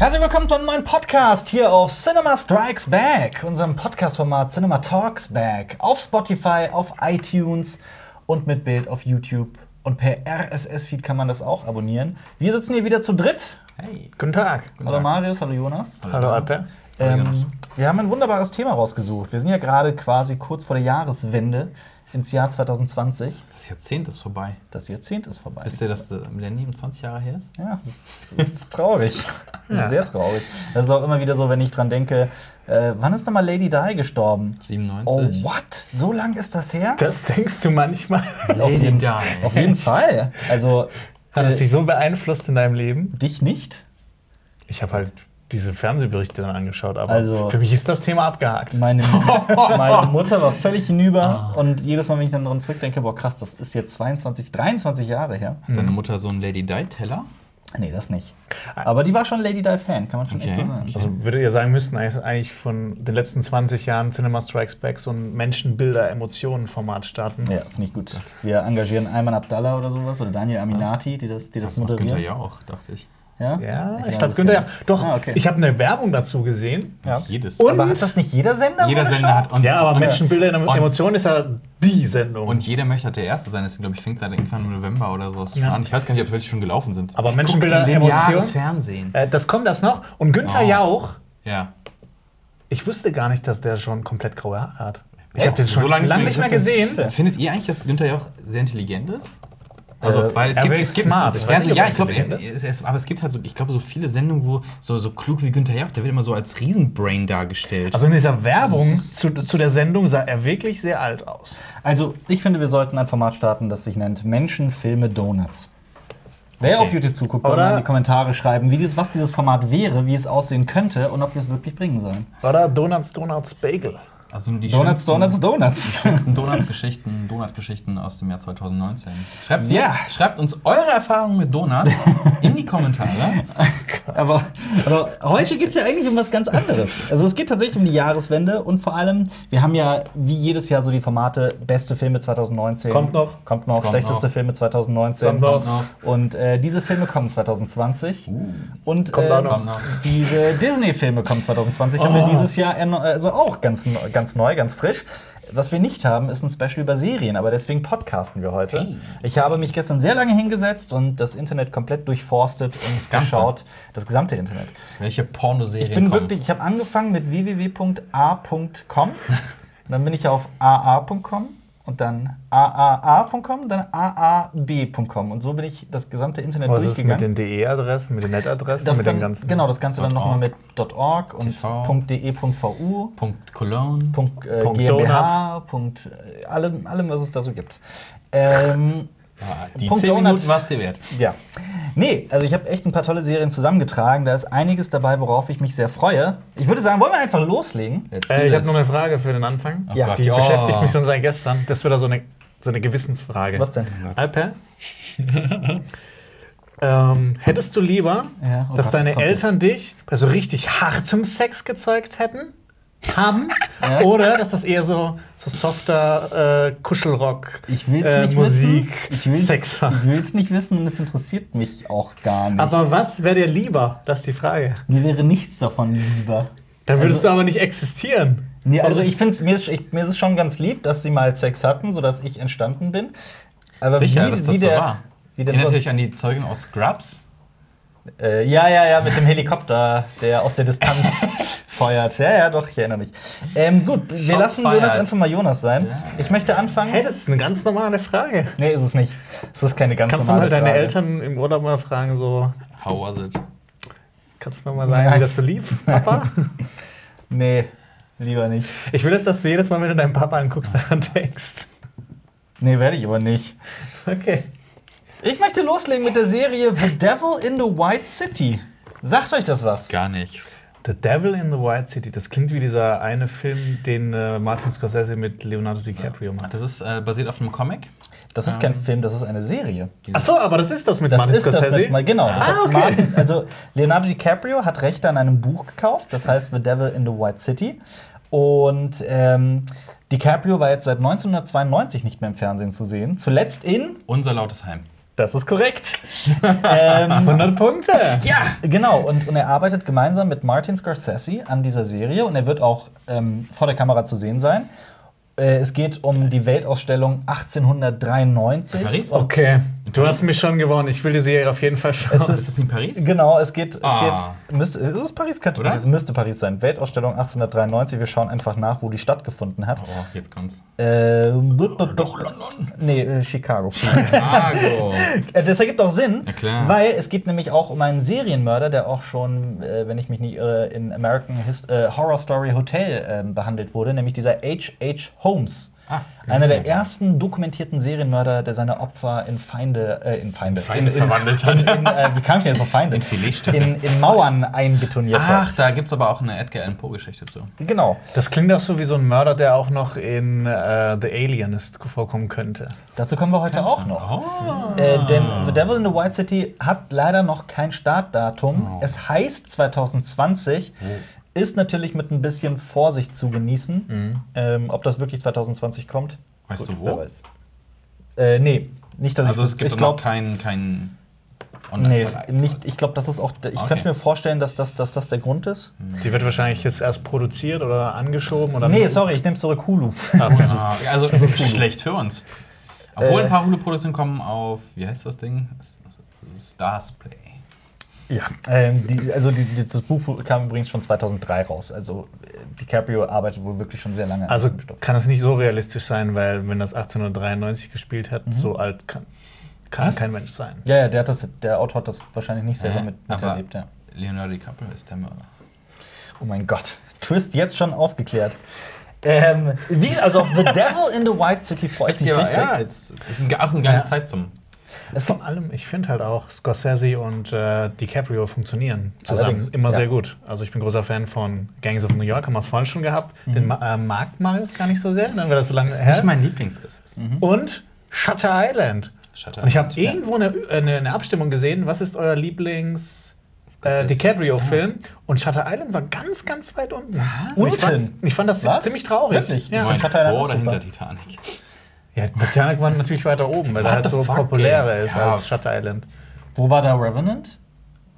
Herzlich willkommen zu einem neuen Podcast hier auf Cinema Strikes Back, unserem Podcast-Format Cinema Talks Back. Auf Spotify, auf iTunes und mit Bild auf YouTube. Und per RSS-Feed kann man das auch abonnieren. Wir sitzen hier wieder zu dritt. Hey. Guten Tag. Hallo Marius, hallo Jonas. Hallo Alper. Ähm, wir haben ein wunderbares Thema rausgesucht. Wir sind ja gerade quasi kurz vor der Jahreswende ins Jahr 2020. Das Jahrzehnt ist vorbei. Das Jahrzehnt ist vorbei. Wisst ihr, dass das Millennium 20 Jahre her ist? Ja, das ist traurig. Ist Sehr traurig. Das ist auch immer wieder so, wenn ich dran denke, äh, wann ist nochmal Lady Di gestorben? 97. Oh, what? So lang ist das her? Das denkst du manchmal. auf, jeden, Di. auf jeden Fall. Also, Hat es äh, dich so beeinflusst in deinem Leben? dich nicht? Ich habe halt diese Fernsehberichte dann angeschaut, aber Also- für mich ist das Thema abgehakt. Meine, meine Mutter war völlig hinüber. Ah. Und jedes Mal, wenn ich dann dran zurückdenke, boah, krass, das ist jetzt 22, 23 Jahre her. Hat deine Mutter so einen Lady Di-Teller? Nee, das nicht. Aber die war schon Lady Di-Fan, kann man schon echt Okay, so sagen. okay. Also würdet ihr sagen, müssten eigentlich von den letzten 20 Jahren Cinema Strikes Back so ein Menschenbilder-Emotionen-Format starten? Ja, finde ich gut. Wir engagieren Ayman Abdallah oder sowas oder Daniel Aminati, die das, die das, Das macht Günther moderieren. Jauch, dachte ich. Ja, Ja, ich weiß glaube, Günther, ja. Doch, Ah, okay. ich habe eine Werbung dazu gesehen. Ja. Jedes. Und- Aber hat das nicht jeder Sender? jeder so Sender hat. Und, Ja, aber und, Menschenbilder und- Emotionen ist ja die Sendung. Und jeder möchte halt der Erste sein. Das, glaube ich, fängt seit irgendwann im November oder sowas schon Ja. an. Ich weiß gar nicht, ob welche schon gelaufen sind. Aber Guck Menschenbilder, den lineares Emotion? Fernsehen. äh, das kommt das noch. Und Günther Oh. Jauch, Ja. ich wusste gar nicht, dass der schon komplett graue Haare hat. Ich habe den schon So lange lange nicht mehr gesehen. Findet ihr eigentlich, dass Günther Jauch sehr intelligent ist? Also, Äh, weil es er gibt, es gibt smart. Ich weiß Ja, nicht, ja ich glaube, aber es gibt halt so, ich glaube, so viele Sendungen, wo so, so klug wie Günther Jauch, der wird immer so als Riesenbrain dargestellt. Also in dieser Werbung zu, zu der Sendung sah er wirklich sehr alt aus. Also, ich finde, wir sollten ein Format starten, das sich nennt Menschen, Filme, Donuts. Wer Okay. auf YouTube zuguckt, soll mal in die Kommentare schreiben, wie dieses, was dieses Format wäre, wie es aussehen könnte und ob wir es wirklich bringen sollen. Oder Donuts, Donuts, Bagel. Also die Donuts, Donuts, Donuts. schönsten Donuts-Geschichten, Donut-Geschichten aus dem Jahr 2019. Schreibt, Ja. jetzt, schreibt uns eure Erfahrungen mit Donuts in die Kommentare. Aber, aber heute geht es ja eigentlich um was ganz anderes. Also es geht tatsächlich um die Jahreswende und vor allem, wir haben ja wie jedes Jahr so die Formate beste Filme 2019. Kommt noch. Kommt noch, Kommt schlechteste noch. Filme 2019. Kommt noch. Und äh, diese Filme kommen 2020. Und Kommt äh, noch. Kommt noch. diese Disney-Filme kommen 2020. Haben wir dieses Jahr also auch ganz, neu- ganz neu, ganz frisch. Was wir nicht haben, ist ein Special über Serien, aber deswegen podcasten wir heute. Hey. Ich habe mich gestern sehr lange hingesetzt und das Internet komplett durchforstet und Das geschaut, das gesamte Internet. Welche Pornoserien Ich bin kommen? wirklich, ich habe angefangen mit www.a.com, dann bin ich auf aa.com und dann aaa.com, dann aab.com und so bin ich das gesamte Internet Was ist mit durchgegangen. den DE-Adressen, mit den Net-Adressen, das mit dann, den ganzen. genau, das Ganze dann .org. nochmal mit .org und TV. .de.vu, Punkt Cologne. Punkt, äh, Punkt GmbH, Punkt, äh, allem, allem, was es da so gibt. Ähm, Ja, die Punkt 10 Donut. Minuten war es dir wert. Ja. Nee, also ich habe echt ein paar tolle Serien zusammengetragen. Da ist einiges dabei, worauf ich mich sehr freue. Ich würde sagen, wollen wir einfach loslegen? Äh, ich habe noch eine Frage für den Anfang. Oh Ja. Gott, Die oh. beschäftigt mich schon seit gestern. Das ist wieder so eine, so eine Gewissensfrage. Was denn? Alper? ähm, hättest du lieber, Ja, oh dass Gott, deine Eltern dich bei so richtig hartem Sex gezeugt hätten? Haben? Ja. Oder dass das eher so, so softer äh, Kuschelrock, Ich will es äh, nicht Musik, wissen. Ich will's, Sex war? ich will's nicht wissen und es interessiert mich auch gar nicht. Aber was wäre dir lieber? Das ist die Frage. mir wäre nichts davon lieber. Dann würdest Also- du aber nicht existieren. Nee, also ich finde mir, ist- ich, mir ist es schon ganz lieb, dass sie mal Sex hatten, sodass ich entstanden bin. Aber Sicher, dass das so war. Wie Erinnert sonst? euch an die Zeugen aus Scrubs? Äh, ja, ja, ja, mit dem Helikopter, der aus der Distanz feuert. Ja, ja, doch, ich erinnere mich. Ähm, gut, wir Shots lassen fired. Jonas einfach mal Jonas sein. Ja. Ich möchte anfangen. Hey, das ist eine ganz normale Frage. Nee, ist es nicht. Es ist keine ganz Kannst du normale mal deine Frage. Eltern im Urlaub mal fragen, so, How was it? kannst du mir mal sagen, Nein. wie das so lief, Papa? Nee, lieber nicht. Ich will, jetzt, dass du jedes Mal, wenn du deinen Papa anguckst, daran denkst. Nee, werde ich aber nicht. Okay. Ich möchte loslegen mit der Serie The Devil in the White City. Sagt euch das was? Gar nichts. The Devil in the White City, das klingt wie dieser eine Film, den äh, Martin Scorsese mit Leonardo DiCaprio macht. Das ist äh, basiert auf einem Comic. Das ist kein Film, das ist eine Serie. Ach so, aber das ist das mit Das Martin ist das Scorsese? mit, mal- genau. Das Ah, okay. Martin, also Leonardo DiCaprio hat Rechte an einem Buch gekauft, das heißt The Devil in the White City. Und ähm, DiCaprio war jetzt seit 1992 nicht mehr im Fernsehen zu sehen. Zuletzt in Unser lautes Heim. Das ist korrekt. ähm, 100 Punkte. ja, genau. Und, und er arbeitet gemeinsam mit Martin Scorsese an dieser Serie und er wird auch ähm, vor der Kamera zu sehen sein. Äh, es geht um die Weltausstellung 1893. Paris? Okay, du hast mich schon gewonnen. Ich will die Serie auf jeden Fall schauen. Es Ist ist, das in Paris? genau, es geht, es Ah. geht, müsste, ist es Paris? Könnte Oder? Paris, müsste Paris sein. Weltausstellung 1893. Wir schauen einfach nach, wo die stattgefunden hat. Oh, jetzt kommt's. Äh, Doch, London. Nee, äh, Chicago. Chicago. Äh, Das ergibt auch Sinn, Ja, klar. weil es geht nämlich auch um einen Serienmörder, der auch schon, wenn ich mich nicht irre, in American äh, Horror Story Hotel ähm, behandelt wurde, nämlich dieser H.H. Holmes. Ah, Einer der ersten dokumentierten Serienmörder, der seine Opfer in Feinde, äh, in Feinde, Feinde in, in, verwandelt hat. In, äh, wie kam ich denn jetzt auf Feinde? In Filetstücke. In, in Mauern einbetoniert Ach, hat. da gibt's aber auch eine Edgar Allan Poe-Geschichte zu. Genau. Das klingt auch so wie so ein Mörder, der auch noch in äh, The Alienist vorkommen könnte. Dazu kommen wir heute auch noch. Oh. Äh, denn The Devil in the White City hat leider noch kein Startdatum. Oh. Es heißt 2020. Ist natürlich mit ein bisschen Vorsicht zu genießen. Ähm, ob das wirklich 2020 kommt? Weißt du wo? wer weiß. Äh, nee, nicht, dass Also ich es gibt ich noch glaub, keinen kein Nee, nicht, ich glaube, das ist auch. Ich Okay. könnte mir vorstellen, dass das, dass das der Grund ist. Die wird wahrscheinlich jetzt erst produziert oder angeschoben oder Nee, sorry, ich nehme zurück Hulu. Ah, das ist- Ah, also es ist schlecht für uns. Obwohl Äh. ein paar Hulu-Produktionen kommen auf, wie heißt das Ding? Stars Play. Ja, ähm, die, also die, die, das Buch kam übrigens schon 2003 raus. Also äh, DiCaprio arbeitet wohl wirklich schon sehr lange an Also diesem Stoff. kann es nicht so realistisch sein, weil wenn das 1893 gespielt hat, so alt kann, kann kein Mensch sein. Ja, ja, der, hat das, der Autor hat das wahrscheinlich nicht selber Hä? mit, Aber miterlebt. Ja. Leonardo DiCaprio ist der Mörder. Oh mein Gott. Twist jetzt schon aufgeklärt. Ähm, wie, also The Devil in the White City freut hier, richtig. ja, es ist ein- auch eine geile Ja. Zeit zum. Es Vor allem, ich finde halt auch, Scorsese und äh, DiCaprio funktionieren zusammen Allerdings, immer ja. sehr gut. Also ich bin großer Fan von Gangs of New York, haben wir es vorhin schon gehabt. Mhm. Den äh, mag Marius gar nicht so sehr, dann wäre das so lange Das ist her. nicht mein Lieblingsriss. Mhm. Und Shutter Island. Shutter Und ich habe Island. irgendwo eine, eine, eine Abstimmung gesehen, was ist euer Lieblings äh. DiCaprio-Film? Und Shutter Island war ganz, ganz weit unten. Was? Ich fand, ich fand das Was? ziemlich traurig. Wirklich? Ja. Ich meine, Shutter Island vor oder super. hinter Titanic? Ja, Titanic war natürlich weiter oben, weil What er halt so fuck, populärer ey? ist Ja. als Shutter Island. wo war da Revenant?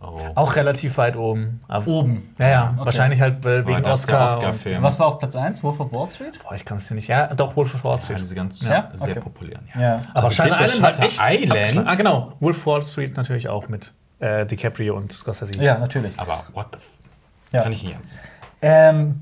Oh. Auch relativ weit oben. Aber Oben. Ja, ja, Okay. wahrscheinlich halt weil wegen das ist der Oscar. und- Oscar-Film. Was war auf Platz 1? Wolf of Wall Street? Boah, ich kann es dir nicht. Ja, doch, Wolf of Wall Ja, Street. diese ganz Ja? sehr Okay. populären. Ja. Aber Also Shutter bitte, Island war Shutter echt Island? Ah, genau. Wolf of Wall Street natürlich auch mit äh, DiCaprio und Scorsese. Ja, natürlich. Aber what the f Ja. Kann ich nicht ernst nehmen. Ähm,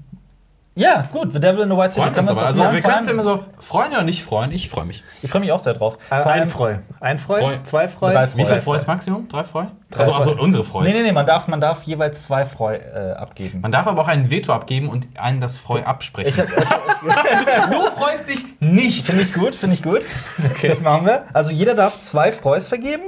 ja, gut, The Devil in the White City. Freuen wir Also wir können allem- immer so freuen oder nicht freuen. Ich freue mich. Ich freue mich auch sehr drauf. Äh, ein Freu. Ein Freu? Freu. Zwei Freu? Drei Freu. Wie viel Freu. Ist Maximum? Drei Freu? Drei Also, also unsere Freu. Nee, nee, nee, man darf, man darf jeweils zwei Freu äh, abgeben. Man darf aber auch ein Veto abgeben und einen das Freu absprechen. Ich hab, du freust dich nicht. Finde ich gut, finde ich gut. Das machen wir. Also jeder darf zwei Freus vergeben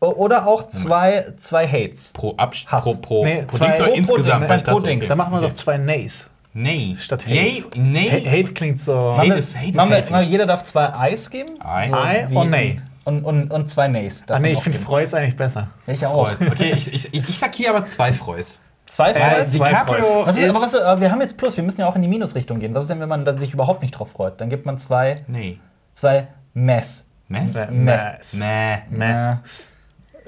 oder auch zwei, zwei Hates. Pro Absch Hass. pro pro Nee, pro Dings oder pro- pro insgesamt. Pro Dings. Dann machen wir okay. doch zwei Nays. Nee. Statt Yay, Hate. nee. Ha- Hate klingt so. Hate ist- Hate ist heftig. machen wir- jeder darf zwei Eis geben. Ei. Ei und Nay. Und, und, und zwei Nays. Ah, nee, man ich finde geben. Freu ist eigentlich besser. Ich auch. Freus. Okay, ich, ich, ich, ich sag hier aber zwei Freus. Zwei Weil Freus? zwei DiCaprio Freus. Was ist, ist, aber was, aber wir haben jetzt Plus, wir müssen ja auch in die Minusrichtung gehen. Was ist denn, wenn man dann sich überhaupt nicht drauf freut? Dann gibt man zwei, Nee. zwei Mess. Mess? Meh. Mess. Meh. Meh. Äh,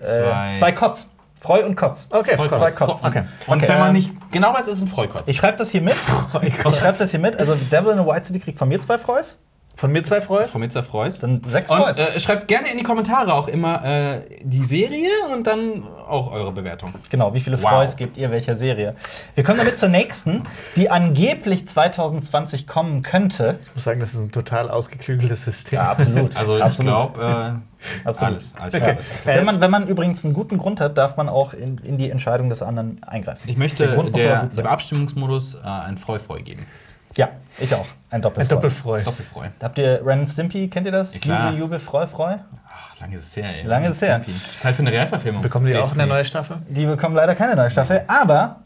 Zwei. zwei Kotz. Freu und Kotz. Okay, Freukotz. zwei Kotzen. Okay. Und Okay, wenn man ähm, nicht genau weiß, ist es ein Freukotz. Ich schreibe das hier mit. Ich schreibe das hier mit. Also Devil in the White City kriegt von mir zwei Freus, Von mir zwei Freus? Von Mitzer Freus. dann sechs Freus. Und äh, schreibt gerne in die Kommentare auch immer äh, die Serie und dann auch eure Bewertung. Genau, wie viele Wow. Freus gebt ihr welcher Serie? Wir kommen damit zur nächsten, die angeblich 2020 kommen könnte. Ich muss sagen, das ist ein total ausgeklügeltes System. Ja, absolut. Also ich Absolut. glaube, äh, Absolut. alles. alles Okay. klar ist. Wenn man, wenn man übrigens einen guten Grund hat, darf man auch in, in die Entscheidung des anderen eingreifen. Ich möchte Der der, dem Abstimmungsmodus äh, ein Freu-Freu geben. Ja, ich auch. Ein Ein Doppelfreu. Doppelfreu. Doppelfreu. Habt ihr Ren and Stimpy, kennt ihr das? Ja, klar. Jubel, Jubel, Freu, Freu? Ach, lange ist es her, ey. Lange ist es her. Zeit für eine Realverfilmung. Bekommen die auch Disney. eine neue Staffel? Die bekommen leider keine neue Staffel, aber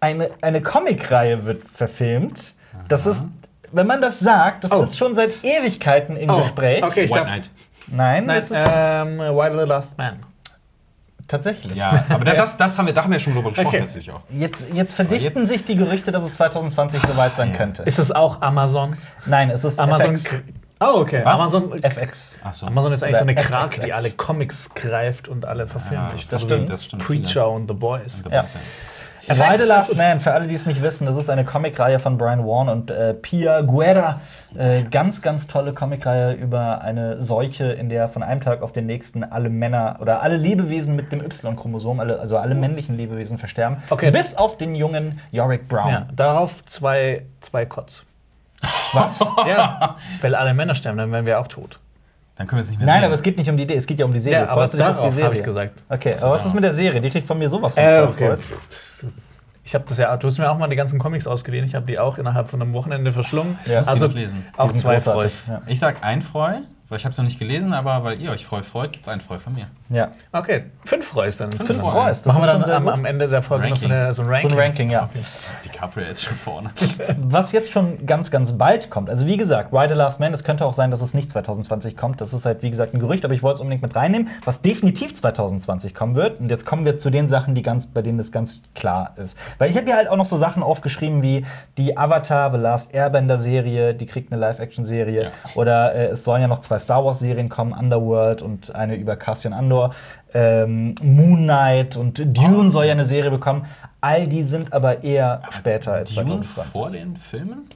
eine, eine Comicreihe wird verfilmt. Das ist, wenn man das sagt, das Oh. ist schon seit Ewigkeiten im Gespräch. Okay, ich White darf. Knight. Nein, Nein, das ist ähm, Why the Last Man. tatsächlich. Ja, aber da- das, das haben wir, da haben wir schon drüber gesprochen Okay. natürlich auch. Jetzt, jetzt verdichten jetzt- sich die Gerüchte, dass es 2020 soweit sein ja. könnte. Ist das auch Amazon? Nein, es ist Amazon. FX. Oh, okay. Was? Amazon, FX. Ach so. Amazon ist eigentlich so eine Oder Krake, die alle Comics greift und alle verfilmt. das so stimmt, wie das stimmt. Preacher und The Boys. Ja. Why the Last Man, für alle, die es nicht wissen, das ist eine Comicreihe von Brian Warren und äh, Pia Guerra. Äh, ganz, ganz tolle Comicreihe über eine Seuche, in der von einem Tag auf den nächsten alle Männer oder alle Lebewesen mit dem Y-Chromosom, also alle männlichen Lebewesen versterben. Okay. Bis auf den jungen Yorick Brown. Ja, darauf zwei, zwei Kotz. Was? Ja, weil alle Männer sterben, dann wären wir auch tot. Dann können wir es nicht mehr Nein, sehen. aber es geht nicht um die Idee, es geht ja um die Serie. Ja, aber du dich auf die darauf Serie? habe ich gesagt. Okay, aber was ist mit der Serie? Die kriegt von mir sowas von Äh, zwei okay. Ich habe das ja, du hast mir auch mal die ganzen Comics ausgeliehen. Ich habe die auch innerhalb von einem Wochenende verschlungen. Ja. Also lesen. auch sind zwei. Freus. Ja. Ich sag ein Freu, weil ich habe es noch nicht gelesen, aber weil ihr euch Freu freut, gibt es ein Freu von mir. Ja. Okay, fünf Freus dann. Fünf Fünf das Machen wir dann am, am Ende der Folge noch so, eine, so ein Ranking. So ein Ranking, ja. DiCaprio ist schon vorne. Was jetzt schon ganz, ganz bald kommt. Also wie gesagt, Why the Last Man, es könnte auch sein, dass es nicht 2020 kommt. Das ist halt, wie gesagt, ein Gerücht, aber ich wollte es unbedingt mit reinnehmen, was definitiv 2020 kommen wird. Und jetzt kommen wir zu den Sachen, die ganz, bei denen es ganz klar ist. Weil ich habe hier halt auch noch so Sachen aufgeschrieben wie die Avatar, The Last Airbender-Serie, die kriegt eine Live-Action-Serie. Ja. Oder äh, es sollen ja noch zwei Star Wars-Serien kommen, Underworld und eine über Cassian Andor. Ähm, Moon Knight und Dune soll ja eine Serie bekommen. All die sind aber eher später als Dune 2020. vor den Filmen?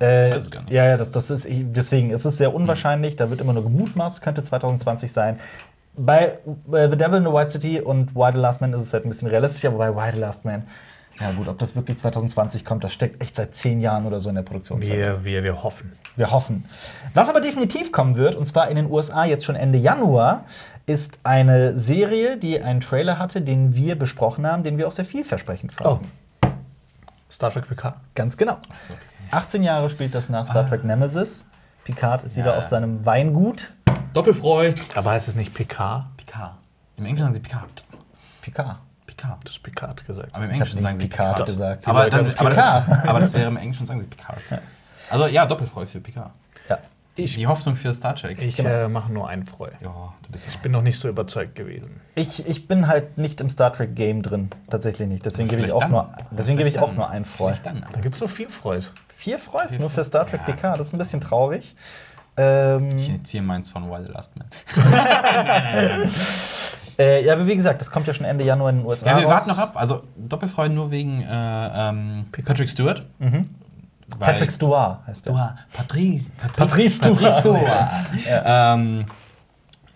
Äh, Ich weiß es gar nicht. Ja, ja, das, das ist, deswegen ist es sehr unwahrscheinlich. Da wird immer nur gemutmaßt, könnte 2020 sein. Bei äh, The Devil in the White City und Why the Last Man ist es halt ein bisschen realistischer, wobei Why the Last Man, ja gut, ob das wirklich 2020 kommt, das steckt echt seit zehn Jahren oder so in der Produktionszeit. Wir, wir, wir hoffen. Wir hoffen. Was aber definitiv kommen wird, und zwar in den USA jetzt schon Ende Januar, ist eine Serie, die einen Trailer hatte, den wir besprochen haben, den wir auch sehr vielversprechend fanden. Star Trek PK. Ganz genau. So. 18 Jahre spielt das nach Star Trek Nemesis. Picard ist wieder Ja. auf seinem Weingut. Doppelfreu. Aber heißt es nicht PK? Picard. Im Englischen sagen sie Picard. Picard. Picard. Das ist Picard gesagt. Aber im Ich Englischen sagen sie Picard Picard. gesagt. Aber, dann, aber, das, Picard. aber das wäre im Englischen sagen sie Picard. Also ja, Doppelfreu für Picard. Ja. Die Hoffnung für Star Trek. Ich Genau. äh, mache nur einen Freu. ja, du Ich bin noch nicht so überzeugt gewesen. Ich, ich bin halt nicht im Star Trek Game drin. Tatsächlich nicht. Deswegen gebe ich auch dann. nur, deswegen gebe ich Vielleicht auch dann. nur einen Freu. Dann. Da gibt es so viel Freus. Vier Freus nur für Star Trek Ja. Picard. Das ist ein bisschen traurig. Ähm, Ich ziehe meins von the Last Man. äh, ja, aber wie gesagt, das kommt ja schon Ende Januar in den USA. Ja, wir raus. warten noch ab. Also Doppelfreu nur wegen äh, ähm, Patrick Stewart. Mhm. Patrick Stewart heißt er. Stewart. Patrick. Patrice Stewart. Patrice Stewart. ähm,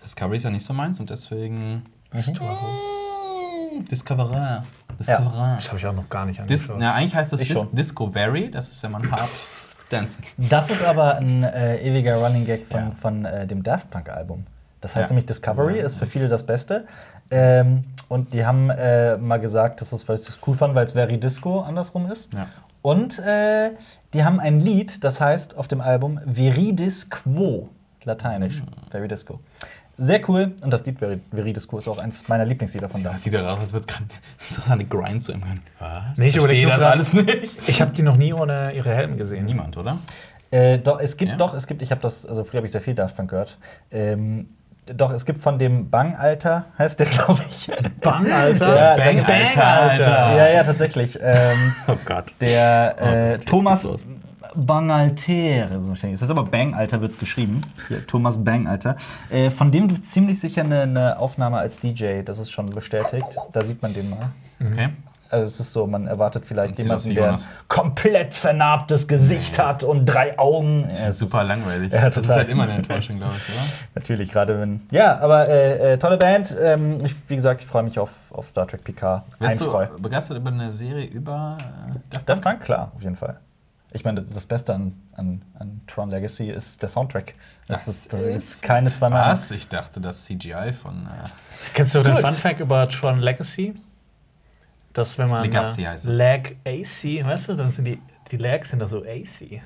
Discovery ist ja nicht so meins und deswegen. Mm, Discoverer. Discoverer. Das habe ich auch noch gar nicht Dis angeschaut. na, eigentlich heißt das Dis. Discovery. Das ist, wenn man hart dancen. Das ist aber ein äh, ewiger Running Gag von, Ja. von äh, dem Daft Punk Album. Das heißt Ja. nämlich Discovery, ist für viele das Beste. Ähm, und die haben äh, mal gesagt, dass es, weil sie es cool fanden, weil es Very Disco andersrum ist. Ja. Und äh, die haben ein Lied, das heißt auf dem Album Veridis Quo, lateinisch, Mhm. Very Disco. Sehr cool. Und das Lied Veri- Veridisco ist auch eins meiner Lieblingslieder von Das Daft sieht ja aus, als würde gerade so eine Grind zu ihm gehören. Was? Nee, ich verstehe das alles nicht. Ich habe die noch nie ohne ihre Helme gesehen. Niemand, oder? Äh, doch, es gibt Ja? doch, es gibt, ich habe das, also früher habe ich sehr viel Daft Punk gehört. Ähm, doch, es gibt von dem Bang-Alter, heißt der, glaube ich. Bang, Alter. Ja, Bang, dann- Alter, Alter. Ja, ja, tatsächlich. Ähm, Oh Gott. der äh, jetzt Thomas geht's Bangalter, so wahrscheinlich. Es ist aber Bang-Alter, wird es geschrieben. Hier, Thomas Bang-Alter. Äh, von dem gibt es ziemlich sicher eine, eine Aufnahme als DJ, das ist schon bestätigt. Da sieht man den mal. Okay. Also es ist so, man erwartet vielleicht jemanden, der ein komplett vernarbtes Gesicht hat und drei Augen. Ja, super langweilig. Ja, das ist halt immer eine Enttäuschung, glaube ich, oder? Natürlich, gerade wenn. Ja, aber äh, äh, tolle Band. Ähm, ich, wie gesagt, ich freue mich auf, auf Star Trek PK. Wärst Ein du Freu. begeistert über eine Serie über äh, Daft Punk, klar, auf jeden Fall. Ich meine, das Beste an, an, an Tron Legacy ist der Soundtrack. Das, ist, das ist keine zwei Mal. Was? Ich dachte, das CGI von äh, Kennst du den. Fun Fact über Tron Legacy? Dass wenn man Legacy äh, heißt es. Lag AC, weißt du, dann sind die, die Lags sind da so AC.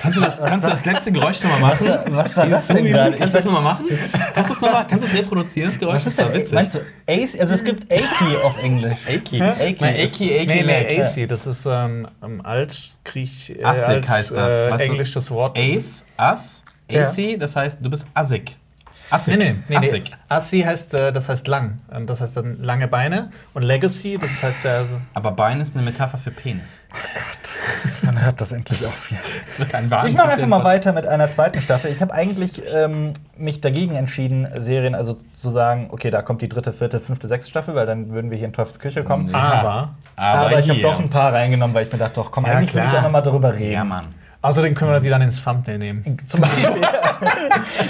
Kannst du das, kannst du das letzte Geräusch nochmal machen? Was war das denn gerade? Kannst du das nochmal machen? Kannst du es nochmal, kannst du es reproduzieren, das Geräusch? Was ist das war witzig. Meinst du Ace? Also es gibt Aki auf Englisch. Aki. Aki Mein ist- Aki, Aki, Nee, nee, AC, das ist ähm, ähm, Altgriech, äh, heißt das. Äh, englisches Wort. Ace, Ass, Ja. AC, das heißt, du bist assig. Assig. Nee, nee, nee, nee. Assig. Assi heißt, äh, das heißt lang. Das heißt dann lange Beine. Und Legacy, das heißt ja. Also Aber Bein ist eine Metapher für Penis. Man hört das endlich auch viel. Das wird ein Ich Wahnsinn. mache einfach mal weiter mit einer zweiten Staffel. Ich habe eigentlich ähm, mich dagegen entschieden, Serien, also zu sagen, okay, da kommt die dritte, vierte, fünfte, sechste Staffel, weil dann würden wir hier in Teufelsküche kommen. Ja. Aber. Aber, Aber ich habe doch ein paar reingenommen, weil ich mir dachte, doch, komm, Ja, eigentlich will ich klar. auch noch mal darüber reden. Ja, Mann. Außerdem können wir die dann ins Thumbnail nehmen. Zum Beispiel.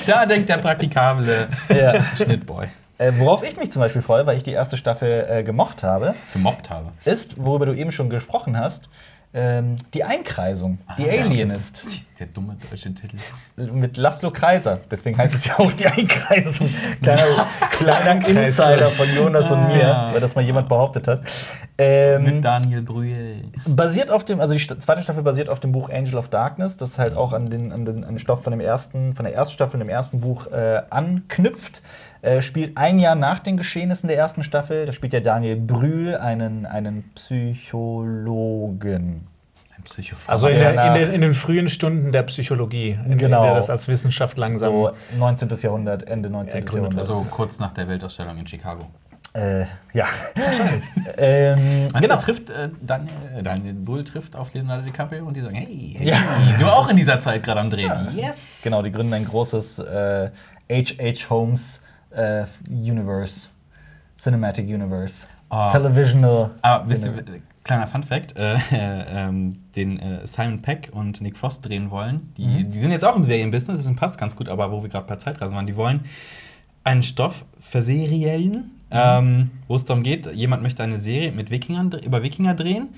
Da denkt der praktikable ja. Schnittboy. äh, worauf ich mich zum Beispiel freue, weil ich die erste Staffel äh, gemocht habe, Gemobbt habe. ist, worüber du eben schon gesprochen hast, ähm, die Einkreisung, die Ah, ja. Alienist. Der dumme deutsche Titel. Mit Laszlo Kreiser. Deswegen heißt es ja auch die Einkreisung. Kleiner, kleiner Insider von Jonas und mir, Ah. weil das mal jemand behauptet hat. Ähm, Mit Daniel Brühl. basiert auf dem, also die zweite Staffel basiert auf dem Buch Angel of Darkness, das halt auch an den, an den, an den Stoff von dem ersten, von der ersten Staffel, dem ersten Buch äh, anknüpft. Äh, spielt ein Jahr nach den Geschehnissen der ersten Staffel. Da spielt ja Daniel Brühl einen, einen Psychologen. Ein Psychophant. Also in, der in, der, in den frühen Stunden der Psychologie, in, Genau. in der das als Wissenschaft langsam. So 19. Jahrhundert, Ende 19. Ergründet Jahrhundert. also kurz nach der Weltausstellung in Chicago. Äh, ja. ähm, Meinst genau. du, trifft, äh, Daniel, äh, Daniel Brühl trifft auf Leonardo DiCaprio und die sagen, hey, hey Ja. du auch in dieser Zeit gerade am Drehen. Yes! Genau, die gründen ein großes äh, H.H. Holmes äh, Universe. Cinematic Universe. Oh. Televisional. Aber wisst ihr, kleiner Fun Fact, äh, ähm, den äh, Simon Peck und Nick Frost drehen wollen, die, Mhm. die sind jetzt auch im Serienbusiness, das passt ganz gut, aber wo wir gerade bei Zeitreisen waren, die wollen einen Stoff verseriellen, Mhm. ähm, wo es darum geht, jemand möchte eine Serie mit Wikingern, über Wikinger drehen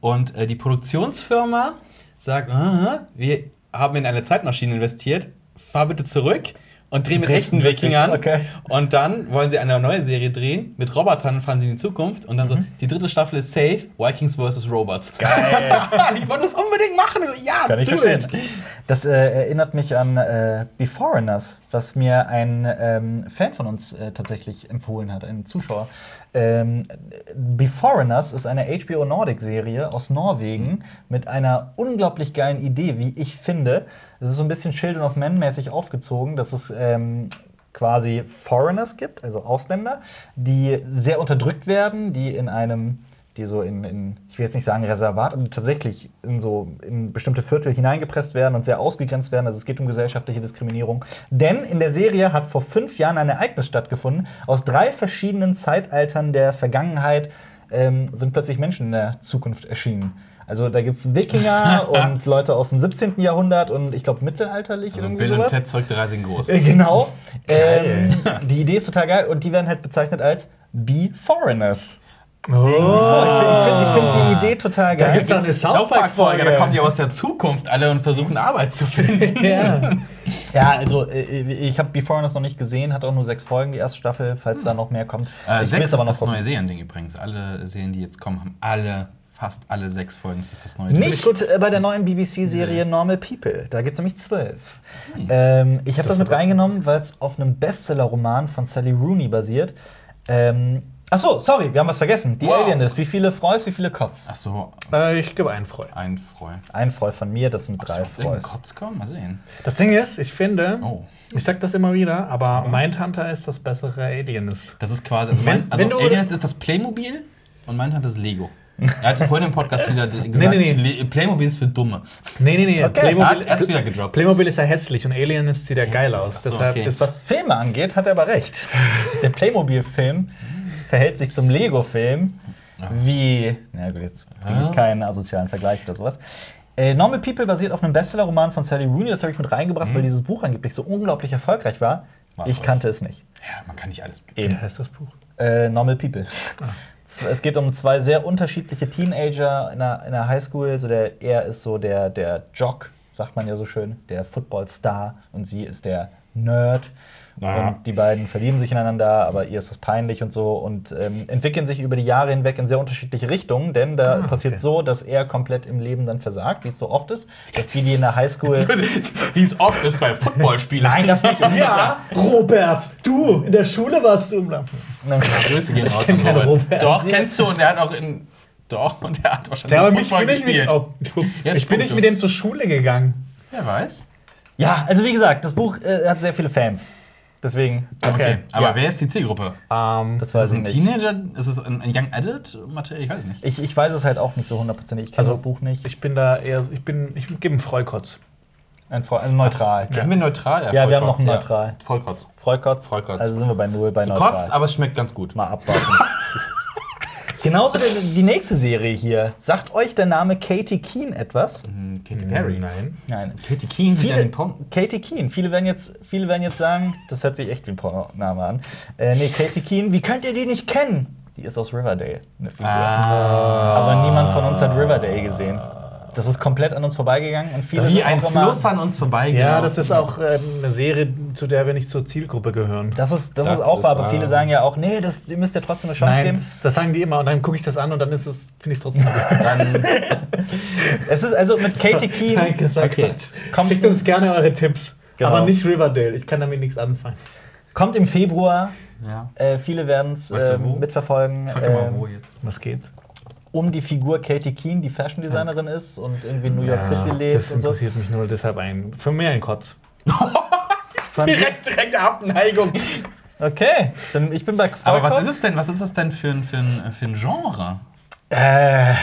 und äh, die Produktionsfirma sagt, "Aha, wir haben in eine Zeitmaschine investiert, fahr bitte zurück und dreh mit echten? Wikingern. Okay. Und dann wollen sie eine neue Serie drehen. Mit Robotern fahren sie in die Zukunft. Und dann so, die dritte Staffel ist safe, Vikings vs. Robots. Mhm. Geil. die wollen das unbedingt machen. So, ja, Kann ich do verstehen. it. Das äh, erinnert mich an äh, Beforeigners, was mir ein ähm, Fan von uns äh, tatsächlich empfohlen hat, ein Zuschauer. Ähm, Beforeigners ist eine HBO Nordic-Serie aus Norwegen mit einer unglaublich geilen Idee, wie ich finde. Es ist so ein bisschen Children of Men mäßig aufgezogen, dass es ähm, quasi Foreigners gibt, also Ausländer, die sehr unterdrückt werden, die in einem die so in, in, ich will jetzt nicht sagen Reservat, aber tatsächlich in so in bestimmte Viertel hineingepresst werden und sehr ausgegrenzt werden. Also es geht um gesellschaftliche Diskriminierung. Denn in der Serie hat vor fünf Jahren ein Ereignis stattgefunden. Aus drei verschiedenen Zeitaltern der Vergangenheit ähm, sind plötzlich Menschen in der Zukunft erschienen. Also da gibt es Wikinger und Leute aus dem 17. Jahrhundert und ich glaube mittelalterlich Also irgendwie Bill und sowas. Ted's verrückte Reise in groß. Äh, Genau. Ähm, die Idee ist total geil und die werden halt bezeichnet als Be-Foreigners. Oh. Ich finde find die Idee total Da geil. gibt's auch eine South Park-Folge, da kommen die aus der Zukunft alle und versuchen Arbeit zu finden. Ja. ja, also äh, ich habe Beforeigners noch nicht gesehen, hat auch nur sechs Folgen, die erste Staffel, falls da noch mehr kommt. Äh, ich sechs will's ist das gucken. neue Seriending übrigens. Alle Serien, die jetzt kommen, haben alle, fast alle sechs Folgen. Das ist das neue Nicht äh, bei der neuen BBC-Serie Normal People. Da gibt es nämlich zwölf. Ähm, ich habe das, mit reingenommen, weil es auf einem Bestseller-Roman von Sally Rooney basiert. Ähm, Achso, sorry, wir haben was vergessen. Die Wow. Alien ist. Wie viele Freus, wie viele Kotz? Ach so, Äh, ich gebe einen Freu. ein Freu. Ein Freu von mir, das sind drei Soll irgendein Freus. Kotz kommen? Mal sehen. Das Ding ist, ich finde, Oh. ich sag das immer wieder, aber Mindhunter ist das bessere Alienist. Das ist quasi, also, mein, also Aliens ist das Playmobil und mein hat das Lego. Er hat vorhin im Podcast wieder gesagt, nee, nee. Le- Playmobil ist für Dumme. Nee, nee, nee. Okay. Er hat- er hat's wieder gedroppt. Playmobil ist ja hässlich und Alienist sieht ja geil aus. So, Deshalb okay. ist Was Filme angeht, hat er aber recht. Der Playmobil-Film verhält sich zum Lego-Film wie. Na gut, jetzt bringe ich keinen asozialen Vergleich oder sowas. Äh, Normal People basiert auf einem Bestseller-Roman von Sally Rooney. Das habe ich mit reingebracht, weil dieses Buch angeblich so unglaublich erfolgreich war. War's ich kannte es nicht. Ja, man kann nicht alles. Eben. Wie heißt das Buch? Äh, Normal People. Z- Es geht um zwei sehr unterschiedliche Teenager in einer, in einer Highschool. So der, er ist so der, der Jock, sagt man ja so schön, der Footballstar und sie ist der Nerd. Ja. Und die beiden verlieben sich ineinander, aber ihr ist das peinlich und so und ähm, entwickeln sich über die Jahre hinweg in sehr unterschiedliche Richtungen, denn da Ah, passiert okay. so, dass er komplett im Leben dann versagt, wie es so oft ist, dass die, die in der Highschool Wie es oft ist bei Footballspielen. Nein, das nicht. Ja, Robert, du, in der Schule warst du im Lampen. Grüße gehen raus kenn an Robert. Robert. Doch, kennst du, und der hat auch in. Doch, und der hat wahrscheinlich Ja, bin ich, mit, gespielt. oh, du, Jetzt ich bin nicht mit dem zur Schule gegangen. Wer weiß? Ja, also wie gesagt, das Buch äh, hat sehr viele Fans. Deswegen. Okay, aber ja. wer ist die Zielgruppe? Ähm, Das Ist weiß es ich ein nicht. Teenager? Ist es ein, ein Young Adult Material? Ich weiß es nicht. Ich, ich weiß es halt auch nicht so hundertprozentig. Ich kenne Also, das Buch nicht. ich bin da eher, ich bin, ich gebe einen Freukotz. Ein, Freu- ein neutral. Okay, Haben wir neutral? Ja, wir haben noch Vollkotz, ein ja. Neutral. Vollkotz. Freukotz. Vollkotz. Also sind wir bei null bei Du neutral. kotzt, aber es schmeckt ganz gut. Mal abwarten. Genauso die, die nächste Serie hier. Sagt euch der Name Katie Keene etwas? Hm, Katy Perry. Nein. Nein. Katie Keene, Viele, den Porn. Katie Keene. Viele werden, jetzt, viele werden jetzt sagen, das hört sich echt wie ein Pornoname an. Äh, nee, Katie Keene, wie könnt ihr die nicht kennen? Die ist aus Riverdale. Ah. Aber niemand von uns hat Riverdale gesehen. Das ist komplett an uns vorbeigegangen. Und viele Wie ein Fluss an uns vorbei. Ja, das ist auch ähm, eine Serie, zu der wir nicht zur Zielgruppe gehören. Das ist, das Das ist auch ist wahr, aber viele sagen ja auch, nee, das, ihr müsst ja trotzdem eine Chance Nein, geben. das, das sagen die immer und dann gucke ich das an und dann ist es, finde ich es trotzdem. Dann, Es ist also mit Katie Keene. Okay. Kommt- Schickt uns gerne eure Tipps. Genau. Aber nicht Riverdale. Ich kann damit nichts anfangen. Kommt im Februar. ja. Äh, viele werden es Weißt du äh, mitverfolgen. Doch mal, ähm, wo jetzt. Was geht's? Um die Figur Katie Keene, die Fashion Designerin ist und irgendwie in New York City Ja, lebt das und so. interessiert mich nur deshalb ein. Für mehr ein Kotz. Direkt, direkt Abneigung. Okay, dann ich bin bei Aber was Vollkotz. ist es denn? Was ist das denn für ein, für ein, für ein Genre? Äh,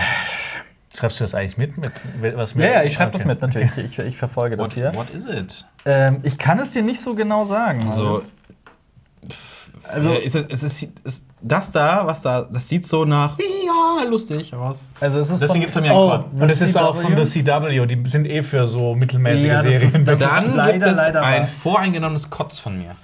Schreibst du das eigentlich mit? mit was ja, ja, ich schreibe das Okay. mit natürlich. Ich, ich verfolge das What, hier. what is it? Ähm, ich kann es dir nicht so genau sagen. Also, Also- also ist, es- ist, ist das da, was da, das sieht so nach, ja, lustig aus. also es ist Deswegen von- gibt es bei mir einen Oh, Quad. und es ist auch CW? von The CW. Die sind eh für so mittelmäßige Ja, das ist- Serien. ist- Dann leider, gibt es leider ein wahr. voreingenommenes Kotz von mir.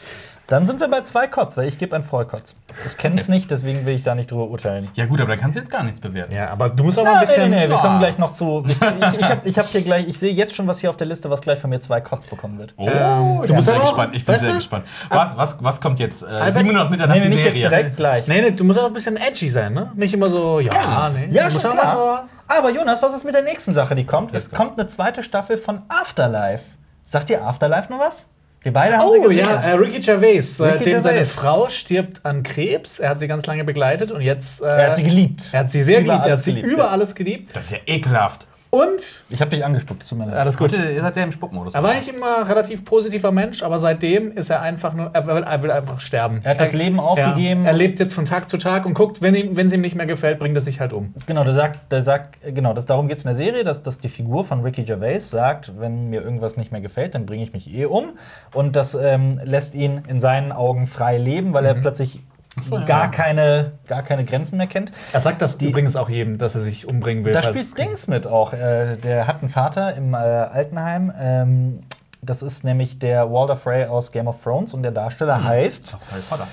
Dann sind wir bei zwei Kotz, weil ich gebe ein Vollkotz. Ich kenne es nicht, deswegen will ich da nicht drüber urteilen. Ja gut, aber da kannst du jetzt gar nichts bewerten. ja, aber du musst auch mal Na, ein bisschen. nee, nee, nee, wir Ah. kommen gleich noch zu. Ich, ich, ich habe hab hier gleich, ich sehe jetzt schon, was hier auf der Liste, was gleich von mir zwei Kotz bekommen wird. Oh, Ähm, ich du bin musst sehr gespannt. Ich bin weißt sehr du? gespannt. Was, was, was kommt jetzt? Äh, Albert- sieben Minuten Mitternacht Nee, nee, die nicht jetzt Serie. direkt gleich. Nee, nee, du musst auch ein bisschen edgy sein, ne? Nicht immer so, ja, nee. Ja, du schon klar. Aber Jonas, was ist mit der nächsten Sache, die kommt? Es Jetzt kommt eine zweite Staffel von Afterlife. Sagt dir Afterlife noch was? Wir beide haben sie Oh gesehen. ja, äh, Ricky Gervais. äh, Ricky dem seine Gervais. Frau stirbt an Krebs. Er hat sie ganz lange begleitet und jetzt. Äh, er hat sie geliebt. Er hat sie sehr Über geliebt. Er alles hat sie geliebt, über ja. alles geliebt. Das ist ja ekelhaft. Und, Ich habe dich angespuckt, tut mir leid. alles gut. Ihr seid ja im Spuckmodus. Er war nicht immer ein relativ positiver Mensch, aber seitdem ist er einfach nur, er will, er will einfach sterben. Er hat das Leben aufgegeben. Ja, er lebt jetzt von Tag zu Tag und guckt, wenn ihm, wenn es ihm nicht mehr gefällt, bringt er sich halt um. Genau, der sagt, der sagt, genau, das, darum geht es in der Serie, dass, dass die Figur von Ricky Gervais sagt, wenn mir irgendwas nicht mehr gefällt, dann bringe ich mich eh um. Und das ähm, lässt ihn in seinen Augen frei leben, weil er plötzlich so, ja. gar, keine, gar keine Grenzen mehr kennt. Er sagt das übrigens auch jedem, dass er sich umbringen will. Da spielt Dings mit auch. Äh, der hat einen Vater im äh, Altenheim. Ähm, das ist nämlich der Walter Frey aus Game of Thrones und der Darsteller heißt, Das ist Harry Potter.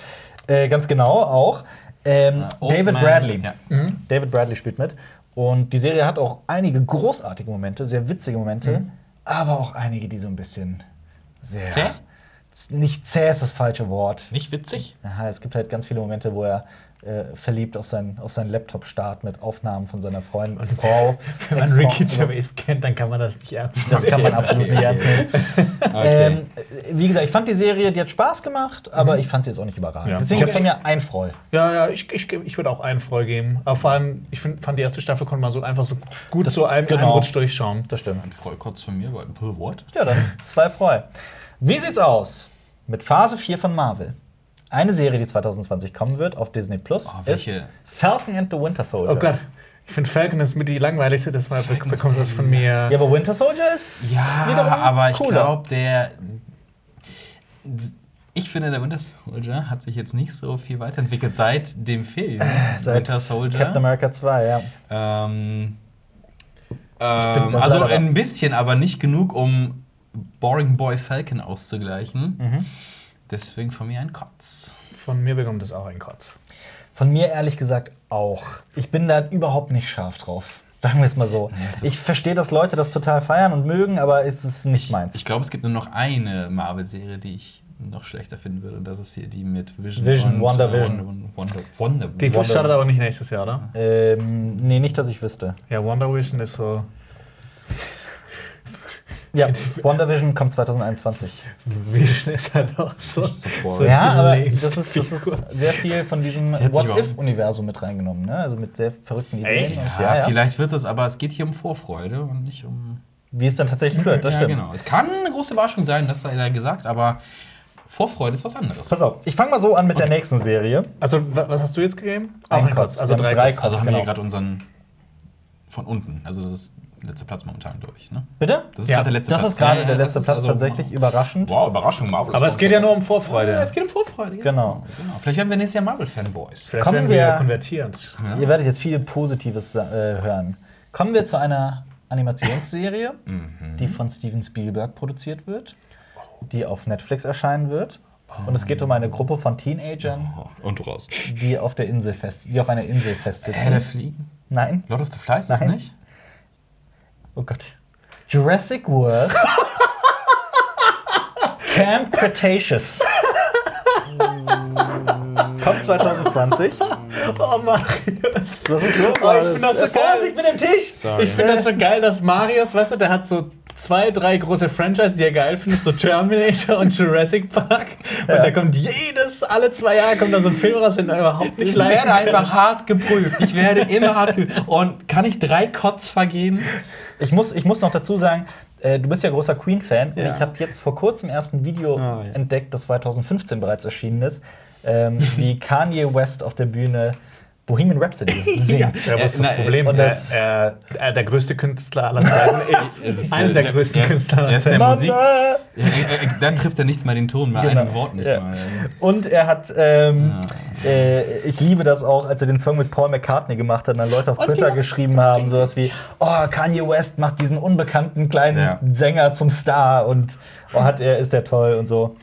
äh, ganz genau auch, ähm, Old David Man. Bradley. Ja. David Bradley spielt mit. Und die Serie hat auch einige großartige Momente, sehr witzige Momente, aber auch einige, die so ein bisschen sehr. Zäh? Nicht zäh ist das falsche Wort. Nicht witzig? Aha, es gibt halt ganz viele Momente, wo er äh, verliebt auf, sein, auf seinen Laptop starrt mit Aufnahmen von seiner Freundin und Frau. Wenn man Ricky Gervais kennt, dann kann man das nicht ernst nehmen. Das kann man absolut okay, nicht ernst nehmen. Okay. Ähm, wie gesagt, ich fand die Serie, die hat Spaß gemacht, aber ich fand sie jetzt auch nicht überragend. Ja. Deswegen Ich von mir ein Freu. Ja, ja, ich, ich, ich würde auch einen Freu geben. Aber vor allem, ich find, fand die erste Staffel konnte man so einfach so gut so einem, genau. einem Rutsch durchschauen. Das stimmt. Ein Freukotz von mir, weil, Puh, what? Ja, dann zwei Freu. Wie sieht's aus mit Phase 4 von Marvel? Eine Serie, die 2020 kommen wird auf Disney Plus, Oh, ist welche? Falcon and the Winter Soldier. Oh Gott, ich finde Falcon ist mit die langweiligste, deshalb Falcon bekommt das von mir. Ja, aber Winter Soldier ist Ja, aber ich glaube, der. Ich finde, der Winter Soldier hat sich jetzt nicht so viel weiterentwickelt seit dem Film Seit Winter Soldier. Captain America 2, ja. Ähm, ähm, das also ein bisschen, aber nicht genug, um Boring Boy Falcon auszugleichen. Mhm. Deswegen von mir ein Kotz. Von mir bekommt es auch ein Kotz. Von mir ehrlich gesagt auch. Ich bin da überhaupt nicht scharf drauf. Sagen wir es mal so. es ist- ich verstehe, dass Leute das total feiern und mögen, aber es ist nicht meins. Ich glaube, es gibt nur noch eine Marvel-Serie, die ich noch schlechter finden würde. Und das ist hier die mit Vision. Vision, und, äh, Wonder, Wonder, Wonder, Die Wonder- startet aber nicht nächstes Jahr, oder? Ähm, nee, nicht, dass ich wüsste. Ja, Wonder Vision ist so. Ja, WandaVision kommt 2021. Vision ist halt auch so. so. Ja, aber das ist, das ist sehr viel von diesem What-If-Universum mit reingenommen, ne? Also mit sehr verrückten Ideen. Echt? Und, Ja, ja, ja. vielleicht wird es, aber es geht hier um Vorfreude und nicht um. Wie es dann tatsächlich wird, das ja, stimmt. genau. Es kann eine große Überraschung sein, das sei da gesagt, aber Vorfreude ist was anderes. Pass auf, ich fange mal so an mit der nächsten Serie. Also, wa- was hast du jetzt gegeben? Ein ein Kotz. Also Wir haben drei, drei Kotz. Also haben wir genau. hier gerade unseren von unten. Also das ist der letzte Platz momentan, glaube ich. Ne? Bitte? Das ist Ja, gerade der letzte Das Platz. ist gerade Ja, der letzte das ist Platz also- tatsächlich, überraschend. Wow, Überraschung, Marvel. Aber es geht ja nur um Vorfreude. Ja, es geht um Vorfreude. Ja. Genau. genau. Vielleicht werden wir nächstes Jahr Marvel-Fanboys. Vielleicht Kommen werden wir wir- konvertiert. Ihr werdet jetzt viel Positives äh, hören. Kommen wir zu einer Animationsserie, die von Steven Spielberg produziert wird, die auf Netflix erscheinen wird. Und es geht um eine Gruppe von Teenagern, Oh, und raus. die auf der Insel fest, die auf einer Insel Hä, der festsitzen. Fliegen? Nein, Lord of the Flies ist das Nein. nicht? Oh Gott. Jurassic World. Camp Cretaceous. Kommt 2020. Oh, Marius. Was ist los? Oh, ich find das so Äh, Vorsicht mit dem Tisch! Sorry. Ich finde das so geil, dass Marius, weißt du, der hat so zwei, drei große Franchise, die er geil findet, so Terminator und Jurassic Park. Und da kommt jedes, alle zwei Jahre kommt da so ein Film raus, den er überhaupt nicht ich werde einfach hart geprüft. Ich werde immer hart geprüft. Und kann ich drei Kotz vergeben? Ich muss, ich muss noch dazu sagen, äh, du bist ja großer Queen-Fan Ja. und ich habe jetzt vor kurzem erst ein Video Ah, ja. entdeckt, das 2015 bereits erschienen ist, ähm, wie Kanye West auf der Bühne Bohemian Rhapsody singt. Ja, was ist Äh, das na, Problem? und er, das- er, er, der größte Künstler aller Zeiten Es ist ist, einer äh, der größten Künstler aller ist der Zeiten. Musik-! Ja, äh, äh, dann trifft er nicht mal den Ton, mal Genau. ein Wort nicht Ja. mal. Und er hat, ähm, äh, ich liebe das auch, als er den Song mit Paul McCartney gemacht hat und dann Leute auf Twitter geschrieben haben, sowas wie, oh, Kanye West macht diesen unbekannten kleinen Ja. Sänger zum Star und oh, hat er, ist der toll und so.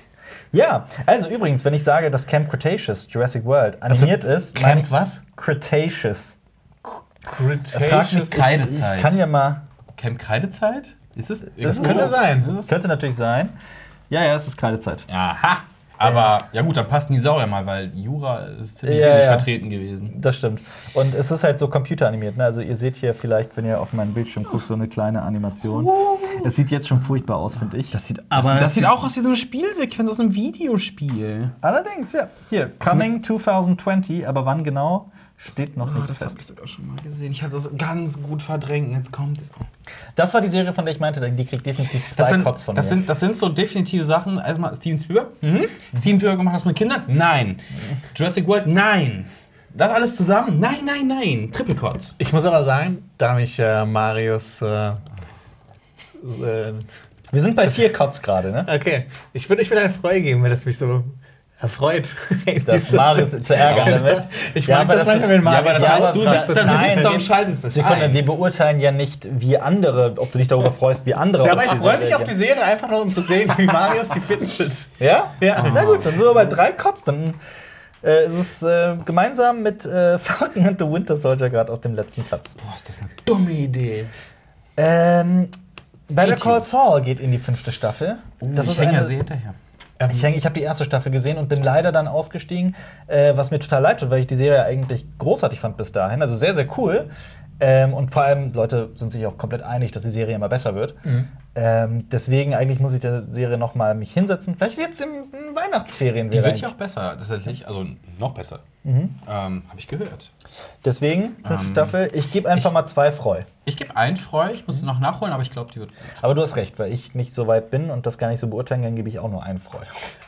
Ja, also übrigens, wenn ich sage, dass Camp Cretaceous, Jurassic World, animiert ist, meine ich Camp was? Cretaceous. Cretaceous. Frag mich, ich, Kreidezeit. ich kann ja mal, Camp Kreidezeit? Ist es? Das ist könnte das? sein. Ist es? könnte natürlich sein. Ja, ja, es ist Kreidezeit. Aha. Aber ja gut, dann Sau ja mal, weil Jura ist ziemlich Ja, wenig ja. vertreten gewesen. Das stimmt. Und es ist halt so computeranimiert. Ne? Also ihr seht hier vielleicht, wenn ihr auf meinen Bildschirm guckt, so eine kleine Animation. Es sieht jetzt schon furchtbar aus, finde ich. Das sieht, Aber das, das sieht sieht- auch aus wie so eine Spielsequenz aus einem Videospiel. Allerdings, ja. Hier, Coming 2020, aber wann genau, steht noch Oh, nicht das habe fest. ich sogar schon mal gesehen. Ich hatte das ganz gut verdrängt. Jetzt kommt. Das war die Serie, von der ich meinte, die kriegt definitiv zwei Das sind, Kotz von das, mir. sind, das sind so definitive Sachen. Erstmal Steven Spielberg. Mhm. Steven Spielberg macht das mit Kindern? Nein. Jurassic World? Nein. Das alles zusammen? Nein, nein, nein. Triple Kotz. Ich muss aber sagen, da mich äh, Marius. Äh, äh, Wir sind bei vier Kotz gerade, ne? okay, ich würde ich würd eine Freude geben, wenn es mich so erfreut. Das Marius zu ärgern damit. Ich Ja, aber das das ist- wenn ja, Marius. aber das Ja, heißt, du sitzt da, du sitzt da und schaltest das Sekunde, ein. wir beurteilen ja nicht, wie andere, ob du dich darüber freust, wie andere ja, aber ich freue mich auf die Serie einfach nur, um zu sehen, wie Marius die findet. Ja? Ja. Na gut, dann sind wir bei drei Kotz. Dann äh, ist es äh, gemeinsam mit äh, Falcon and the Winter Soldier gerade auf dem letzten Platz. Boah, ist das eine dumme Idee. Ähm, Better A-Team. Call Saul geht in die fünfte Staffel. das ich ist hänge ja sehr hinterher. Ich häng- ich habe die erste Staffel gesehen und bin leider dann ausgestiegen, äh, was mir total leid tut, weil ich die Serie eigentlich großartig fand bis dahin. Also sehr, sehr cool. Ähm, und vor allem, Leute sind sich auch komplett einig, dass die Serie immer besser wird. Mhm. Ähm, deswegen eigentlich muss ich der Serie noch mal mich hinsetzen. Vielleicht jetzt in, Weihnachtsferien Die wird ja auch besser, tatsächlich. Also noch besser. Mhm. Ähm, Habe ich gehört. Deswegen, fünfte Ähm, Staffel, ich gebe einfach ich- mal zwei Freu. Ich gebe einen Freu, ich muss noch nachholen, aber ich glaube, die wird gut. Aber du hast recht, weil ich nicht so weit bin und das gar nicht so beurteilen kann, gebe ich auch nur einen Freu.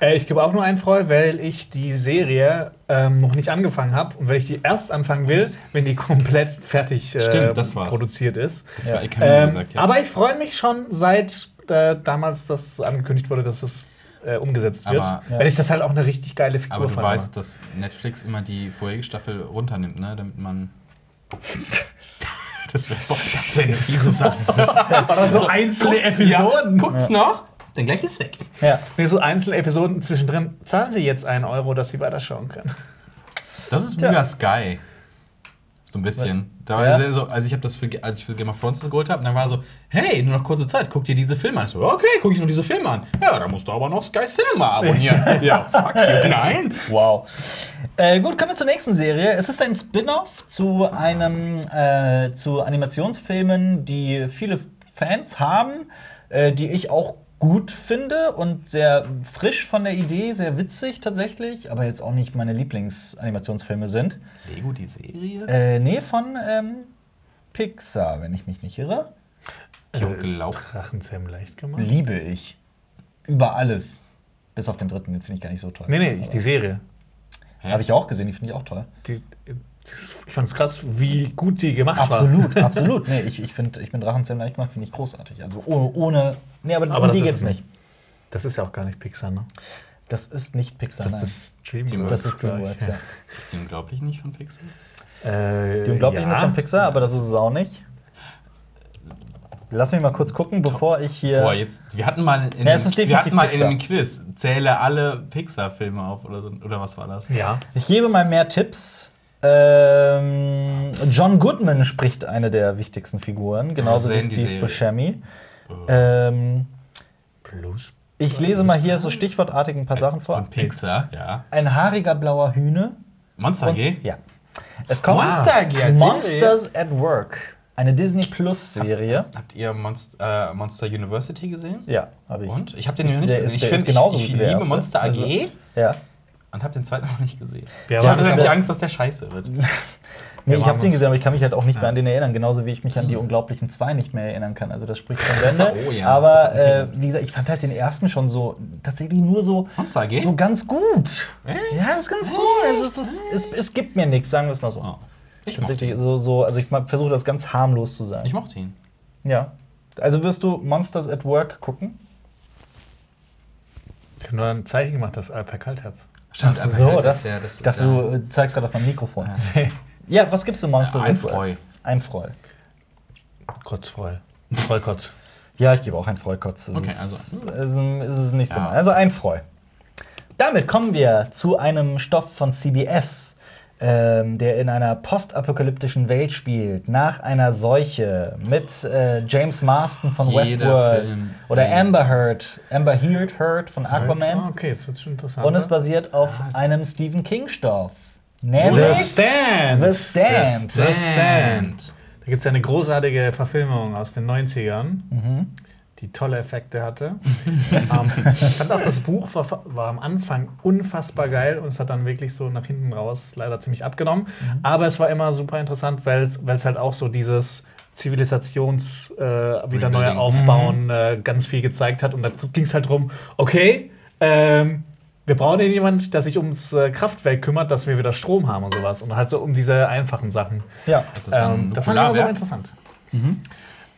Äh, ich gebe auch nur einen Freu, weil ich die Serie ähm, noch nicht angefangen habe und weil ich die erst anfangen will, wenn die komplett fertig äh, Stimmt, das war's. produziert ist. Ja. war eh kein Ähm, gesagt, ja. Aber ich freue mich schon seit äh, damals das angekündigt wurde, dass es äh, umgesetzt wird. Aber- weil ich das halt auch eine richtig geile Figur Aber du fand. weißt, dass Netflix immer die vorherige Staffel runternimmt, ne? Damit man. das wäre das wär eine fiese Sache. Oder so einzelne Guckt's- Episoden. Ja, guckt's noch, dann gleich ist weg. Ja. Nee, so einzelne Episoden zwischendrin. Zahlen Sie jetzt einen Euro, dass Sie weiterschauen können. Das ist bei Sky. So ein bisschen. Da war Ja. sehr so, als ich habe das für, als ich für Game of Thrones geholt habe, dann war so, hey, nur noch kurze Zeit, guck dir diese Filme an. Ich so, okay, guck ich nur diese Filme an. Ja, da musst du aber noch Sky Cinema abonnieren. ja, fuck you. Nein. Wow. Äh, gut, kommen wir zur nächsten Serie. Es ist ein Spin-off zu einem äh, zu Animationsfilmen, die viele Fans haben, äh, die ich auch gut finde und sehr frisch von der Idee, sehr witzig tatsächlich, aber jetzt auch nicht meine Lieblingsanimationsfilme sind. Lego, die Serie? Äh, nee, von ähm, Pixar, wenn ich mich nicht irre. Die Äh, unglaublich. Drachenzähmen leicht gemacht. Liebe ich. Über alles. Bis auf den dritten, den finde ich gar nicht so toll. Nee, nee, die Serie. Habe ich auch gesehen, die finde ich auch toll. Die, ich fand es krass, wie gut die gemacht Absolut, war. absolut. Nee, ich, ich finde ich find Drachenzähmen leicht gemacht, finde ich großartig. Also ohne, ohne. Nee, aber, Aber um die geht's es nicht. Das ist ja auch gar nicht Pixar, ne? Das ist nicht Pixar, Das nein. ist Dreamworks. Das ist. Dreamworks, ja. Ist die unglaublich nicht von Pixar? Äh, Die Unglaublichen ja. ist von Pixar, aber das ist es auch nicht. Lass mich mal kurz gucken, bevor ich hier. Boah, jetzt, wir hatten mal in, Ja, es ist wir hatten mal in einem Quiz, zähle alle Pixar-Filme auf oder, so, oder was war das? Ja. Ich gebe mal mehr Tipps. Ähm, John Goodman spricht eine der wichtigsten Figuren, genauso wie Steve. Buscemi. Ähm, Blues. ich lese mal hier so stichwortartig ein paar Sachen vor. Von Pixar, ja. Ein haariger blauer Hühne. Monster G? Ja. Es kommt Monster AG als Monsters at Work. Eine Disney Plus Serie. Habt ihr Monst äh, Monster University gesehen? Ja, habe ich. Und? Ich habe den noch nicht gesehen. ist- Ich finde, genauso ich, ich liebe. Monster AG Also- Ja. Und habe den zweiten noch nicht gesehen. Wer ich hatte nämlich? Angst, dass der scheiße wird. Nee, ich habe den gesehen, aber ich kann mich halt auch nicht mehr an den erinnern, genauso wie ich mich an die Unglaublichen zwei nicht mehr erinnern kann. Also das spricht von Wände. Oh ja, aber äh, wie gesagt, ich fand halt den ersten schon so tatsächlich nur so, so ganz gut. Echt? Ja, das ist ganz gut. Also es, ist, es, es gibt mir nichts, sagen wir es mal so. Oh. Ich Tatsächlich so, so, also ich versuche das ganz harmlos zu sagen. ich mochte ihn. ja. Also wirst du Monsters at Work gucken? Ich habe nur ein Zeichen gemacht, das Alper Kaltherz. Stimmt, Ach so, halt, das, ja, das ich dachte, ja- du äh, zeigst gerade auf mein Mikrofon. Ja, was gibst du Monsters Ein? Freu. Ein Freu. Kotzfreu. Vollkotz. Ja, ich gebe auch ein Freukotz. Okay, also- ist, ist, ist nicht so. Ja. mal. Also ein Freu. Damit kommen wir zu einem Stoff von CBS, ähm, der in einer postapokalyptischen Welt spielt, nach einer Seuche mit äh, James Marston von Jeder Westworld Film, oder ey. Amber Heard, Amber Heard, Heard von Aquaman. Ah, okay, jetzt wird es schon interessant. Und es basiert auf Ah, einem Stephen King-Stoff. Nämlich The Stand. The Stand. The Stand. Da gibt es eine großartige Verfilmung aus den 90ern, die tolle Effekte hatte. ähm, ich fand auch, das Buch war, war am Anfang unfassbar geil und es hat dann wirklich so nach hinten raus leider ziemlich abgenommen. Aber es war immer super interessant, weil es halt auch so dieses Zivilisations äh, wieder neu aufbauen äh, ganz viel gezeigt hat. Und da ging es halt drum, okay, ähm, wir brauchen hier jemand, der sich ums äh, Kraftwerk kümmert, dass wir wieder Strom haben und sowas. Und halt so um diese einfachen Sachen. Ja. Das ist ein Ähm, das fand ich immer so interessant.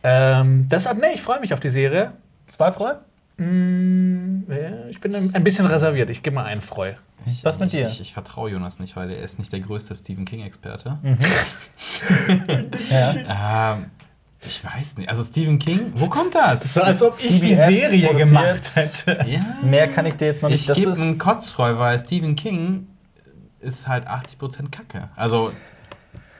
Ähm, deshalb, nee, ich freue mich auf die Serie. Zwei Freu? Mm, ja, ich bin ein bisschen reserviert. Ich gebe mal einen Freu. Ich, Was mit ich, dir? Ich, ich vertraue Jonas nicht, weil er ist nicht der größte Stephen King-Experte. Ja. Ähm, ich weiß nicht. Also Stephen King, wo kommt das? So, als ob ich die Serie produziert. gemacht hätte. ja. Mehr kann ich dir jetzt noch nicht Ich dazu gebe einen Kotzfreu, weil Stephen King ist halt 80% Kacke. Also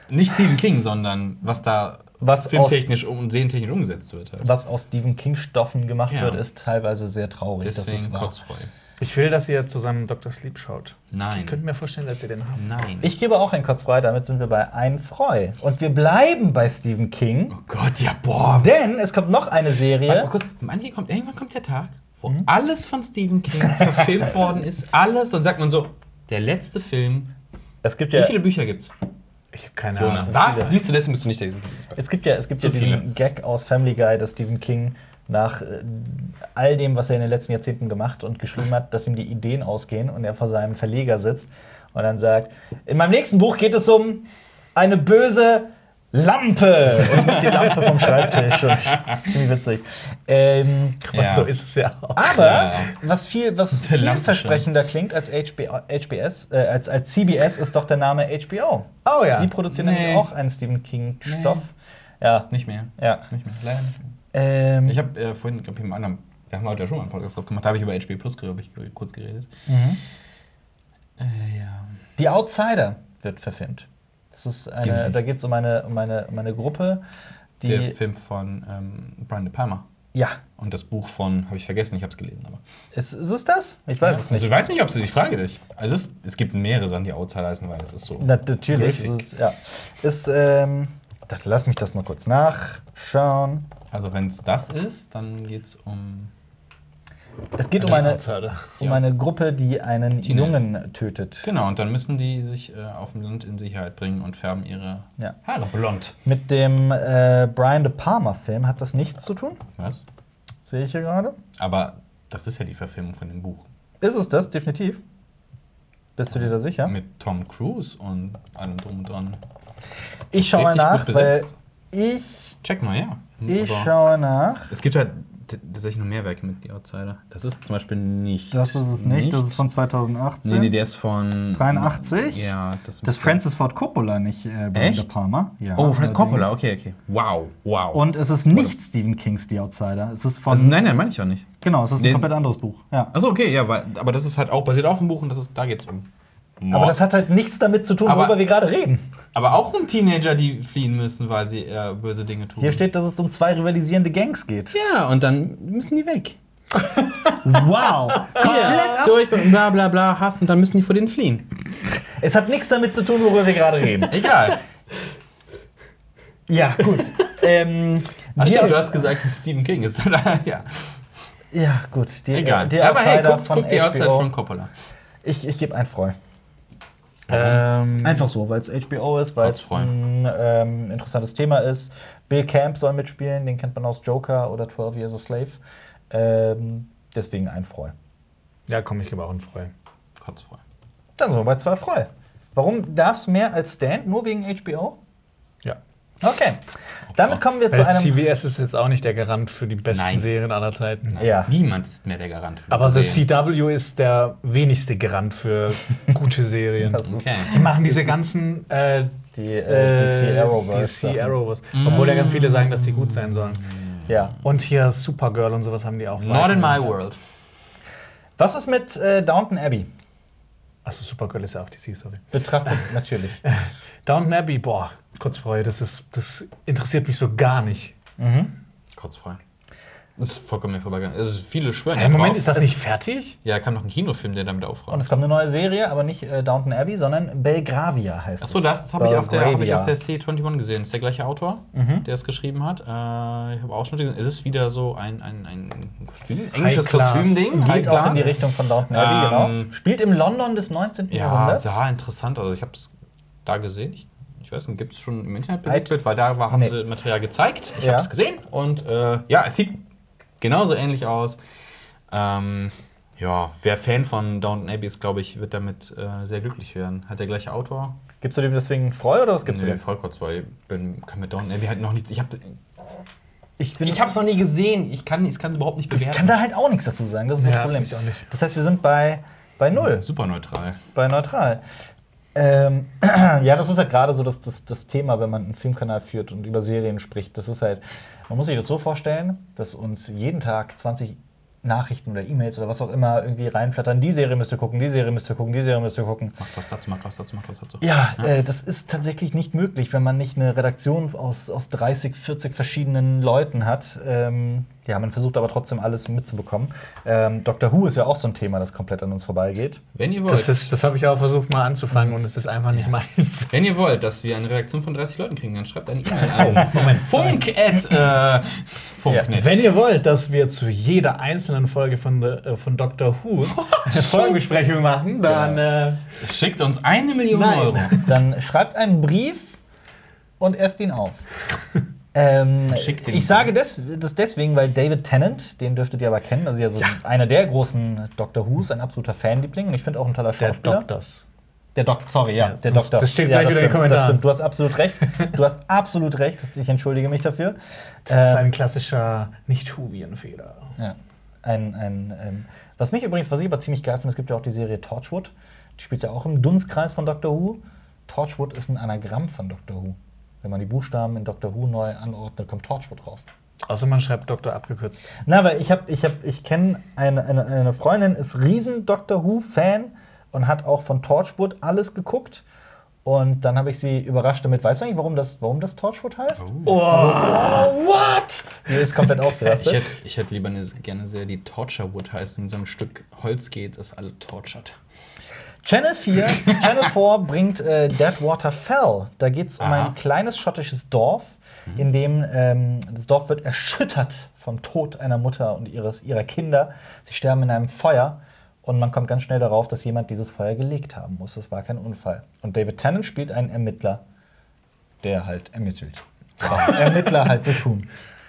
nicht Stephen King, sondern was da Was filmtechnisch und sehentechnisch umgesetzt wird. Halt. was aus Stephen King-Stoffen gemacht Ja. wird, ist teilweise sehr traurig. das Deswegen. Kotzfreu. Ich will, dass ihr zusammen Dr. Sleep schaut. Nein. Ich könnte mir vorstellen, dass ihr den hasst. Nein. Ich gebe auch ein Kotzfrei, damit sind wir bei ein Freu. Und wir bleiben bei Stephen King, oh Gott, ja, boah. denn es kommt noch eine Warte Serie. mal kurz. Manche kommt, irgendwann kommt der Tag, wo Mhm. alles von Stephen King verfilmt worden ist. Alles. Dann sagt man so, der letzte Film. Es gibt Wie ja, viele Bücher gibt's? Ich habe keine. Ahnung. Was? Siehst du, deswegen bist du nicht der es gibt ja, es gibt Zu ja diesen viele. Gag aus Family Guy, dass Stephen King nach äh, all dem, was er in den letzten Jahrzehnten gemacht und geschrieben hat, dass ihm die Ideen ausgehen und er vor seinem Verleger sitzt und dann sagt: In meinem nächsten Buch geht es um eine böse Lampe und nimmt die Lampe vom Schreibtisch und ziemlich witzig. Ähm, Und Ja. so ist es ja auch. Aber Ja. was viel, was Der vielversprechender klingt als HBO, HBS, äh, als, als CBS, ist doch der Name HBO. Oh ja. Die produzieren Nee. nämlich auch einen Stephen King-Stoff. Ja, Nicht mehr. ja. Nicht mehr. Leider nicht mehr. Ähm, Ich habe äh, vorhin, glaube ich, mit einem anderen, wir haben heute ja schon mal einen Podcast drauf gemacht, da habe ich über HBO Plus ich, kurz geredet. mhm. Äh, ja. Die Outsider wird verfilmt. Das ist eine, Disney. da geht es um eine, um, eine, um eine Gruppe, die. Der Film von ähm, Brian De Palma. ja, Und das Buch von, habe ich vergessen, ich habe es gelesen. Aber. ist, ist es das? Ich weiß es Also nicht. ich weiß nicht, ob es ist, ich frage dich. Also es, ist, es gibt mehrere Sachen, die Outsider heißen, weil es ist so. Na, natürlich. Griffig. Es ist, ja. ist, ähm, dachte, lass mich das mal kurz nachschauen. Also wenn es das ist, dann geht es um. Es geht um eine, um eine Gruppe, die einen Tina. Jungen tötet. Genau, und dann müssen die sich äh, auf dem Land in Sicherheit bringen und färben ihre Ja. Haare blond. Mit dem äh, Brian De Palma-Film hat das nichts zu tun, Was? sehe ich hier gerade. Aber das ist ja die Verfilmung von dem Buch. Ist es das, definitiv? Bist du dir da sicher? Mit Tom Cruise und allem drum und dran. Ich schaue mal nach, weil ich, Check mal, ja. ich Aber schaue nach. Es gibt halt tatsächlich noch mehr Werke mit The Outsider. Das ist zum Beispiel nicht. Das ist es nicht, das ist von 2018. Nee, nee, der ist von. 83? Ja, das das ist Francis Ford Coppola, nicht äh, Brian Echt? De Palma. Ja, Oh, Frank. Coppola, okay, okay. Wow, wow. Und es ist nicht Stephen Kings The Outsider. Es ist von. also, nein, nein, meine ich auch nicht. genau, es ist ein Den- komplett anderes Buch. Ja. Achso, okay, ja, weil, aber das ist halt auch basiert auf dem Buch und das ist, da geht's um. Mord. Aber das hat halt nichts damit zu tun, Aber- worüber wir gerade reden. aber auch um Teenager, die fliehen müssen, weil sie äh, böse Dinge tun. Hier steht, dass es um zwei rivalisierende Gangs geht. ja, und dann müssen die weg. Wow! Komplett ab. Durch, bla bla bla, Hass und dann müssen die vor denen fliehen. Es hat nichts damit zu tun, worüber wir gerade reden. Egal. Ja, gut. ähm, Ach stimmt, du hast gesagt, es ist Stephen King ist. ja, Ja, gut. Die, egal. Aber hey, Outsider guck, von guck die Outside von Coppola. Ich, ich gebe ein Freu. Ähm, Einfach so, weil es HBO ist, weil es ein ähm, interessantes Thema ist. Bill Camp soll mitspielen, den kennt man aus Joker oder 12 Years a Slave. Ähm, deswegen ein Freu. ja, komm, ich gebe auch einen Freu. Kotzfrei. Dann sind wir bei zwei Freu. Warum das mehr als Stand? Nur wegen HBO? Okay. Damit kommen wir zu einem. CBS ist jetzt auch nicht der Garant für die besten Nein. Serien aller Zeiten. Ja. Niemand ist mehr der Garant für Aber The Serien. CW ist der wenigste Garant für gute Serien. Das ist Okay. Die machen diese ganzen äh, die äh, DC äh, Arrowverse. DC Arrowverse. Obwohl ja ganz viele sagen, dass die gut sein sollen. Ja. Und hier Supergirl und sowas haben die auch. Not in my world. Was ist mit äh, Downton Abbey? Achso, Supergirl ist ja auch DC, sorry. Betrachtet natürlich. Downton Abbey, boah, kurz Freude, das, ist, das interessiert mich so gar nicht. Kotzfrei. Das ist vollkommen mir vorbeigegangen. Also viele schwören Hey, ja Moment, ist das nicht fertig? Ja, da kam noch ein Kinofilm, der damit aufräumt. Und es kommt eine neue Serie, aber nicht äh, Downton Abbey, sondern Belgravia heißt Achso, es. das, das habe ich, auf der- hab ich Belgravia. auf der C21 gesehen. Das ist der gleiche Autor, Mhm. der es geschrieben hat. Äh, ich habe Ausschnitte gesehen. Es ist wieder so ein, ein, ein Kostüm, englisches. Kostümding. Geht auch in die. Richtung von Downton Abbey, Ähm, genau. Spielt im London des 19. Ja, Jahrhunderts. sah interessant aus. Ich habe es da gesehen. Ich weiß nicht, gibt es schon im Internet belegt, weil da war, haben Nee. sie Material gezeigt. Ich Ja. habe es gesehen und äh, ja, es sieht genauso ähnlich aus. Ähm, ja, wer Fan von Downton Abbey ist, glaube ich, wird damit äh, sehr glücklich werden. Hat der gleiche Autor? Gibst du dem deswegen Freu oder was gibst nee, du dem? voll kurz, weil ich bin, kann mit Downton Abbey halt noch nichts. Ich habe Ich, ich es noch nie gesehen. Ich kann es überhaupt nicht ich bewerten. kann da halt auch nichts dazu sagen, das ist das Ja, Problem. ich auch nicht. Das heißt, wir sind bei, bei Null, Super neutral. bei Neutral. Ähm, ja, das ist halt gerade so das, das, das Thema, wenn man einen Filmkanal führt und über Serien spricht. Das ist halt, man muss sich das so vorstellen, dass uns jeden Tag 20 Nachrichten oder E-Mails oder was auch immer irgendwie reinflattern. Die Serie müsst ihr gucken, die Serie müsst ihr gucken, die Serie müsst ihr gucken. Macht was dazu, macht was dazu, macht was dazu. Ja, Äh, das ist tatsächlich nicht möglich, wenn man nicht eine Redaktion aus, aus 30, 40 verschiedenen Leuten hat. Ähm, ja, man versucht aber trotzdem alles mitzubekommen. Ähm, Doctor Who ist ja auch so ein Thema, das komplett an uns vorbeigeht. Wenn ihr wollt. Das, ist- das habe ich auch versucht mal anzufangen und es ist einfach nicht Yes. meins. Wenn ihr wollt, dass wir eine Redaktion von 30 Leuten kriegen, dann schreibt eine E-Mail an. Moment. Funk at äh, Funknet. Wenn ihr wollt, dass wir zu jeder einzelnen Folge von, äh, von Doctor Who eine Folgenbesprechung machen, dann äh, Schickt uns eine Million Nein. Euro. Dann schreibt einen Brief und esst ihn auf. Ähm, ich sage des, das deswegen, weil David Tennant, den dürftet ihr aber kennen, das ist ja so einer der großen Doctor Who's, ein absoluter Fanliebling und ich finde auch ein toller der Schauspieler. Doktors. Der Doktor, sorry, ja, Ja, der Doktor. das steht ja, gleich wieder in den stimmt, Das Kommentaren. stimmt, du hast absolut recht. Du hast absolut recht, ich entschuldige mich dafür. Das ist Ähm, ein klassischer Nicht-Huvian-Fehler. ja, ein, ein, ähm, was mich übrigens, was ich aber ziemlich geil finde, es gibt ja auch die Serie Torchwood. Die spielt ja auch im Dunstkreis von Doctor Who. Torchwood ist ein Anagramm von Doctor Who. Wenn man die Buchstaben in Doctor Who neu anordnet, kommt Torchwood raus. Außer man schreibt Doktor abgekürzt. Na, weil ich habe, ich habe, ich kenne eine, eine, eine Freundin, ist riesen Doctor Who-Fan und hat auch von Torchwood alles geguckt. Und dann habe ich sie überrascht damit. Weißt du eigentlich, warum das, warum das Torchwood heißt? Oh. Oh, what? Die ist komplett Ich ausgerastet. hätte, ich hätte lieber eine, gerne sehr die Torture Wood heißt, wenn so ein Stück Holz geht, das alle tortured. Channel 4, Channel 4 bringt äh, Deadwater Fell. Da geht es um Aha. ein kleines schottisches Dorf, in dem ähm, das Dorf wird erschüttert vom Tod einer Mutter und ihres, ihrer Kinder. Sie sterben in einem Feuer und man kommt ganz schnell darauf, dass jemand dieses Feuer gelegt haben muss. Das war kein Unfall. Und David Tennant spielt einen Ermittler, der halt ermittelt. Was Ermittler halt so tun.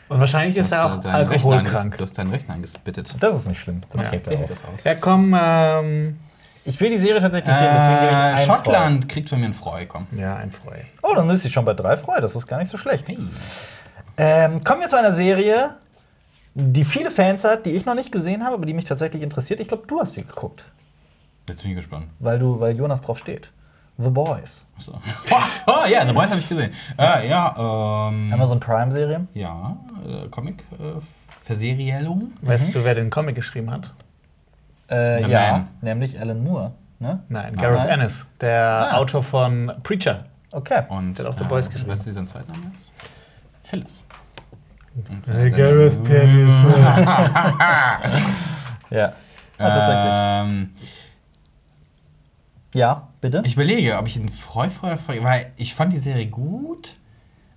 Und wahrscheinlich ist er äh, auch anges- alkoholkrank. du hast deinen Rechner angespittet. Das ist nicht schlimm. Das Ja, aus. das aus. Ja, komm, ähm, Ich will die Serie tatsächlich sehen, deswegen gebe ich Äh, Schottland kriegt von mir ein Freu, komm. ja, ein Freu. Freu. Oh, dann ist sie schon bei drei Freu. Das ist gar nicht so schlecht. Hey. Ähm, kommen wir zu einer Serie, die viele Fans hat, die ich noch nicht gesehen habe, aber die mich tatsächlich interessiert. Ich glaube, du hast sie geguckt, Jetzt bin ich gespannt. weil, du, weil Jonas drauf steht. The Boys. Achso. oh, ja, The Boys habe ich gesehen. Äh, ja, ähm. Amazon Prime-Serie. Ja, äh, Comic, äh, Verseriellung. Weißt du, wer den Comic geschrieben hat? Äh, ja, Man. nämlich Alan Moore. Ne? Nein, Gareth. Ennis, der Ah. Autor von Preacher. Okay. Und Der hat auch The äh, Boys geschrieben. Weißt du, wie sein Zweitname ist? Phyllis. Und Hey, der- Gareth Penis. Ja. Ah, tatsächlich. Ähm, Ja, bitte? ich überlege, ob ich ihn Freu, Freu, Freu, weil ich fand die Serie gut,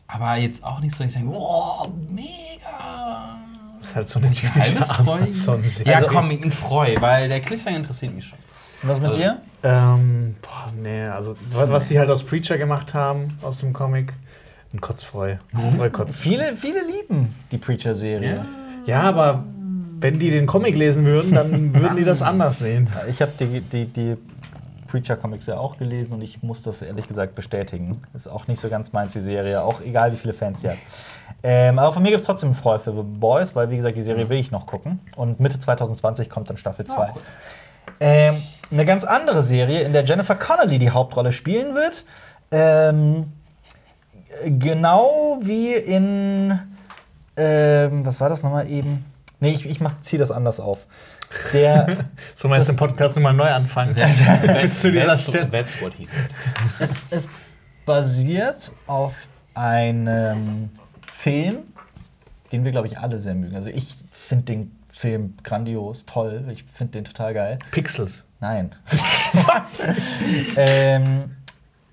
aber jetzt auch nicht so, dass ich sage, oh, mega. Halt so eine Ein halbes Freu. Ja, komm, ein Freu, weil der Cliffhanger interessiert mich schon. Und was mit Also- dir? Ähm, boah, nee, also was die halt aus Preacher gemacht haben, aus dem Comic, ein Kotzfreu. Freukotz. Viele, viele lieben die Preacher-Serie. Ja, aber wenn die den Comic lesen würden, dann würden die das anders sehen. Ich habe die, die, die Preacher-Comics ja auch gelesen und ich muss das ehrlich gesagt bestätigen. Ist auch nicht so ganz meins, die Serie, auch egal wie viele Fans sie hat. Ähm, aber von mir gibt es trotzdem Freude für The Boys, weil, wie gesagt, die Serie will ich noch gucken. Und Mitte 2020 kommt dann Staffel 2. Ähm, eine ganz andere Serie, in der Jennifer Connelly die Hauptrolle spielen wird. Ähm, genau wie in. Ähm, was war das nochmal eben? Nee, ich, ich ziehe das anders auf. Der. So meinst du den Podcast nochmal neu anfangen. That's, Bis zu dieser that's, Stelle. that's what he said. es, es basiert auf einem Film, den wir, glaube ich, alle sehr mögen. Also ich finde den Film grandios, toll. Ich finde den total geil. Pixels. Nein. Was? ähm,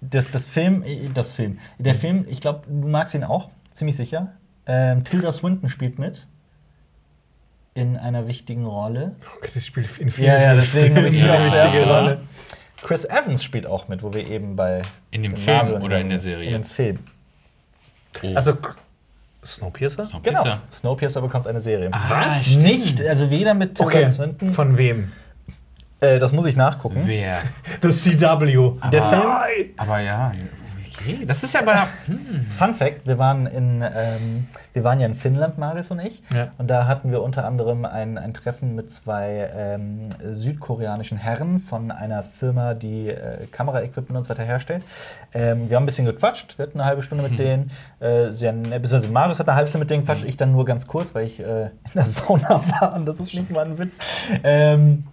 das, das Film, äh, das Film. Der Film, ich glaube, du magst ihn auch, ziemlich sicher. Ähm, Tilda Swinton spielt mit. In einer wichtigen Rolle. Okay, das spielt in vielen Ja, ja, deswegen habe ich sie auch zuerst genannt. Chris Evans spielt auch mit, wo wir eben bei. In dem Film Mario oder in der Serie? In dem Film. Oh. Also, Snowpiercer? Snowpiercer. Genau. Snowpiercer bekommt eine Serie. Ah, Was? stimmt. Nicht, also weder mit Tilda Okay, Swinton. von wem? Äh, das muss ich nachgucken. Wer? Das CW. Der Aber- Film, Aber ja, okay. Das ist ja aber. Hm. Fun Fact: Wir waren in, ähm, wir waren ja in Finnland, Marius und ich, Ja. und da hatten wir unter anderem ein, ein Treffen mit zwei ähm, südkoreanischen Herren von einer Firma, die äh, Kameraequipment und so weiter herstellt. Ähm, wir haben ein bisschen gequatscht, wir hatten eine halbe Stunde mit denen, äh, sehr, nett, beziehungsweise Marius hat eine halbe Stunde mit denen gequatscht, ich dann nur ganz kurz, weil ich äh, in der Sauna war und das ist nicht mal ein Witz. Ähm,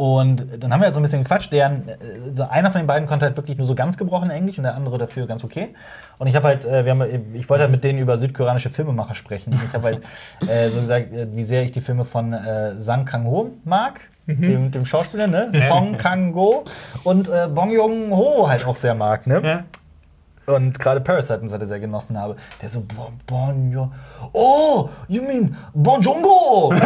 und dann haben wir halt so ein bisschen gequatscht. Deren, äh, so einer von den beiden konnte halt wirklich nur so ganz gebrochen Englisch und der andere dafür ganz okay. Und ich habe halt, äh, wir haben, ich wollte halt mit denen über südkoreanische Filmemacher sprechen. Ich habe halt äh, so gesagt, äh, wie sehr ich die Filme von äh, Sang Kang-ho mag, dem, dem Schauspieler, ne? Song Kang-go und äh, Bong Joon-ho halt auch sehr mag, ne? Ja. Und gerade Parasite und so weiter sehr genossen habe. Der so, Bon, bon, jo. Oh, you mean Bonjongo? so,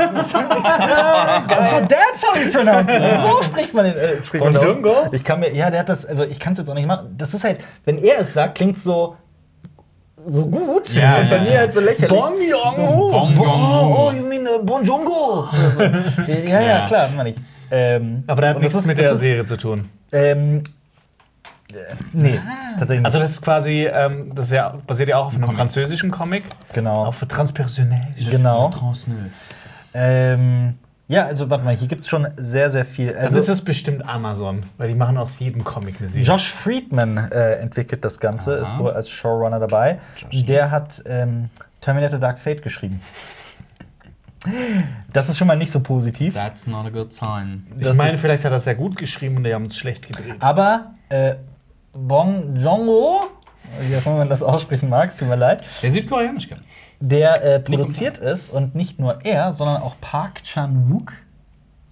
that's how you pronounce it. So spricht man den. Äh, spricht Bonjongo? Ich kann mir, ja, der hat das, also ich kann es jetzt auch nicht machen. Das ist halt, wenn er es sagt, klingt so so gut Ja, und bei ja, mir ja. halt so lächerlich. Bong Joon-ho. So, Bong Bo- Joon-ho. Oh, you mean uh, Bonjongo? Oder so. ja, ja, klar, meine ich. Ähm, Aber der hat und das nichts ist- mit der Serie zu tun. Ähm, nee, tatsächlich nicht. Also das ist quasi, ähm, das ist ja, basiert ja auch auf einem Comic. französischen Comic. genau. Auch für Transpersonnage. Genau. Transnö. Ähm, ja, also warte mal, hier gibt es schon sehr, sehr viel. Also Also ist es bestimmt Amazon, weil die machen aus jedem Comic eine Serie. Josh Friedman äh, entwickelt das Ganze, Aha. ist wohl als Showrunner dabei. Joshi. Der hat ähm, Terminator Dark Fate geschrieben. Das ist schon mal nicht so positiv. That's not a good sign. ich das meine, ist- vielleicht hat er es sehr gut geschrieben und die haben es schlecht gedreht. Aber äh, Bong Joon-ho, wie auch immer man das aussprechen mag, es tut mir leid, Der südkoreanisch kann. der äh, produziert es und nicht nur er, sondern auch Park Chan-wook.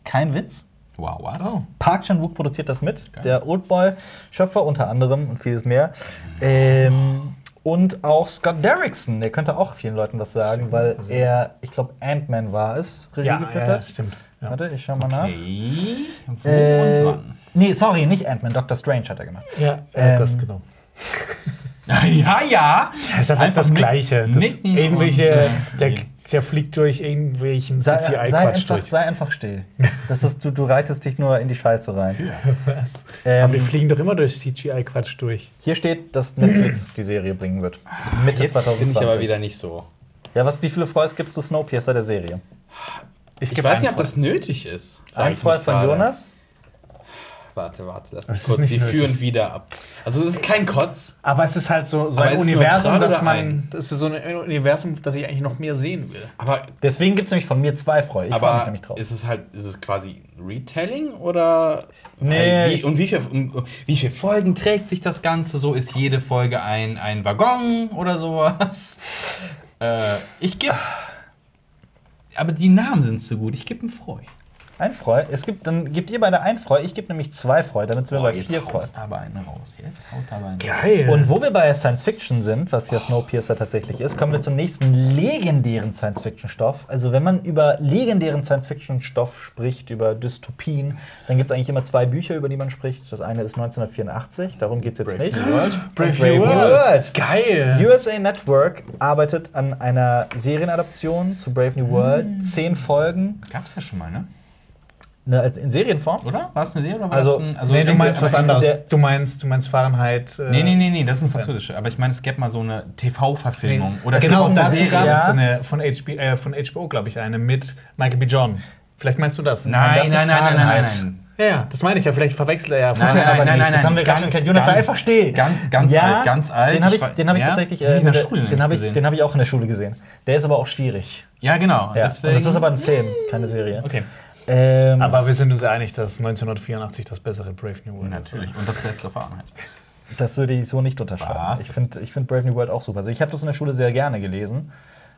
Kein Witz. Wow, was? Oh. Park Chan-wook produziert das mit, Geil. der Oldboy-Schöpfer unter anderem und vieles mehr. Ähm, und auch Scott Derrickson, der könnte auch vielen Leuten was sagen, weil er, ich glaube, Ant-Man war es, Regie Ja, geführt ja, hat. stimmt. Ja. Warte, ich schau mal nach. Okay. Wo Äh, und wann? Nee, sorry, nicht Ant-Man, Doctor Strange hat er gemacht. Ja, Ähm, das genau. Ja, ja. Das ist einfach, das mit- Gleiche. Das nicken irgendwelche, und, äh, der, der fliegt durch irgendwelchen Sei, sei, CGI-Quatsch einfach, durch. sei einfach still. Das ist, du, du reitest dich nur in die Scheiße rein. Was? Ähm, Aber die fliegen doch immer durch CGI-Quatsch durch. hier steht, dass Netflix die Serie bringen wird. Mitte Jetzt bin 2020. ich aber wieder nicht so. Ja, was, wie viele Freus gibst du Snowpiercer der Serie? Ich geb weiß nicht, ob das nötig ist. Ein ich Freund von gerade. Jonas? Warte, warte, lass mich kurz. Die nötig. führen wieder ab. Also, es ist kein Kotz. Aber es ist halt so, so ein Universum, dass man. ein? Das ist so ein Universum, das ich eigentlich noch mehr sehen will. Aber, Deswegen gibt es nämlich von mir zwei Freu. Ich freue mich aber nämlich drauf. ist es halt, ist es quasi Retelling oder? Nee, Wie, und wie viele wie viel Folgen trägt sich das Ganze so? Ist jede Folge ein, ein Waggon oder sowas? äh, ich gebe. Aber die Namen sind zu gut. Ich gebe einen Freu. Ein Freu. Es gibt, dann gebt ihr beide ein Freu. Ich gebe nämlich zwei Freu. Damit sind wir bei jetzt vier Freu. haust aber einen raus. Jetzt haut aber einen Geil. Und wo wir bei Science Fiction sind, was ja Snowpiercer tatsächlich ist, kommen wir zum nächsten legendären Science Fiction Stoff. Also wenn man über legendären Science Fiction Stoff spricht, über Dystopien, dann gibt es eigentlich immer zwei Bücher, über die man spricht. Das eine ist 1984, darum geht es jetzt Brave nicht. New World. Brave Brave New World. World. Geil. USA Network arbeitet an einer Serienadaption zu Brave New World. Zehn Folgen, Gab es ja schon mal, ne? Ne, als in Serienform. Oder? War es eine Serie oder war Also, das ein. Also nee, du in- meinst was anderes. der- du meinst, du meinst Fahrenheit. Äh, Nee, nee, nee, nee, das ist eine französische. Aber ich meine, es gäbe mal so eine TV-Verfilmung. Oder es genau, auch eine Serie. gab es Ja. eine von, HB, äh, von HBO, glaube ich, eine mit Michael B. John. Vielleicht meinst du das? das Nein, ist nein, nein, nein, nein, Fahrenheit. nein. Ja, ja, das meine ich ja. Vielleicht verwechselt er ja. Nein, nein, aber nein, nein, nein, Das haben wir gerade ganz, kein Jonas, ganz- einfach still. Ganz, ganz alt, ganz alt. Den habe ich, den hab ich ja? tatsächlich ich in äh, der Schule den habe ich, gesehen. den hab ich auch in der Schule gesehen. Der ist aber auch schwierig. Ja, genau. Ja. Deswegen, Und das ist aber ein Film, keine Serie. Okay, Ähm, Aber wir sind uns einig, dass 1984 das bessere Brave New World ist. natürlich. Und das bessere Fahrenheit. Das würde ich so nicht unterschreiben. Was? Ich finde ich find Brave New World auch super. Also ich habe das in der Schule sehr gerne gelesen.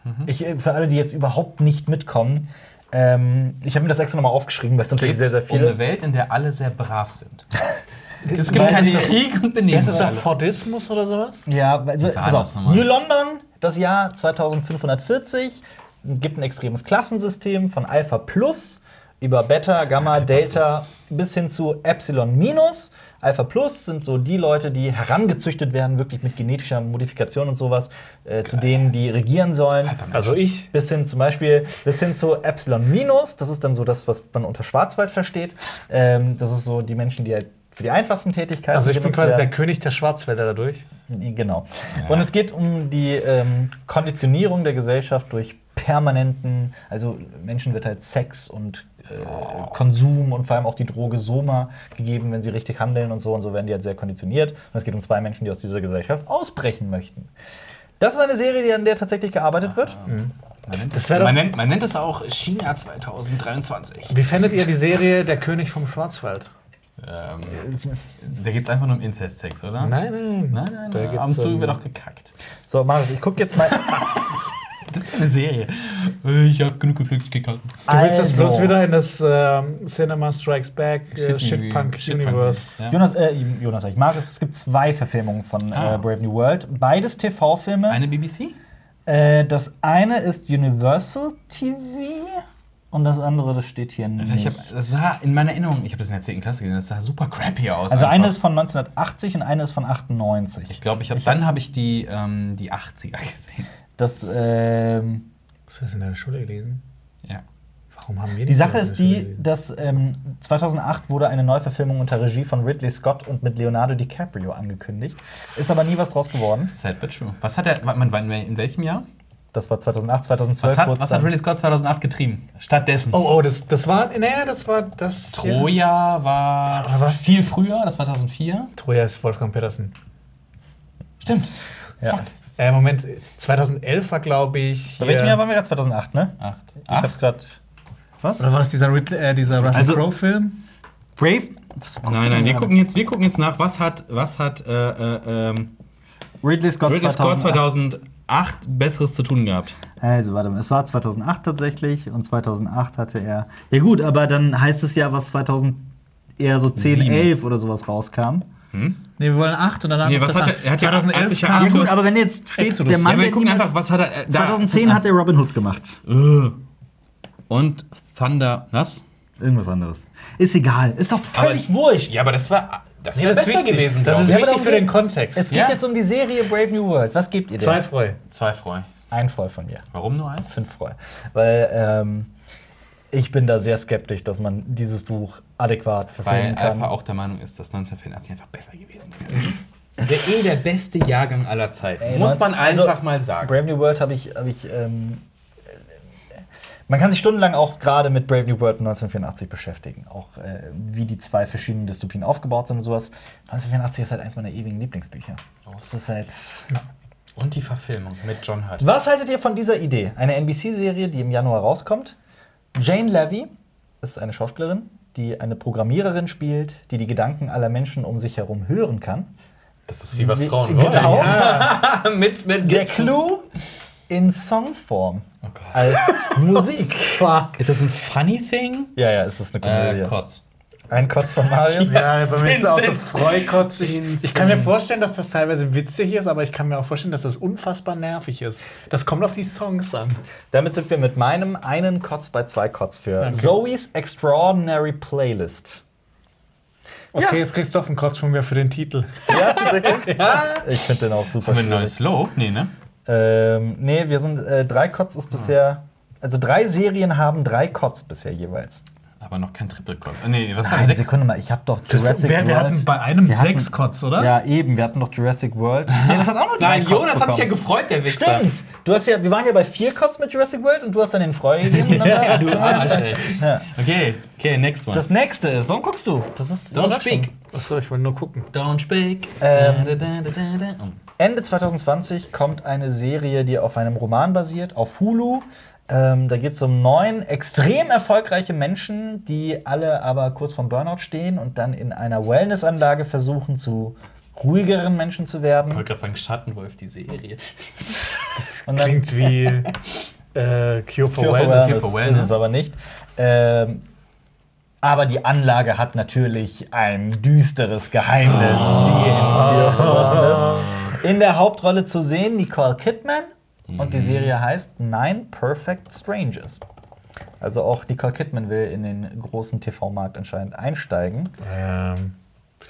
Mhm. Ich, äh, für alle, die jetzt überhaupt nicht mitkommen, ähm, ich habe mir das extra nochmal aufgeschrieben, weil es natürlich sehr, sehr viel um eine ist. Welt, in der alle sehr brav sind. Es gibt keinen das- Krieg und Ist Benehmen. es doch Fordismus oder sowas? Ja, also, pass das auf. New London, das Jahr 2540. Es gibt ein extremes Klassensystem von Alpha Plus über Beta, Gamma, Delta bis hin zu Epsilon Minus. Alpha Plus sind so die Leute, die herangezüchtet werden, wirklich mit genetischer Modifikation und sowas, äh, zu denen, die regieren sollen. Also ich. Bis hin zum Beispiel, bis hin zu Epsilon Minus, das ist dann so das, was man unter Schwarzwald versteht. Ähm, das ist so die Menschen, die halt für die einfachsten Tätigkeiten Also ich bin quasi der. König der Schwarzwälder dadurch. Genau. Und es geht um die ähm, Konditionierung der Gesellschaft durch permanenten, also Menschen wird halt Sex und Konsum und vor allem auch die Droge Soma gegeben, wenn sie richtig handeln und so und so werden die halt sehr konditioniert. Und es geht um zwei Menschen, die aus dieser Gesellschaft ausbrechen möchten. Das ist eine Serie, die an der tatsächlich gearbeitet wird. Man nennt, Das es, man, nennt, man nennt es auch China 2023. Wie fändet ihr die Serie Der König vom Schwarzwald? Ähm, da geht es einfach nur um Inzestsex, oder? Nein, nein. Nein, nein, Da nein. geht's Ab und zu wird auch gekackt. So, Marius, ich gucke jetzt mal. Das ist ja eine Serie. Ich habe genug gekackt. Du willst das Also. bloß wieder in das ähm, Cinema Strikes Back äh, Shitpunk Universe. ja. Jonas, äh, Jonas, sag ich, Marius, es gibt zwei Verfilmungen von Ah. äh, Brave New World. Beides TV-Filme. Eine BBC? Äh, das eine ist Universal TV und das andere, das steht hier nicht. Ich hab, das sah in meiner Erinnerung, ich habe das in der 10. Klasse gesehen, das sah super crappy aus. also eine einfach. ist von 1980 und eine ist von 98. Ich glaube, ich habe dann habe ich die, ähm, die 80er gesehen. Das, ähm, Hast du das in der Schule gelesen? Ja. Warum haben wir die Sache ist die, gelesen? dass ähm, 2008 wurde eine Neuverfilmung unter Regie von Ridley Scott und mit Leonardo DiCaprio angekündigt. Ist aber nie was draus geworden. Sad but true. Was hat er, in welchem Jahr? Das war 2008, 2012. Was hat, was hat Ridley Scott 2008 getrieben? Stattdessen. Oh, oh, das, das war. Naja, das war das. Troja war Aber was? viel früher, das war 2004. Ja. Troja ist Wolfgang Petersen. Stimmt. Ja. Fuck. Äh, Moment, 2011 war, glaube ich. Bei welchem Jahr waren wir gerade? 2008, ne? Acht. Ich hab's gerade. Was? Oder war das dieser, Rid äh, dieser Russell Also- Crowe-Film? Brave? Nein, nein, wir gucken jetzt, wir gucken jetzt nach, was hat, was hat äh, äh, ähm, Ridley Scott Ridley Scott 2008. 2008 Besseres zu tun gehabt. Also, warte mal, es war 2008 tatsächlich und 2008 hatte er. Ja, gut, aber dann heißt es ja, was 2000 eher so 10, Sieben. 11 oder sowas rauskam. Ne, wir wollen 8 und dann Nee, was hat er- er hat ja- er hat sich ja Ja, gut, aber wenn jetzt steht, der Mann, ja, wir gucken einfach, was hat er. äh, da- 2010 hat er Robin Hood gemacht. Äh. Und Thunder. Was? Irgendwas anderes. Ist egal. Ist doch völlig wurscht. Ja, aber das war. Das wäre besser wichtig. gewesen, Das ist ich. Ja, aber wichtig für den Kontext. Es geht Ja. jetzt um die Serie Brave New World. Was gebt ihr denn? Zwei Freu. Zwei Freu. Ein Freu von mir. Warum nur eins? Fünf Freu. Weil ähm, ich bin da sehr skeptisch, dass man dieses Buch adäquat Weil verfilmen kann. Alpa auch der Meinung ist, dass 1984 einfach besser gewesen wäre. Der eh der beste Jahrgang aller Zeiten. Ey, Muss man 19 einfach also, mal sagen. Brave New World habe ich, hab ich ähm, man kann sich stundenlang auch gerade mit Brave New World 1984 beschäftigen. Auch äh, wie die zwei verschiedenen Dystopien aufgebaut sind und sowas. 1984 ist halt eins meiner ewigen Lieblingsbücher. Das ist halt. Und die Verfilmung mit John Hurt. Was haltet ihr von dieser Idee? Eine NBC-Serie, die im Januar rauskommt. Jane Levy ist eine Schauspielerin, die eine Programmiererin spielt, die die Gedanken aller Menschen um sich herum hören kann. Das ist wie was Wie- Frauen genau. wollen. mit, mit Der. Clou in Songform Oh Gott. als Musik. Ist das ein funny thing? Ja, ja, es ist eine Komödie. Äh, Kotz. Ein Kotz von Marius. Ja, bei mir ist es auch so freukotzig. Ich kann mir vorstellen, dass das teilweise witzig ist, aber ich kann mir auch vorstellen, dass das unfassbar nervig ist. Das kommt auf die Songs an. Damit sind wir mit meinem einen Kotz bei zwei Kotz für Okay. Zoe's Extraordinary Playlist. Okay, Ja. jetzt kriegst du doch einen Kotz von mir für den Titel. Ja, tatsächlich? Ich finde den auch super Haben wir ein schwierig. neues Low? Nee, ne? Ähm, nee, wir sind äh, drei Kotz ist bisher. Also drei Serien haben drei Kotz bisher jeweils. Aber noch kein Triple Kotz. Äh, Nee, was haben wir? Nein, Sechs? Sekunde mal, ich habe doch Jurassic wir, wir World. hatten bei einem Wir hatten- sechs Kotz, oder? Ja, eben, wir hatten doch Jurassic World. Nee, das hat auch nur drei Nein, Kotz Jonas hat sich ja bekommen. gefreut, der Wichser. Stimmt. Du hast ja, wir waren ja bei vier Kotz mit Jurassic World und du hast dann den Freu gegeben. Und dann Ja, du Arsch, ey. Ja. Okay, okay, next one. Das nächste ist, warum guckst du? Das ist Don't speak. Achso, ich wollte nur gucken. Don't speak. Ähm, Da, da, da, da, da. Ende 2020 kommt eine Serie, die auf einem Roman basiert, auf Hulu. Ähm, da geht es um neun extrem erfolgreiche Menschen, die alle aber kurz vorm Burnout stehen und dann in einer Wellnessanlage versuchen, zu ruhigeren Menschen zu Ich werden. wollte gerade sagen, Schattenwolf, die Serie. Und dann Klingt wie äh, Cure for Cure for Wellness. Wellness, for ist Wellness. es aber nicht. Ähm, aber die Anlage hat natürlich ein düsteres Geheimnis, wie in Cure for Wellness. In der Hauptrolle zu sehen Nicole Kidman und die Serie heißt Nine Perfect Strangers. Also auch Nicole Kidman will in den großen TV-Markt anscheinend einsteigen. Ähm,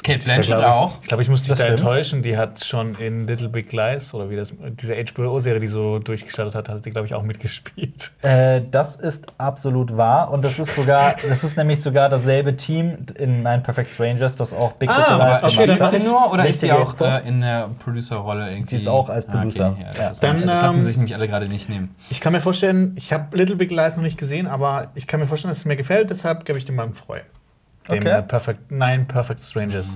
Kate Blanchett glaub ich, auch. Ich glaube, ich muss dich Das da stimmt. enttäuschen. Die hat schon in Little Big Lies oder wie das, diese HBO-Serie, die so durchgestartet hat, hat die, glaube ich, auch mitgespielt. Äh, das ist absolut wahr und das ist sogar, das ist nämlich sogar dasselbe Team in Nine Perfect Strangers, das auch Big Ah, Little aber Lies okay, gemacht hat. Sie nur oder ist sie auch äh, in der Producer-Rolle irgendwie? Sie ist auch als Producer. Ah, okay. ja, Ja. das, Dann, das lassen ähm, sich nämlich alle gerade nicht nehmen. Ich kann mir vorstellen, ich habe Little Big Lies noch nicht gesehen, aber ich kann mir vorstellen, dass es mir gefällt, deshalb gebe ich dem mal einen Freu. Dem Okay. äh, Perfect, Nine Perfect Strangers.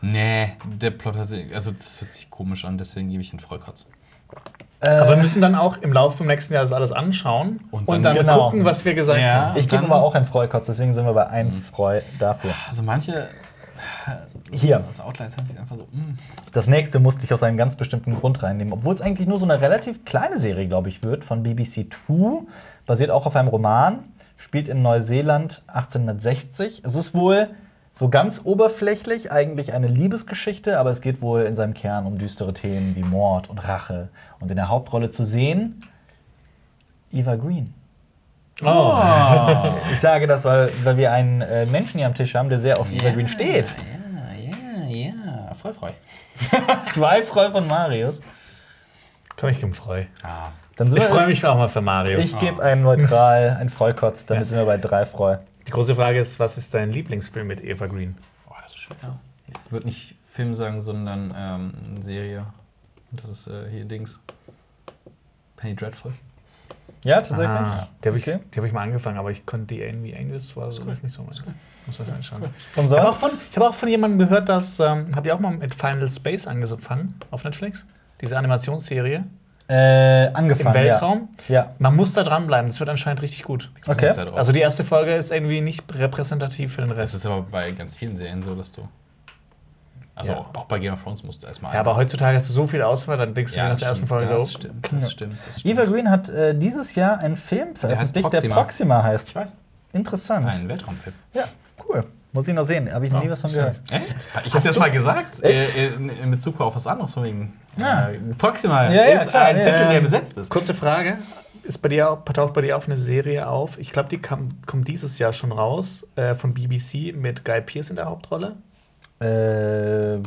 Nee, der Plot hat. Also, das hört sich komisch an, deswegen gebe ich einen Vollkotz. Äh, Aber wir müssen dann auch im Laufe vom nächsten Jahr das alles anschauen Und und dann- dann, Genau. gucken, was wir gesagt Ja. haben. ich gebe dann- aber auch einen Freukotz, deswegen sind wir bei einem Freu dafür. Also, manche. Hier, Das Outlines haben sich einfach so. mm. das nächste musste ich aus einem ganz bestimmten Grund reinnehmen. Obwohl es eigentlich nur so eine relativ kleine Serie, glaube ich, wird, von BBC Two. Basiert auch auf einem Roman, spielt in Neuseeland 1860. Es ist wohl so ganz oberflächlich eigentlich eine Liebesgeschichte, aber es geht wohl in seinem Kern um düstere Themen wie Mord und Rache. Und in der Hauptrolle zu sehen, Eva Green. Oh. Ich sage das, weil, weil wir einen äh, Menschen hier am Tisch haben, der sehr auf Eva Green steht. Ja, ja, ja. Voll frei. Zwei Freu von Marius. Komm, ich gebe Freu. Ah. Dann Ich freue mich auch mal für Mario. Ich gebe einen neutral, ein Freukotz, damit Ja. sind wir bei drei Freu. Die große Frage ist, was ist dein Lieblingsfilm mit Eva Green? Boah, das ist schwer. Ich würde nicht Film sagen, sondern ähm, Serie. Und das ist äh, hier Dings. Penny Dreadful. Ja, tatsächlich. Ah, die habe ich, Okay. die hab ich mal angefangen, aber ich konnte die irgendwie Englisch, war so nicht so meins. Muss man anschauen. Und Ich habe auch, von- ich hab auch von jemandem gehört, dass, ähm, habt ihr auch mal mit Final Space angefangen auf Netflix? Diese Animationsserie Äh, im angefangen. Weltraum. Ja. ja. Man muss da dranbleiben, das wird anscheinend richtig gut. Okay. Drauf. Also die erste Folge ist irgendwie nicht repräsentativ für den das Rest. ist aber bei ganz vielen Serien so, dass du. Also Ja. auch bei Game of Thrones musst du erstmal. Ja, aber heutzutage hast du so viel Auswahl, dann denkst du ja, dir nach das der ersten Folge das so. stimmt, das Ja. stimmt, das stimmt. Eva Green hat äh, dieses Jahr einen Film veröffentlicht, der Proxima. Proxima, heißt. Ich weiß. Interessant. Ein Weltraumfilm. Ja, cool. Muss ich noch sehen. Habe ich noch Ja, nie was von gehört. Echt? Ich habe das mal gesagt, Echt? äh, in, in Bezug auf was anderes von wegen. Ja. Äh, Proxima Ja, ja, ist klar, ein ja, Titel, ja. der besetzt ist. Kurze Frage. ist bei dir, auch- taucht bei dir auch eine Serie auf. Ich glaube, die kam, kommt dieses Jahr schon raus äh, von BBC mit Guy Pearce in der Hauptrolle. Äh,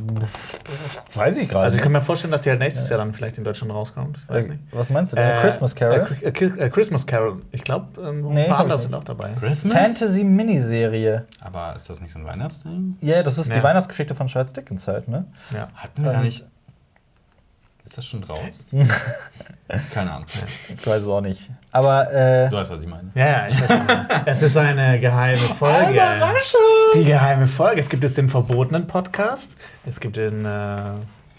weiß ich gerade. Also ich kann mir vorstellen, dass die halt nächstes Jahr dann vielleicht in Deutschland rauskommt. Ich weiß nicht. Was meinst du denn? Äh, Christmas Carol? Äh, äh, äh, Christmas Carol. Ich glaube, ähm, ein Nee, paar hab andere sind auch dabei. Christmas? Fantasy-Miniserie. Aber ist das nicht so ein Weihnachtsding? Ja, das ist die Ja. Weihnachtsgeschichte von Charles Dickens halt, ne? Ja. Hatten wir da Ähm. nicht. Ist das schon raus? Keine Ahnung. Ich weiß es auch nicht. Aber, äh, Du weißt, was ich meine. Ja, ja, ich weiß nicht. es ist eine geheime Folge. Die geheime Folge. Es gibt jetzt den verbotenen Podcast. Es gibt den, äh,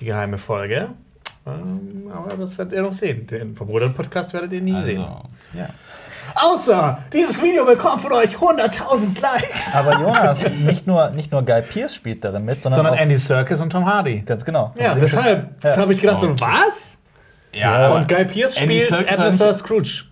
die geheime Folge. Ähm, aber das werdet ihr noch sehen. Den verbotenen Podcast werdet ihr nie sehen. Also, ja. Außer, dieses Video bekommt von euch 100.000 Likes. aber Jonas, nicht nur, nicht nur Guy Pearce spielt darin mit, sondern, Sondern auch, Andy Serkis und Tom Hardy. ganz genau. Ja, deshalb das Ja. habe ich gedacht, so, Okay. was? Ja, Und aber Guy Pearce Andy spielt Ebenezer Scrooge.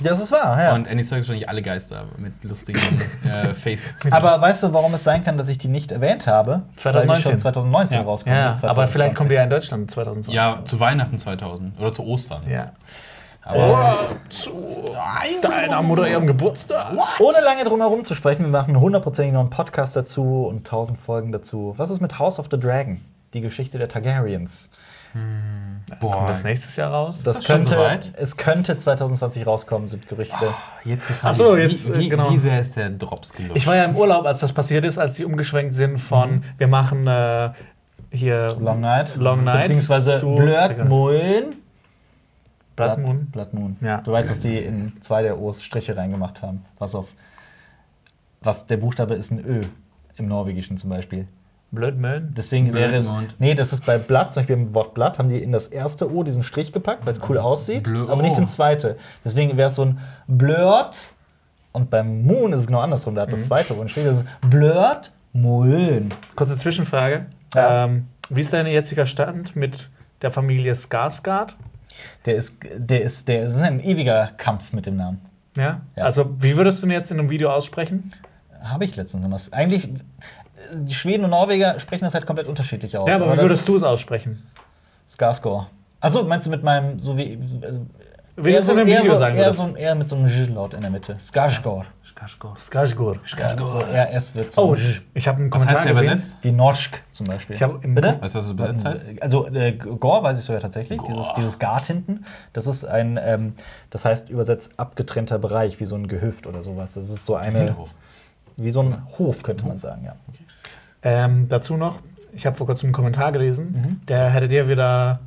Das ist wahr, ja. Und Andy Serkis wahrscheinlich alle Geister mit lustigen äh, Face. aber weißt du, warum es sein kann, dass ich die nicht erwähnt habe? Weil die 2019. schon 2019 Ja. rauskommt. Ja, nicht 2020. aber vielleicht kommt die ja in Deutschland 2020. Ja, zu Weihnachten 2000 oder zu Ostern. Ja. Aber Zu deiner Mutter ihrem Geburtstag. Ohne lange drum herum zu sprechen, wir machen hundertprozentig noch einen Podcast dazu und tausend Folgen dazu. Was ist mit House of the Dragon? Die Geschichte der Targaryens. Kommt das nächstes Jahr raus? Das, das schon könnte, soweit? es könnte 2020 rauskommen, sind Gerüchte. jetzt die Frage, Ach so, jetzt, wie, wie, genau. wie sehr ist der Drops gelutscht? Ich war ja im Urlaub, als das passiert ist, als die umgeschwenkt sind von wir machen äh, hier Long Night. Long Night Beziehungsweise zu- Blood Moon. Blood Moon. Blood Moon. Ja. Du weißt, dass die in zwei der O's Striche reingemacht haben. Was auf. Was der Buchstabe ist ein Ö. Im Norwegischen zum Beispiel. Moon. Deswegen wäre es. Nee, das ist bei Blood, zum Beispiel im Wort Blood, haben die in das erste O diesen Strich gepackt, weil es cool aussieht, Blö- aber nicht oh. ins zweite. Deswegen wäre es so ein Blurt. Und beim Moon ist es genau andersrum. Da hat Mhm. das zweite O einen Strich. Das ist Blurt Moon. Kurze Zwischenfrage. Ja. Ähm, wie ist dein jetziger Stand mit der Familie Skarsgård? Der ist, der ist, der ist ein ewiger Kampf mit dem Namen. Ja? Ja. Also, wie würdest du ihn jetzt in einem Video aussprechen? Habe ich letztens noch was. Eigentlich, die Schweden und Norweger sprechen das halt komplett unterschiedlich aus. ja, aber wie das würdest du es aussprechen? Skarsgård. Achso, meinst du mit meinem, so wie. Also, Wie eher würdest du in einem eher Video so, sagen eher, so, eher mit so einem J-Laut in der Mitte. Skarsgård. Skarsgård. Ja, so eher S wird so Oh, ich habe einen was Kommentar heißt der gesehen. übersetzt? wie Norsk zum Beispiel. Ich hab im Bitte? Weißt du, was das übersetzt heißt? Also äh, Gore weiß ich sogar tatsächlich. Dieses, dieses Gart hinten, das ist ein, ähm, das heißt übersetzt abgetrennter Bereich, wie so ein Gehöft oder sowas. Das ist so eine, Hinterhof. wie so ein Hof, könnte man sagen, ja. Ähm, dazu noch, ich habe vor kurzem einen Kommentar gelesen, Mhm. der hätte dir wieder,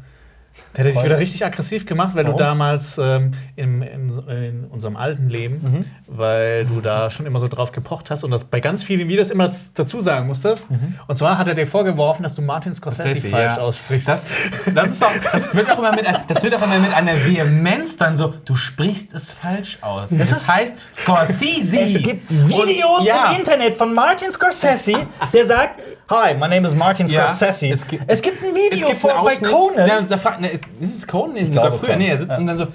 der hätte dich wieder richtig aggressiv gemacht, weil Warum? du damals ähm, im, in, in unserem alten Leben, Mhm. weil du da schon immer so drauf gepocht hast und das bei ganz vielen Videos immer dazu sagen musstest. Mhm. Und zwar hat er dir vorgeworfen, dass du Martin Scorsese Scorsese, falsch ja. aussprichst. Das, das, ist auch, das, wird auch immer mit, das wird auch immer mit einer Vehemenz dann so, du sprichst es falsch aus. Das Das, ist- heißt Scorsese. Es gibt Videos Und- ja. im Internet von Martin Scorsese, der sagt: Hi, my name is Martin Ja, Scorsese. es gibt- es gibt ein Video Es gibt vor, einen bei Conan. Ja, da fragt, ne, ist es Conan? Nee, sogar glaube, früher. Conan. Nee, er sitzt Ja. und dann so,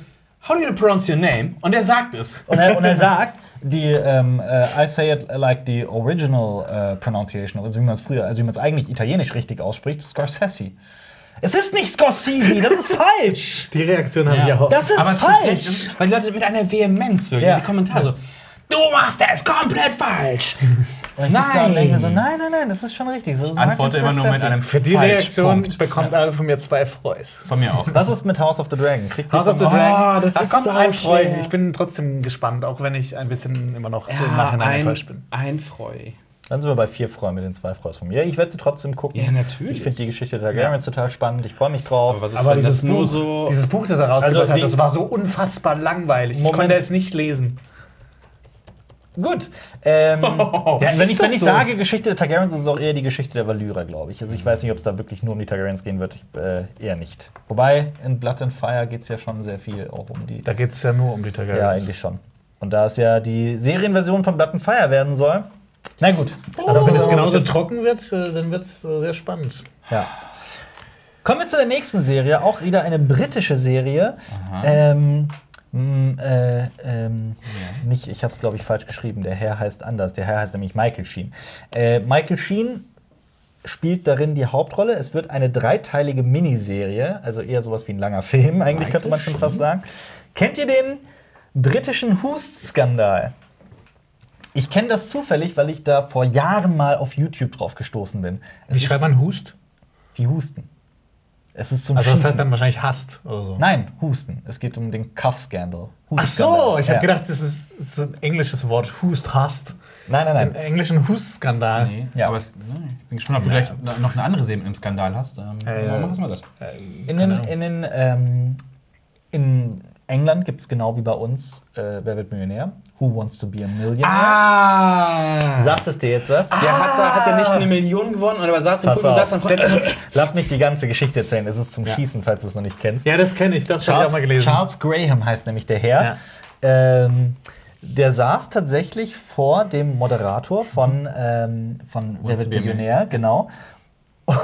how do you pronounce your name? Und er sagt es. Und er, und er sagt, die, ähm, äh, I say it like the original äh, pronunciation, also wie man es früher, also wie man es eigentlich italienisch richtig ausspricht, Scorsese. Es ist nicht Scorsese, das ist falsch. Die Reaktion habe ich auch. Das ist Aber falsch. Recht, weil die Leute mit einer Vehemenz wirklich, Ja. diese Kommentare so, du machst das komplett falsch. Und ich sitze da und Nein. denke mir so, nein, nein, nein, das ist schon richtig. Ist Martin Antworte immer nur mit einem Für die Falsch, Reaktion Punkt. bekommt alle von mir zwei Freus. Von mir auch. Was ist mit House of the Dragon? Kriegt die House of the Dragon, das das, ist kommt so ein Freu. Ich bin trotzdem gespannt, auch wenn ich ein bisschen immer noch so im Ja, Nachhinein ein, enttäuscht bin. ein Freu. Dann sind wir bei vier Freuen mit den zwei Freus von mir. Ich werde sie trotzdem gucken. Ja, natürlich. Ich finde die Geschichte der Targaryens total spannend. Ich freue mich drauf. Aber was ist, Aber wenn das dieses nur Buch, so. dieses Buch, das er rausgebracht Also hat, das war so unfassbar langweilig. Ich Moment. konnte es nicht lesen. Gut. Ähm, ja, wenn, ich, wenn ich so. sage Geschichte der Targaryens, ist es auch eher die Geschichte der Valyra, glaube ich. Also ich weiß nicht, ob es da wirklich nur um die Targaryens gehen wird. Ich, äh, eher nicht. Wobei in Blood and Fire geht es ja schon sehr viel auch um die. Da geht es ja nur um die Targaryens. Ja, eigentlich schon. Und da es ja die Serienversion von Blood and Fire werden soll. Na gut. Also wenn es Oh. genauso trocken wird, äh, dann wird es sehr spannend. Ja. Kommen wir zu der nächsten Serie, auch wieder eine britische Serie. Ähm, mh, äh, ähm, nicht, ich habe es glaube ich falsch geschrieben. Der Herr heißt anders. Der Herr heißt nämlich Michael Sheen. Äh, Michael Sheen spielt darin die Hauptrolle. Es wird eine dreiteilige Miniserie, also eher sowas wie ein langer Film, eigentlich Michael könnte man schon fast sagen. Kennt ihr den britischen Hust-Skandal? Ich kenne das zufällig, weil ich da vor Jahren mal auf YouTube drauf gestoßen bin. Es Wie schreibt man Hust? wie Husten. Es ist zum Also das heißt dann wahrscheinlich hasst oder so. Nein, Husten. Es geht um den Cuff-Scandal. Ach so, ich habe Ja. gedacht, das ist so ein englisches Wort. Hust, hasst. Nein, nein, Im nein. englischen Hust-Skandal. Nee, Ja. aber es, nein, ich bin gespannt, ob du gleich noch eine andere mit einem Skandal hast. Ähm, ja. Machen wir das. In Keine den, in, den, ähm, in England gibt es genau wie bei uns äh, Wer wird Millionär? Who wants to be a millionaire? Ah! Sagt es dir jetzt was? Der hat, hat ja nicht eine Million gewonnen, aber saß im Publikum, saß dann Lass mich die ganze Geschichte erzählen. Es ist zum Ja. Schießen, falls du es noch nicht kennst. Ja, das kenne ich. Doch, das habe ich auch Charles, mal gelesen. Charles Graham heißt nämlich der Herr. Ähm, der saß tatsächlich vor dem Moderator von, ähm, von Wer wird Millionär, genau.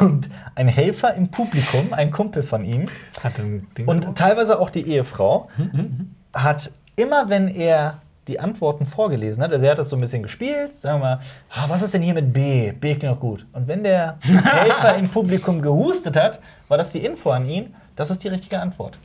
Und ein Helfer im Publikum, ein Kumpel von ihm, und teilweise auch die Ehefrau, hat immer, wenn er die Antworten vorgelesen hat, also er hat das so ein bisschen gespielt, sagen wir mal, ah, was ist denn hier mit B? B klingt doch gut. Und wenn der Helfer im Publikum gehustet hat, war das die Info an ihn, das ist die richtige Antwort.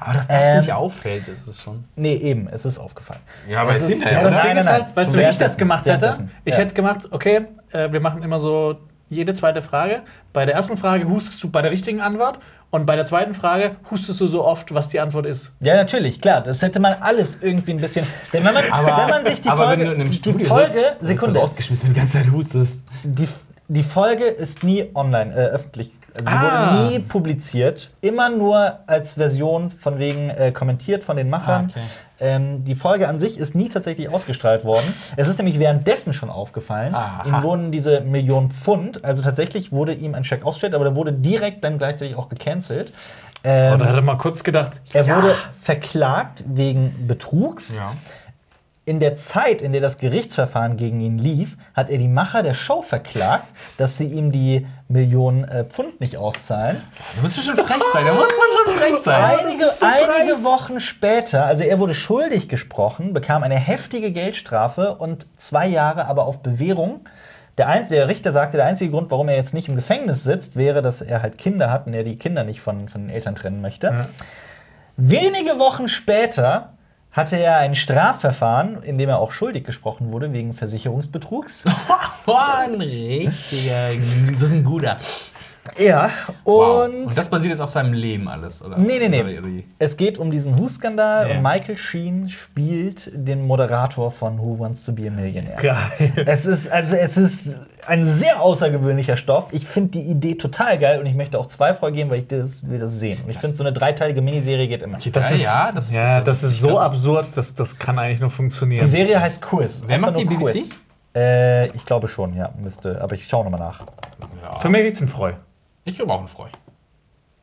Aber dass das Ähm, nicht auffällt, ist es schon. Nee, eben, es ist aufgefallen. Ja, aber Es ist- hinterher, Ja, das? Ding ist halt, weißt du, wie ich das gemacht hätte? Ich hätte gemacht, okay, äh, wir machen immer so jede zweite Frage. Bei der ersten Frage hustest du bei der richtigen Antwort und bei der zweiten Frage hustest du so oft, was die Antwort ist. Ja, natürlich, klar. Das hätte man alles irgendwie ein bisschen. Denn wenn man, Aber, wenn man sich die aber Folge. wenn du in einem die Studio Folge, sitzt, Sekunde. rausgeschmissen, wenn du die ganze Zeit hustest. Die, die Folge ist nie online, äh, öffentlich. Also die Ah. wurde nie publiziert. Immer nur als Version von wegen äh, kommentiert von den Machern. Ah, okay. Ähm, die Folge an sich ist nie tatsächlich ausgestrahlt worden. Es ist nämlich währenddessen schon aufgefallen. Aha. Ihm wurden diese Millionen Pfund, also tatsächlich wurde ihm ein Scheck ausgestellt, aber der wurde direkt dann gleichzeitig auch gecancelt. Ähm, Und da hat er mal kurz gedacht, er ja, wurde verklagt wegen Betrugs. Ja. In der Zeit, in der das Gerichtsverfahren gegen ihn lief, hat er die Macher der Show verklagt, dass sie ihm die Millionen äh, Pfund nicht auszahlen. Da musst du schon frech sein, da muss man schon frech sein. Einige, einige Wochen später, also er wurde schuldig gesprochen, bekam eine heftige Geldstrafe und zwei Jahre aber auf Bewährung. Der, einzige, der Richter sagte, der einzige Grund, warum er jetzt nicht im Gefängnis sitzt, wäre, dass er halt Kinder hat und er die Kinder nicht von, von den Eltern trennen möchte. Wenige Wochen später hatte er ein Strafverfahren, in dem er auch schuldig gesprochen wurde wegen Versicherungsbetrugs. Oh, ein richtiger. Das ist ein guter. Ja, Wow. und, Und das basiert jetzt auf seinem Leben alles, oder? Nee, nee, nee. Es geht um diesen Hus-Skandal Ja. und Michael Sheen spielt den Moderator von Who Wants to be a Millionaire. geil. Es ist, also es ist ein sehr außergewöhnlicher Stoff. Ich finde die Idee total geil und ich möchte auch zwei Folgen geben, weil ich das, will das sehen. Und ich finde, so eine dreiteilige Miniserie geht immer. Das ist, ja, das ist, Ja, das ist so glaub- absurd, das, das kann eigentlich nur funktionieren. Die Serie heißt Quiz. Wer Einfach macht die BBC? Quiz. Äh, ich glaube schon, ja, müsste. Aber ich schaue nochmal nach. Ja. Für mich geht's in Freu. Ich glaube auch ein Freu.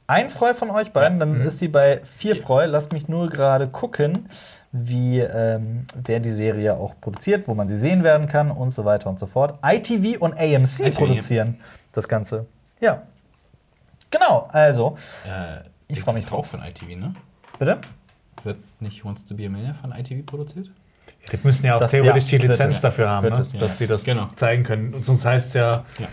Ein Freu von euch beiden, dann Mhm. ist sie bei vier Freu. Lasst mich nur gerade gucken, wie ähm, wer die Serie auch produziert, wo man sie sehen werden kann und so weiter und so fort. ITV und AMC ITV. produzieren das Ganze. Ja. Genau, also, Äh, Ich jetzt freu mich auch von ITV, ne? bitte? Wird nicht Wants to be a Millionaire von ITV produziert? Die müssen ja auch Das- theoretisch ja, die Lizenz es. dafür haben, ne? dass sie das Genau. zeigen können. Und sonst heißt es ja Ja.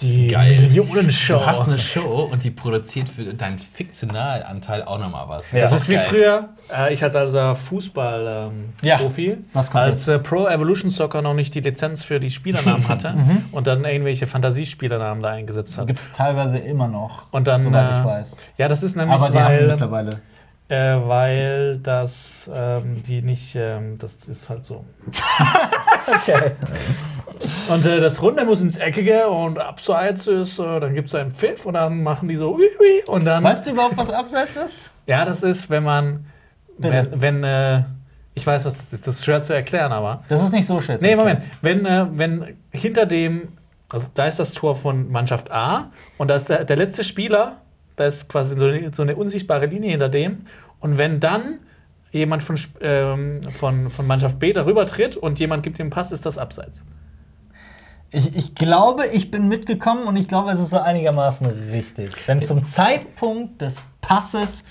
Die Geil. Millionenshow. Du hast eine Show und die produziert für deinen Fiktionalanteil auch nochmal was. Ja. Das ist wie früher, äh, ich als also Ja. Fußball-Profi, Was kommt als äh, Pro Evolution Soccer noch nicht die Lizenz für die Spielernamen hatte und dann irgendwelche Fantasiespielernamen da eingesetzt hat. Gibt es teilweise immer noch, Und dann, soweit äh, ich weiß. Ja, das ist nämlich, Aber die haben weil, mittlerweile. äh, weil das ähm, die nicht, ähm, das ist halt so. Okay. Und äh, das Runde muss ins Eckige und abseits ist, äh, dann gibt es einen Pfiff und dann machen die so ui, ui, und dann. Weißt du überhaupt, was abseits ist? Ja, das ist, wenn man, Bitte. wenn, wenn äh, ich weiß, was das ist, das ist schwer zu erklären, aber. Das ist nicht so schwer zu Nee, erklären. Moment. Wenn, äh, wenn hinter dem, also da ist das Tor von Mannschaft A und da ist der, der letzte Spieler, da ist quasi so, eine- so eine unsichtbare Linie hinter dem. Und wenn dann jemand von, ähm, von, von Mannschaft B darüber tritt und jemand gibt den Pass, ist das abseits. Ich, ich glaube, ich bin mitgekommen und ich glaube, es ist so einigermaßen richtig. Wenn zum Zeitpunkt des Passes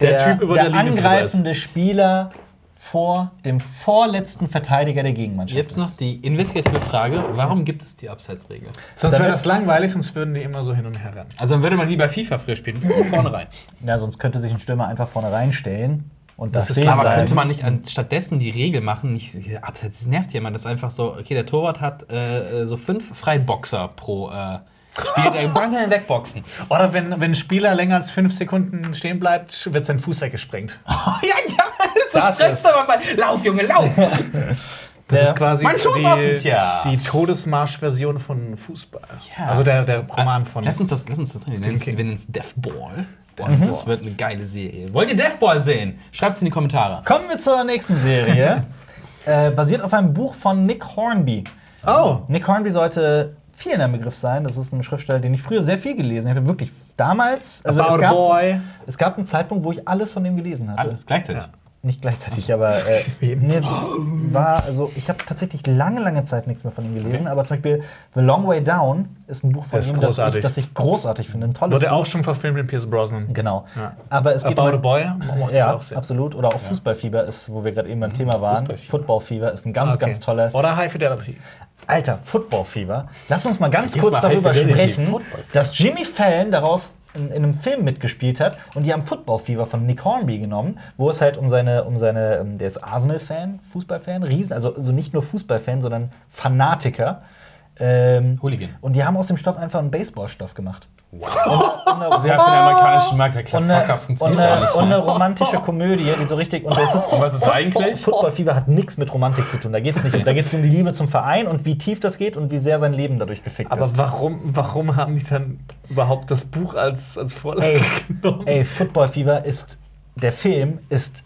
Der der, Typ über der der angreifende Spieler vor dem vorletzten Verteidiger der Gegenmannschaft Jetzt noch die investigative Frage: Warum gibt es die Abseitsregel? Sonst wäre das langweilig, sonst würden die immer so hin und her rennen. Also dann würde man wie bei FIFA früher spielen, vorne rein. Ja, sonst könnte sich ein Stürmer einfach vorne reinstellen und da Das ist klar, Aber bleiben. könnte man nicht anstattdessen die Regel machen, nicht Abseits, das nervt jemand, das ist einfach so, okay, der Torwart hat äh, so fünf Freiboxer pro äh, Spiel, der kann den wegboxen. Oder wenn, wenn ein Spieler länger als fünf Sekunden stehen bleibt, wird sein Fuß weggesprengt. ja, ja, Das stresst ist- aber mal. Lauf, Junge, lauf! Das Der- ist quasi Mein Schuss die, auf den Tier. die Todesmarsch-Version von Fußball. Ja. Also der, der Roman von. Lass uns das, lass uns das wir nennen es- King. wir nennen es Death Ball. Und das wird eine geile Serie. Wollt ihr Death Ball sehen? Schreibt es in die Kommentare. Kommen wir zur nächsten Serie. äh, basiert auf einem Buch von Nick Hornby. Oh! Nick Hornby sollte vielen ein Begriff sein. Das ist ein Schriftsteller, den ich früher sehr viel gelesen habe. Wirklich damals. Also About es a gab, boy. es gab einen Zeitpunkt, wo ich alles von ihm gelesen hatte. Alles gleichzeitig. Ja. Nicht gleichzeitig, aber äh, nee, war, also ich habe tatsächlich lange, lange Zeit nichts mehr von ihm gelesen. Aber zum Beispiel The Long Way Down ist ein Buch von Das ihm, das ich, großartig. das ich großartig finde. Ein tolles Wurde Buch. auch schon verfilmt mit Pierce Brosnan. Genau. Ja. Aber es geht About a Boy mochte ich Ja, auch sehr. absolut. Oder auch Fußballfieber ist, wo wir gerade eben beim Thema waren. Fußballfieber. Footballfieber ist ein ganz, Okay. ganz toller. Oder High Fidelity. Alter, Footballfieber. Lass uns mal ganz Vergiss kurz mal darüber sprechen, dass Jimmy Fallon daraus in, in einem Film mitgespielt hat und die haben Footballfieber von Nick Hornby genommen, wo es halt um seine, um seine, ähm, der ist Arsenal-Fan, Fußballfan, Riesen, also, also nicht nur Fußballfan, sondern Fanatiker. Ähm, Hooligan. und die haben aus dem Stoff einfach einen Baseballstoff gemacht. Wow. Und eine, Ja, für den amerikanischen Markt, der eine, Soccer und, funktioniert eine, nicht. und eine romantische Komödie, die so richtig. Und das ist, Und was ist eigentlich? Footballfieber hat nichts mit Romantik zu tun. Da geht es nicht um. Da geht es um die Liebe zum Verein und wie tief das geht und wie sehr sein Leben dadurch gefickt Aber ist. warum, warum haben die dann überhaupt das Buch als, als Vorlage Ey, genommen? ey, Footballfieber ist. Der Film ist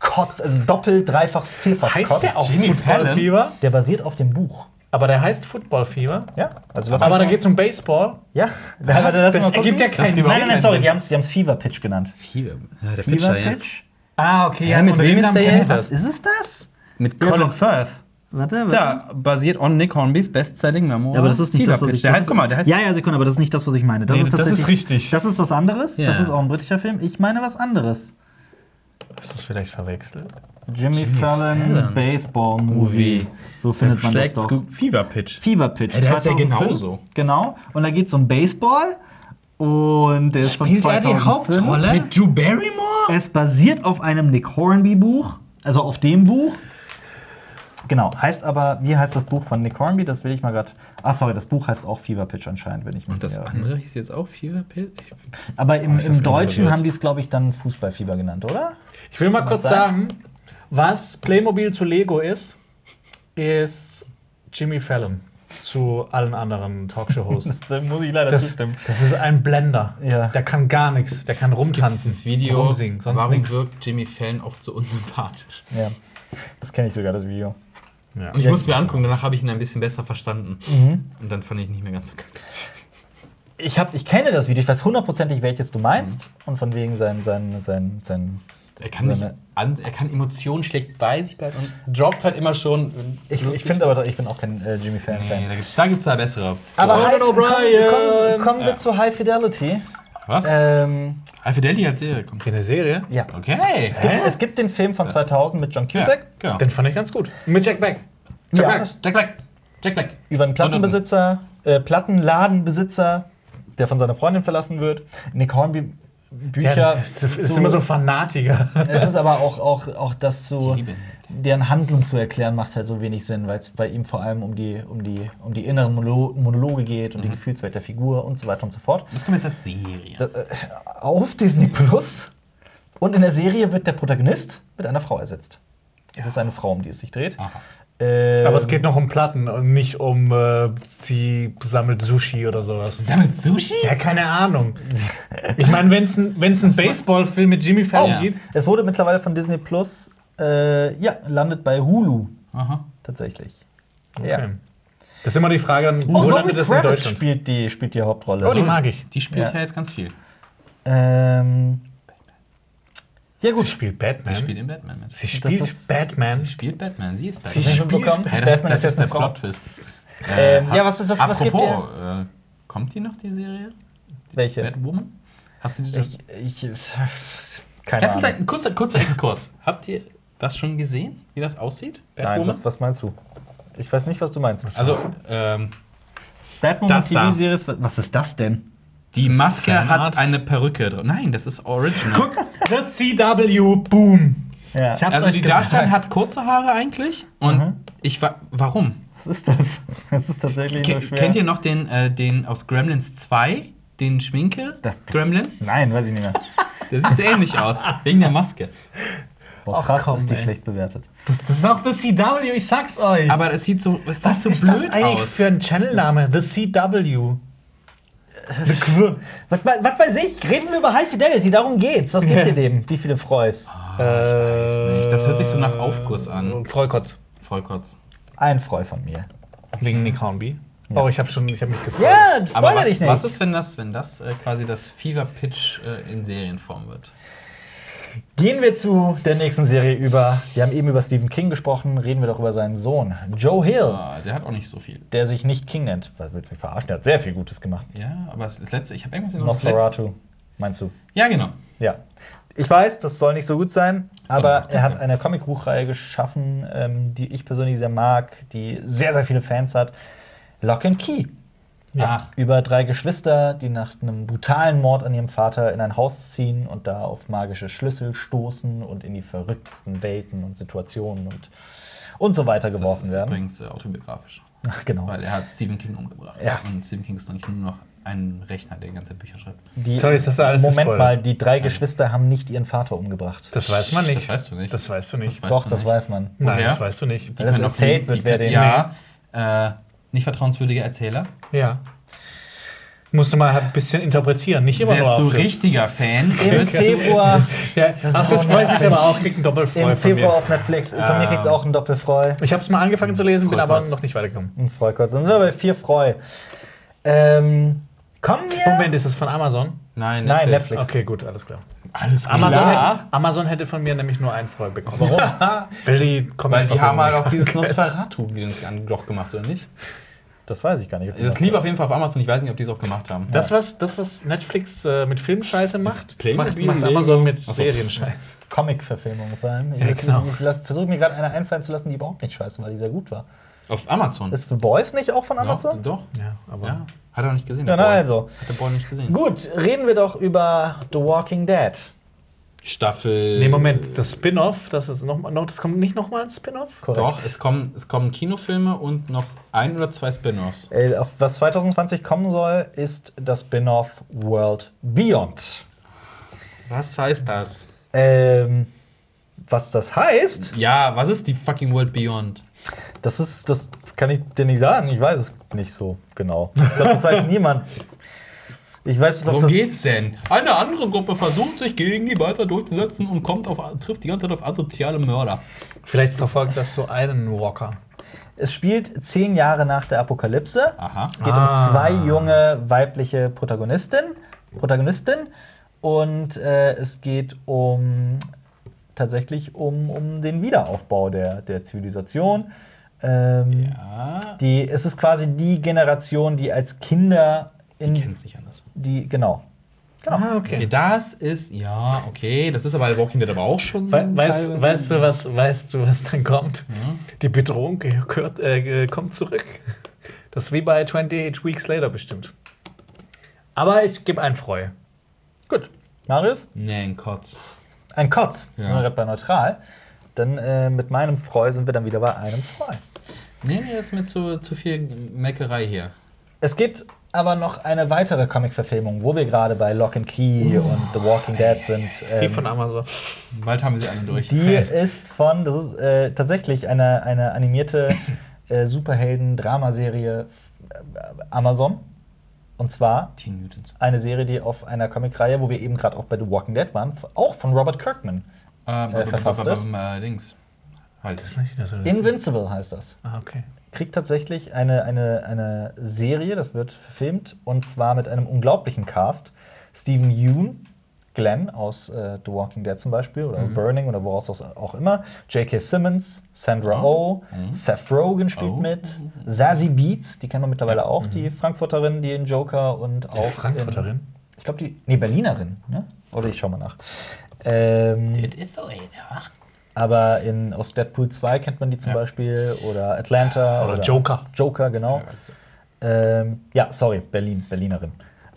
kotz, also doppelt, dreifach, vierfach Heißt kotz. der auch Jimmy Footballfieber? Der basiert auf dem Buch. Aber der heißt Footballfieber. Ja, also lass Aber da geht es um Baseball. Ja, da Das das mal ergibt ja keinen Sinn. Nein, nein, sorry, die haben es Fever Pitch genannt. Fever. Ja, der Fever Pitcher, ja. Pitch? Ah, okay. Hä, mit wem ist der jetzt? das. Ist es das? Mit Ja, Colin. Firth. Warte, warte. Da, basiert on Nick Hornbys Bestselling Memoir. Ja, aber das ist nicht Fever das, was Pitch. ich. Der das heißt, guck mal, der heißt. ja, ja, Sekunde, aber das ist nicht das, was ich meine. Das Nee, ist das ist richtig. Das ist was anderes. Ja. Das ist auch ein britischer Film. Ich meine was anderes. Hast du das vielleicht verwechselt? Jimmy, Fallon, Fallon. Baseball Movie. So findet man das doch. gut. Fever Pitch. Fever Pitch. Ja, der heißt ja 2005. genauso. Genau. Und da geht es um Baseball. Und der ist von Spielt er die 2005. Hauptrolle? Mit Drew Barrymore? Es basiert auf einem Nick Hornby Buch, also auf dem Buch. Genau, heißt aber, wie heißt das Buch von Nick Hornby? Das will ich mal gerade. Ach, sorry, das Buch heißt auch Fever Pitch anscheinend, wenn ich mich Und das andere hieß jetzt auch Fever Pitch? Aber im, im das Deutschen haben die es, glaube ich, dann Fußballfieber genannt, oder? Ich will mal Was kurz sagen? sagen, was Playmobil zu Lego ist, ist Jimmy Fallon zu allen anderen Talkshow-Hosts. Das muss ich leider Das, das ist ein Blender. Ja. Der kann gar nichts. Der kann rumtanzen. dieses Video, rumsingen, sonst warum nichts. wirkt Jimmy Fallon oft so unsympathisch? Ja. Das kenne ich sogar, das Video. Ja. Und ich Ja. musste mir angucken, danach habe ich ihn ein bisschen besser verstanden. Mhm. Und dann fand ich ihn nicht mehr ganz so geil. Ich, hab, ich kenne das Video, ich weiß hundertprozentig, welches du meinst. Und von wegen sein, sein, sein, sein Er kann, nicht an, er kann Emotionen schlecht bei sich behalten und droppt halt immer schon. Ich, ich finde aber, ich bin auch kein äh, Jimmy Fallon Nee, da gibt's, da gibt's da bessere. Aber Conan O'Brien. Kommen, kommen, kommen wir Ja. zu High Fidelity. Was? Ähm, High Fidelity hat Serie, komm. Okay, eine Serie? ja. Okay. Es gibt, es gibt den Film von 2000 mit John Ja, Cusack genau. Den fand ich ganz gut. Mit Jack Black. Jack Ja. Black. Jack Black. Jack Black. über einen Plattenbesitzer, äh, Plattenladenbesitzer, der von seiner Freundin verlassen wird. Nick Hornby Bücher. Ja, das ist, immer so Fanatiker. es ist aber auch, auch, auch das so, deren Handlung zu erklären, macht halt so wenig Sinn, weil es bei ihm vor allem um die, um die, um die inneren Monolo- Monologe geht und die Gefühlswelt der Figur und so weiter und so fort. Das kommt jetzt als Serie. Da, äh, auf Disney Plus. Und in der Serie wird der Protagonist mit einer Frau ersetzt. Es ist eine Frau, um die es sich dreht. Aha. Ähm, Aber es geht noch um Platten und nicht um, äh, sie sammelt Sushi oder sowas. Sammelt Sushi? Ja, keine Ahnung. Ich meine, wenn es ein, wenn's ein Baseballfilm mit Jimmy Fallon Ja. gibt, Es wurde mittlerweile von Disney Plus, äh, ja, landet bei Hulu Aha. tatsächlich. okay. Ja. Das ist immer die Frage, dann, Oh, wo landet das in Deutschland? spielt die, spielt die Hauptrolle. Oh, die mag ich. Die spielt Ja. ja, jetzt ganz viel. ähm, ja, Sie gut. spielt Batman. Sie spielt in Batman mit. Sie Das spielt ist- Batman. Sie spielt Batman. Sie ist Sie Batman. Spielt mitbekommen? Batman. Ja, das, Batman das ist jetzt ist der. Plot-Twist. Ähm, Äh, ja, was- was- was gibt apropos, äh, kommt die noch, die Serie? Welche? Batwoman? Hast du die das? Ich, ich, keine Das ist Ahnung. ein kurzer, kurzer Exkurs. Habt ihr das schon gesehen, wie das aussieht? Nein, Batwoman? was, was meinst du? Ich weiß nicht, was du meinst. also, ähm, Batman das da. TV-Series, was ist das denn? die Maske hat eine Perücke drauf. Nein, das ist original. Guck, das CW, boom. Ja. Also die. Darstellerin hat kurze Haare eigentlich. Und Mhm. ich war. Warum? Was ist das? Das ist tatsächlich Ke nur schwer. kennt ihr noch den, äh, den aus Gremlins 2? Den Schminke? Das- Gremlin? Nein, weiß ich nicht mehr. Der sieht so ähnlich aus. Wegen der Maske. Boah, krass komm, ist die ey. schlecht bewertet. Das, das ist auch The CW, ich sag's euch. Aber es sieht so, es sieht was so ist blöd das eigentlich aus. für ein Channelname? The CW. Was, was, was weiß ich? Reden wir über High Fidelity, darum geht's. Was gibt Ja. ihr dem? Wie viele Freus? Ah, ich weiß nicht. Das hört sich so nach Aufguss an. Freukotz. Vollkotz. Ein Freu von mir. Wegen Nick Hornby. Oh, ich hab schon, ich hab mich gespoilert. Ja, Aber spoiler dich was, nicht. was ist, wenn das, wenn das äh, quasi das Fever Pitch äh, in Serienform wird? Gehen wir zu der nächsten Serie über. Wir haben eben über Stephen King gesprochen. Reden wir doch über seinen Sohn, Joe Hill, Ah, der hat auch nicht so viel. der sich nicht King nennt. Was willst du mich verarschen? Der hat sehr viel Gutes gemacht. Ja, aber das letzte, ich habe irgendwas in. Nosferatu, meinst du? Ja, genau. Ja. Ich weiß, das soll nicht so gut sein, aber er hat eine Comicbuchreihe geschaffen, ähm, die ich persönlich sehr mag, die sehr, sehr viele Fans hat. Lock and Key. Ach, Über drei Geschwister, die nach einem brutalen Mord an ihrem Vater in ein Haus ziehen und da auf magische Schlüssel stoßen und in die verrücktesten Welten und Situationen und, und so weiter das geworfen ist werden. übrigens äh, autobiografisch. Ach, genau. Weil er hat Stephen King umgebracht. Ja. Und Stephen King ist doch nicht nur noch ein Rechner, der die ganze Zeit Bücher schreibt. Die, Toll, ist das alles Moment mal, die drei Geschwister haben nicht ihren Vater umgebracht. Das weiß man nicht. Das weißt du nicht. Das weißt du nicht. Das weißt Doch, du das nicht. weiß man. Nein, Woher? das weißt du nicht. Weil das erzählt wird, wer den- Ja, äh, nicht vertrauenswürdige Erzähler. Ja. Musst du mal ein bisschen interpretieren, nicht immer Wärst nur du richtiger Fan, Im Februar, es- Ja, Das ach, freut mich aber auch, kriegt einen Doppelfreu im Februar auf Netflix. Von mir Ah. kriegt's auch einen Doppelfreu. Ich habe es mal angefangen zu lesen, bin aber noch nicht weitergekommen. Ein Freu kurz. Dann sind wir bei vier Freu. Ähm, kommen wir. Moment, ist das von Amazon? Nein, Nein, Netflix. Netflix. Okay, gut, alles klar. Alles Amazon klar. hätte, Amazon hätte von mir nämlich nur einen Freu bekommen. Warum? Weil die Weil die haben halt auch dieses Nosferatu-Gedöns doch gemacht, oder nicht? Das weiß ich gar nicht. Das lief auf jeden Fall auf Amazon, ich weiß nicht, ob die es auch gemacht haben. Das was, das, was Netflix äh, mit Filmscheiße macht, macht, Playmobil, macht. Amazon mit so. Serienscheiße. Comic-Verfilmung vor allem. Ich, Ja, genau. versuche mir gerade eine einfallen zu lassen, die überhaupt nicht scheiße, weil die sehr gut war. Auf Amazon. Ist für Boys nicht auch von Ja, Amazon? doch. Ja, aber Ja. Hat er noch nicht gesehen. Ja, na Boy. also. Hat der Boy nicht gesehen. Gut, reden wir doch über The Walking Dead. Staffel. Nee, Moment, das Spin-off, das ist noch, noch, das kommt nicht nochmal ein Spin-off? Doch, es kommen, es kommen Kinofilme und noch ein oder zwei Spin-offs. Äh, auf was 2020 kommen soll, ist das Spin-off World Beyond. Was heißt das? Ähm, was das heißt, Ja, was ist die fucking World Beyond? Das ist, das kann ich dir nicht sagen. Ich weiß es nicht so genau. Ich glaube, das weiß niemand. Ich weiß Worum das, geht's denn? Eine andere Gruppe versucht sich gegen die weiter durchzusetzen und kommt auf, trifft die ganze Zeit auf asoziale Mörder. Vielleicht verfolgt das so einen Walker. es spielt zehn Jahre nach der Apokalypse. Aha. Es geht Ah. um zwei junge weibliche Protagonistin, Protagonistin und äh, es geht um tatsächlich um, um den Wiederaufbau der, der Zivilisation. Ähm, Ja. die, es ist quasi die Generation, die als Kinder in Ich kenn's nicht anders. die genau. Ah, Okay, das ist, ja, okay. Das ist aber Walking Dead aber auch schon. We weißt, weißt, du, was, weißt du, was dann kommt? Die Bedrohung gehört, äh, kommt zurück. Das ist wie bei 28 Weeks Later bestimmt. Aber ich gebe ein Freu. Gut. Marius? Nee, ein Kotz. Ein Kotz. Ja. Ja. Gerade bei neutral. Dann äh, mit meinem Freu sind wir dann wieder bei einem Freu. Nee, nee, das ist mir zu, zu viel Meckerei hier. Es gibt aber noch eine weitere Comic-Verfilmung, wo wir gerade bei Lock and Key und The Walking Dead sind. Die Ähm, von Amazon. Bald haben wir sie alle durch. die ist von, das ist äh, tatsächlich eine, eine animierte äh, Superhelden-Dramaserie äh, Amazon. Und zwar Teen Mutants. eine Serie, die auf einer Comicreihe, wo wir eben gerade auch bei The Walking Dead waren, auch von Robert Kirkman. Ähm, Äh, verfasst ist? Dings. Halt. Also, Invincible heißt das. ah, okay. kriegt tatsächlich eine, eine, eine Serie, das wird verfilmt, und zwar mit einem unglaublichen Cast. Stephen Yoon, Glenn aus äh, The Walking Dead zum Beispiel, oder aus Burning oder woraus aus- auch immer. J.K. Simmons, Sandra Oh, Seth Rogen spielt Oh. mit. Zazie Beats, die kennen wir mittlerweile auch, die Frankfurterin, die in Joker und auch. Frankfurterin? In, ich glaube, die. Nee, Berlinerin, ne? Oder ich schau mal nach. Ähm, ist so, ja. Aber in, aus Deadpool 2 kennt man die zum Ja. Beispiel oder Atlanta Oder Joker. Joker, genau. Ähm, ja, sorry, Berlin, Berlinerin.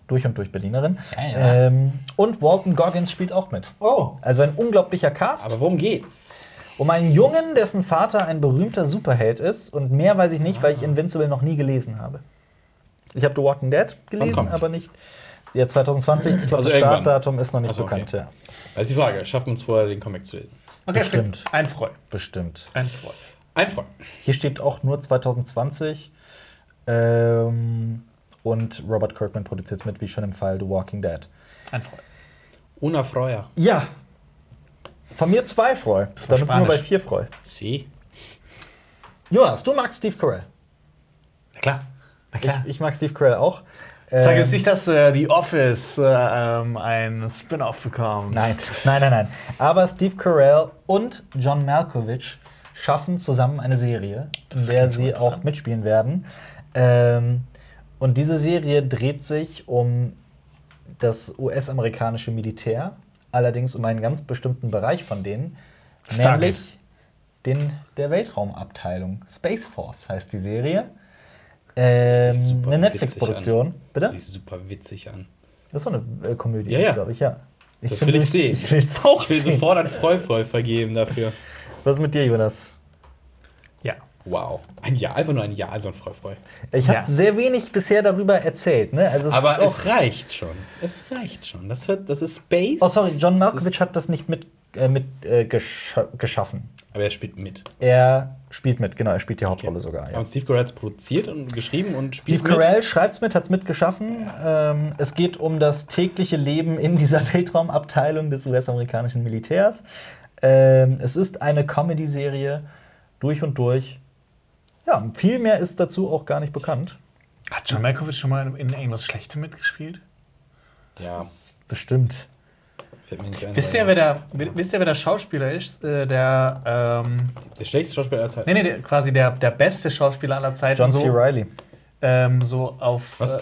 Durch und durch Berlinerin. Ja, ja. Ähm, und Walton Goggins spielt auch mit. Oh. Also ein unglaublicher Cast. Aber worum geht's? Um einen Jungen, dessen Vater ein berühmter Superheld ist. Und mehr weiß ich nicht, weil ich Invincible noch nie gelesen habe. Ich habe The Walking Dead gelesen, aber nicht. Ja, 2020, ich glaube, Also das. Startdatum ist noch nicht so, bekannt. okay. Ja. Das ist die Frage. Schaffen wir uns vorher, den Comic zu lesen? Okay, Bestimmt. stimmt. Ein Freu. Bestimmt. Ein Freu. Ein Freund. Hier steht auch nur 2020. Ähm, und Robert Kirkman produziert mit, wie schon im Fall The Walking Dead. Ein Freu. Una Freuer. Ja. Von mir zwei Freu. Damit sind wir Spanisch. bei vier Freu. Sie? Jonas, du magst Steve Carell. Na klar. Na Ich, ich mag Steve Carell auch. Sag Ähm, jetzt nicht, dass äh, The Office äh, ähm, ein Spin-off bekommt. Nein, nein, nein, nein. Aber Steve Carell und John Malkovich schaffen zusammen eine Serie, in der sie auch mitspielen werden. Ähm, und diese Serie dreht sich um das US-amerikanische Militär, allerdings um einen ganz bestimmten Bereich von denen, Stargate. nämlich den der Weltraumabteilung. Space Force heißt die Serie. Das Ähm, eine witzig Netflix-Produktion. Bitte? Das sieht super witzig an. Das ist so eine äh, Komödie, Ja, ja. glaube ich, ja. Das finde, will ich sehen. Ich will es auch Ich will sehen. sofort ein Freu-Freu vergeben dafür. Was ist mit dir, Jonas? Ja. Wow. Ein Jahr, einfach nur ein Jahr, also ein Freu-Freu. Ich habe Ja. sehr wenig bisher darüber erzählt. Ne? Also es Aber es reicht schon. Es reicht schon. Das, wird, das ist Space. Oh, sorry, John Das Malkovich hat das nicht mit, äh, mit äh, gesch geschaffen. Aber er spielt mit. Er spielt mit, genau, er spielt die Hauptrolle sogar. Ja. Und Steve Carell hat es produziert und geschrieben und spielt Steve mit. Carell schreibt's mit, hat's mitgeschaffen. Ähm, es geht um das tägliche Leben in dieser Weltraumabteilung des US-amerikanischen Militärs. Ähm, es ist eine Comedy-Serie durch und durch. Ja, viel mehr ist dazu auch gar nicht bekannt. Hat John Malkovich schon mal in, in irgendwas Schlechtem mitgespielt? Ja, Bestimmt. Fällt mir nicht ein. Wisst ihr, wer der, wisst ihr, wer der Schauspieler ist? Äh, der, ähm, Der schlechteste Schauspieler aller Zeiten. nee, nee, der, quasi der, der beste Schauspieler aller Zeiten. John C. so, Reilly. ähm, so auf. Was? Äh,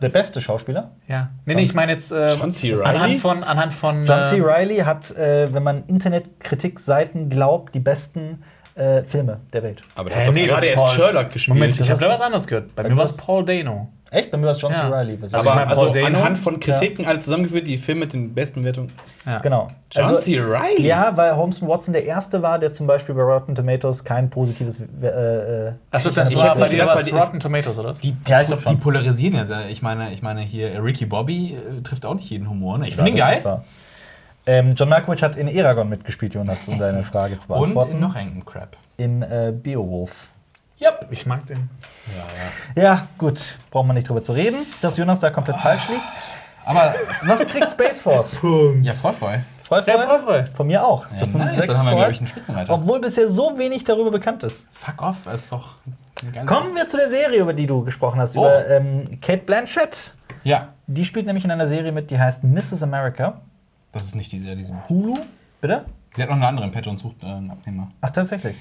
Der beste Schauspieler? ja. Nee, nee, ich meine jetzt. Äh, John C. Reilly? Anhand von. Anhand von John C. ähm, Reilly hat, äh, wenn man Internetkritikseiten glaubt, die besten äh, Filme der Welt. Aber der Hä, hat doch nee, gerade erst Paul- Sherlock gespielt. Moment, ich Das habe da was anderes gehört. Bei Bei mir war es Paul Dano. Echt? Bei mir war es John Ja. C. Reilly. Was aber ich mein, also anhand von Kritiken alle zusammengeführt, die Filme mit den besten Wertungen. Ja. Genau. John C. Reilly? Ja, weil Holmes Watson der erste war, der zum Beispiel bei Rotten Tomatoes kein positives. Äh, äh, Achso, Ich das hätte war bei dir was Rotten Tomatoes, oder? Die, Ja, ich glaub schon. die polarisieren ja. sehr. Ich meine, ich meine hier Ricky Bobby äh, trifft auch nicht jeden Humor. Ne? Ich ja, finde ihn geil. Ähm, John Malkovich hat in Eragon mitgespielt, Jonas, um deine Frage zu Und beantworten. in noch einen Crap. in äh, Beowulf. Yep. Ich mag den. Ja, ja. Ja, gut, brauchen wir nicht drüber zu reden, dass Jonas da komplett falsch liegt. Aber Was kriegt Space Force? ja, freu, freu. Freu, Ja, freu, freu. Von mir auch. Ja, Das sind nice, sechs dann haben wir, glaube ich, einen Spitzenreiter. obwohl bisher so wenig darüber bekannt ist. Fuck off, das ist doch Kommen wir zu der Serie, über die du gesprochen hast, Oh. über ähm, Kate Blanchett. Ja, Die spielt nämlich in einer Serie mit, die heißt Mrs. America. das ist nicht diese, diese. Hulu? Bitte? Sie hat noch eine andere im Petto und sucht äh, einen Abnehmer. Ach, tatsächlich.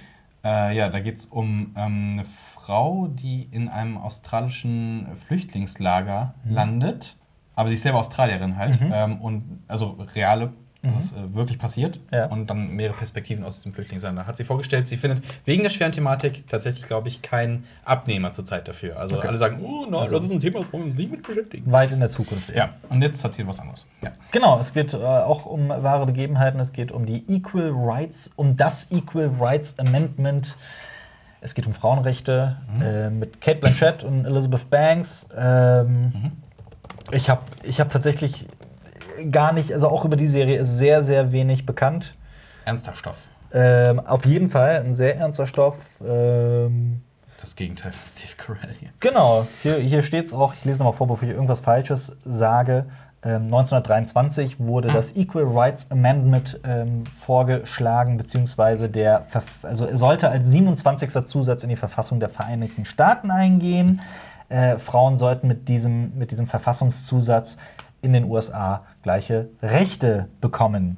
Äh, ja, da geht es um ähm, eine Frau, die in einem australischen Flüchtlingslager landet. Aber sie ist selber Australierin halt. Ähm, und also reale, das ist äh, wirklich passiert. Ja. Und dann mehrere Perspektiven aus diesem Flüchtlingslager. Hat sie vorgestellt, sie findet wegen der schweren Thematik tatsächlich, glaube ich, keinen Abnehmer zurzeit dafür. Also alle sagen, oh nein, das ist ein Thema, das wollen wir uns nicht mit beschäftigen. Weit in der Zukunft. eben. Ja, und jetzt hat sie was anderes. Ja. Genau, es geht äh, auch um wahre Begebenheiten. Es geht um die Equal Rights, um das Equal Rights Amendment. Es geht um Frauenrechte äh, mit Kate Blanchett und Elizabeth Banks. Ähm, Ich habe ich hab tatsächlich gar nicht, also auch über die Serie ist sehr, sehr wenig bekannt. Ernster Stoff. Ähm, auf jeden Fall ein sehr ernster Stoff. Ähm, Das Gegenteil von Steve Carell hier. Genau, hier, hier steht es auch, ich lese nochmal vor, bevor ich irgendwas Falsches sage. Ähm, 1923 wurde das Equal Rights Amendment ähm, vorgeschlagen, beziehungsweise der, Verf also sollte als 27. Zusatz in die Verfassung der Vereinigten Staaten eingehen. Äh, Frauen sollten mit diesem, mit diesem Verfassungszusatz in den USA gleiche Rechte bekommen.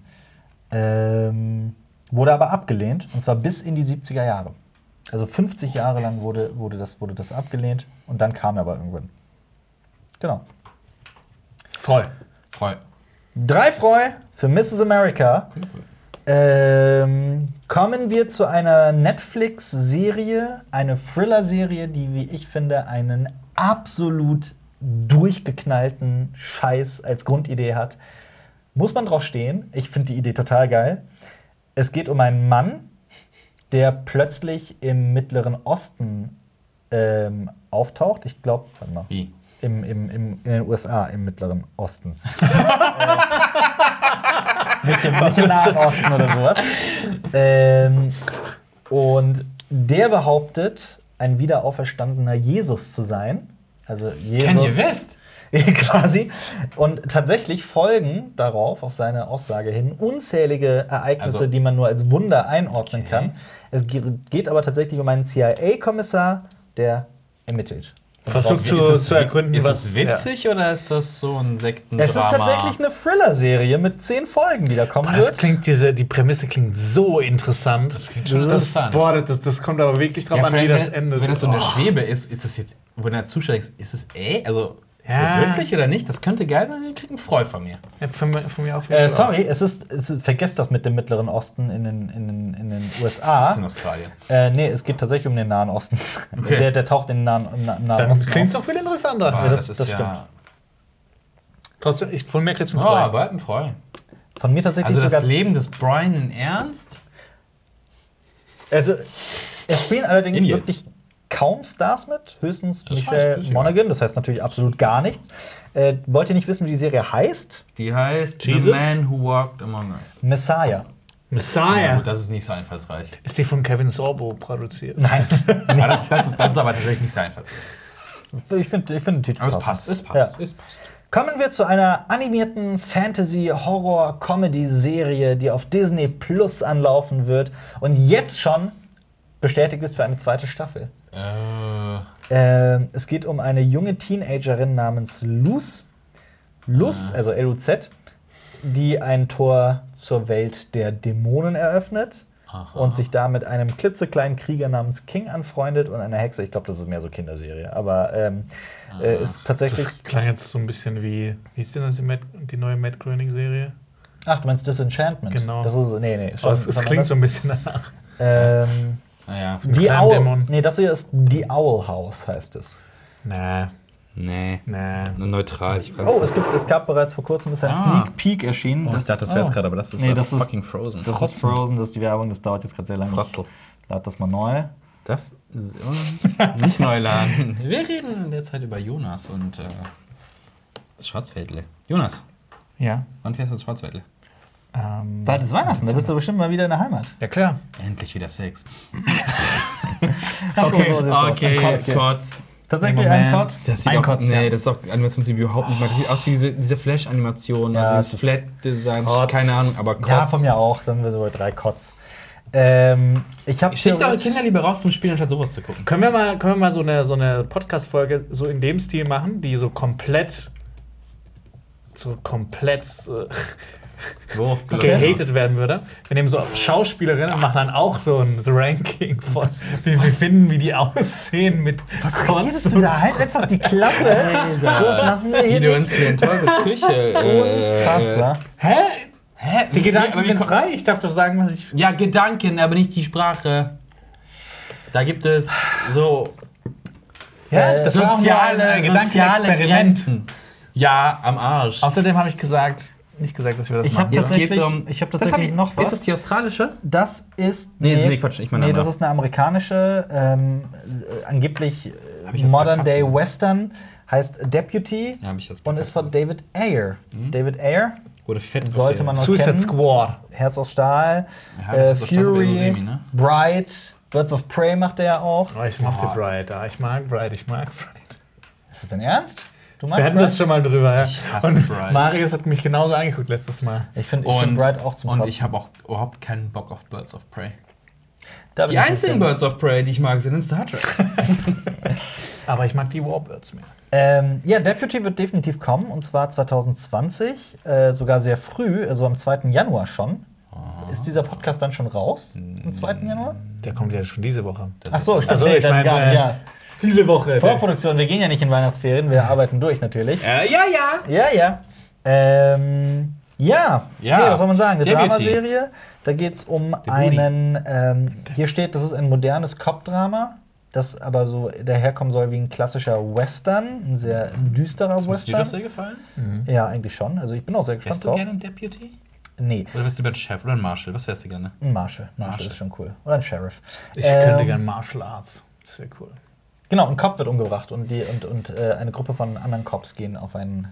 Ähm, wurde aber abgelehnt, und zwar bis in die 70er Jahre. Also 50 Jahre lang wurde, wurde, das, wurde das abgelehnt und dann kam er aber irgendwann. Genau. Freu. Freu. Drei Freu für Mrs. America. Cool. Ähm, kommen wir zu einer Netflix-Serie, eine Thriller-Serie, die, wie ich finde, einen absolut durchgeknallten Scheiß als Grundidee hat. Muss man drauf stehen. Ich finde die Idee total geil. Es geht um einen Mann, der plötzlich im Mittleren Osten ähm, auftaucht. Ich glaube, warte mal. Wie? Im, im, im, in den USA, im Mittleren Osten. äh, nicht, im, nicht im Nahen Osten oder sowas. Ähm, und der behauptet, ein wiederauferstandener Jesus zu sein. Also Jesus. Kanye West? quasi. Und tatsächlich folgen darauf, auf seine Aussage hin, unzählige Ereignisse, Also- die man nur als Wunder einordnen Okay. kann. Es ge- geht aber tatsächlich um einen CIA-Kommissar, der ermittelt. Versucht Ist zu, das, zu ergründen, ist was. das witzig oder ist das so ein Sektendrama? Es ist tatsächlich eine Thriller-Serie mit zehn Folgen, die da kommen Ja. Das wird. klingt, diese, die Prämisse klingt so interessant. Das klingt schon Das ist, interessant. boah, das, das kommt aber wirklich drauf Ja, an, wie das wenn, endet. wenn das so in der Oh. Schwebe ist, ist das jetzt, wo der Zuschauer denkt, ist es eh? Also, Ja. wirklich oder nicht? Das könnte geil sein, ihr kriegt einen Freu von mir. Ja, von, mir- von mir auch Äh, sorry, es ist, es ist, vergesst das mit dem Mittleren Osten in den, in den, in den USA. Das ist in Australien. Äh, nee, es geht tatsächlich um den Nahen Osten. Okay. Der, der taucht in den Nahen, Na- Nahen Dann Osten klingt doch viel interessanter. Ah, das- das, das ist stimmt. ja. Trotzdem, ich, von mir kriegst du einen Oh, Freu. bald ein Freu. Von mir tatsächlich Also das sogar. Leben des Brian in Ernst? Also, es spielen allerdings Idiots. wirklich kaum Stars mit, höchstens Das Michelle Monaghan, das heißt natürlich absolut gar nichts. Äh, wollt ihr nicht wissen, wie die Serie heißt? Die heißt Jesus? The Man Who Walked Among Us. Messiah. Messiah. gut, das ist nicht so einfallsreich. Ist die von Kevin Sorbo produziert? Nein. Das, das, ist, das ist aber tatsächlich nicht so einfallsreich. ich finde ich find den Titel Aber es passt, es passt, Ja. es passt. Kommen wir zu einer animierten Fantasy-Horror-Comedy-Serie, die auf Disney Plus anlaufen wird und jetzt schon bestätigt ist für eine zweite Staffel. Äh, Ähm, es geht um eine junge Teenagerin namens Luz. Luz, also L-U-Z, die ein Tor zur Welt der Dämonen eröffnet Aha. und sich da mit einem klitzekleinen Krieger namens King anfreundet und einer Hexe. Ich glaube, das ist mehr so Kinderserie, aber ähm, äh, ist tatsächlich. Das klang jetzt so ein bisschen wie. Wie ist denn das die, Matt, die neue Matt Groening-Serie? Ach, du meinst Disenchantment? Genau. Das ist nee, nee. Oh, es es klingt so ein bisschen danach. Ähm, naja. Mit die Owl. Dämon. Nee, das hier ist die Owl House, heißt es. Nee, Nee. nee. Neutral. Ich Oh, es, gibt, es gab bereits vor kurzem ist ein Ah. Sneak Peek erschienen. Oh, ich dachte, das wäre es gerade, aber das ist Nee, das ist- fucking Frozen. Das ist Frozen, das ist die Werbung, das dauert jetzt gerade sehr lange. Frotzel. Ich lade das mal neu. Das ist nicht neu laden. Wir reden derzeit über Jonas und äh, das Schwarzwäldle. Jonas, Ja. wann fährst du ins Schwarzwäldle? Ähm, Bald ist Weihnachten, da bist du bestimmt mal wieder in der Heimat. ja, klar. Endlich wieder Sex. Ach so, Okay. so sieht's aus. Okay, Okay. Kotz. Tatsächlich ein. Kotz. Das sieht Ein auch, Kotz, nee, ja. das ist auch Animation sieht überhaupt nicht mal. Das sieht aus wie diese, diese Flash-Animation, Ja, also das dieses ist- Flat-Design, keine Ahnung, aber Kotz. Ja, von mir auch. Dann wir so bei drei Kotz. Ähm, ich habe Schickt eure Kinder lieber raus zum Spielen, anstatt sowas zu gucken. Können wir mal, können wir mal so eine, so eine Podcast-Folge so in dem Stil machen, die so komplett. so komplett äh, Worauf gehatet werden würde? Wir nehmen so Schauspielerinnen und machen dann auch so ein Ranking von, wie wir finden, wie die aussehen mit Was Kotz redest du da? Halt einfach die Klappe. Alter. Das machen wir Wie hier du nicht. uns hier in Teufels Küche. äh, Unfassbar. Hä? Hä? Die Gedanken wie sind frei. Ich darf doch sagen, was ich. Ja, Gedanken, aber nicht die Sprache. Da gibt es so Ja, das auch nur soziale, äh, soziale. Grenzen. Ja, am Arsch. Außerdem habe ich gesagt, nicht gesagt, dass wir das Ich hab machen. Jetzt geht's um. ich hab Das tatsächlich ich- noch was. Ist es die australische? Das ist. Nee, ist- nee, Quatsch, ich meine Nee, andere. das ist eine amerikanische, ähm, äh, angeblich Hab ich äh, Modern Day diese- Western, heißt Deputy Ja, hab ich jetzt und ist von David Ayer. Mhm. David Ayer, Wurde fett. sollte man noch Suicide kennen. Squad. Herz aus Stahl, Ja, äh, eher so Fury, semi, ne? Bright, Birds of Prey macht er ja auch. Oh, ich mochte Oh. Bright. Ah, ich mag Bright, ich mag Bright. Ist das dein Ernst? Du magst Wir hatten Bright? das schon mal drüber. Ja. Ich hasse und Bright. Marius hat mich genauso angeguckt letztes Mal. Ich finde ich find Bright auch zum und Kotzen. ich habe auch überhaupt keinen Bock auf Birds of Prey. Da Die einzigen Birds of Prey, die ich mag, sind in Star Trek. Aber ich mag die Warbirds mehr. Ähm, ja, Deputy wird definitiv kommen und zwar 2020, äh, sogar sehr früh, also am 2. Januar schon. Ist dieser Podcast dann schon raus? Am 2. Januar? Der kommt ja schon diese Woche. Ach so, stimmt. Also, nee, ich dann mein, gar nicht, äh, ja. Diese Woche. Vorproduktion, wir gehen ja nicht in Weihnachtsferien, wir arbeiten durch natürlich. äh, ja, ja. Ja, ja. Ähm, Ja, Ja. Nee, was soll man sagen? Eine. Dramaserie. Da geht es um einen, ähm, hier steht, das ist ein modernes Cop-Drama, das aber so daherkommen soll wie ein klassischer Western, ein sehr düsterer Ist dir doch Western. sehr gefallen? Ja, eigentlich schon. Also ich bin auch sehr gespannt Wärst du drauf. gerne ein Deputy? Nee, Oder wärst du lieber ein Chef oder ein Marshal? Was wärst du gerne? ein Marshal. Marshal Marshal. ist schon cool. Oder ein Sheriff. Ich Ähm, könnte gerne Martial Arts. Das wäre cool. Genau, ein Cop wird umgebracht und, die, und, und äh, eine Gruppe von anderen Cops gehen auf einen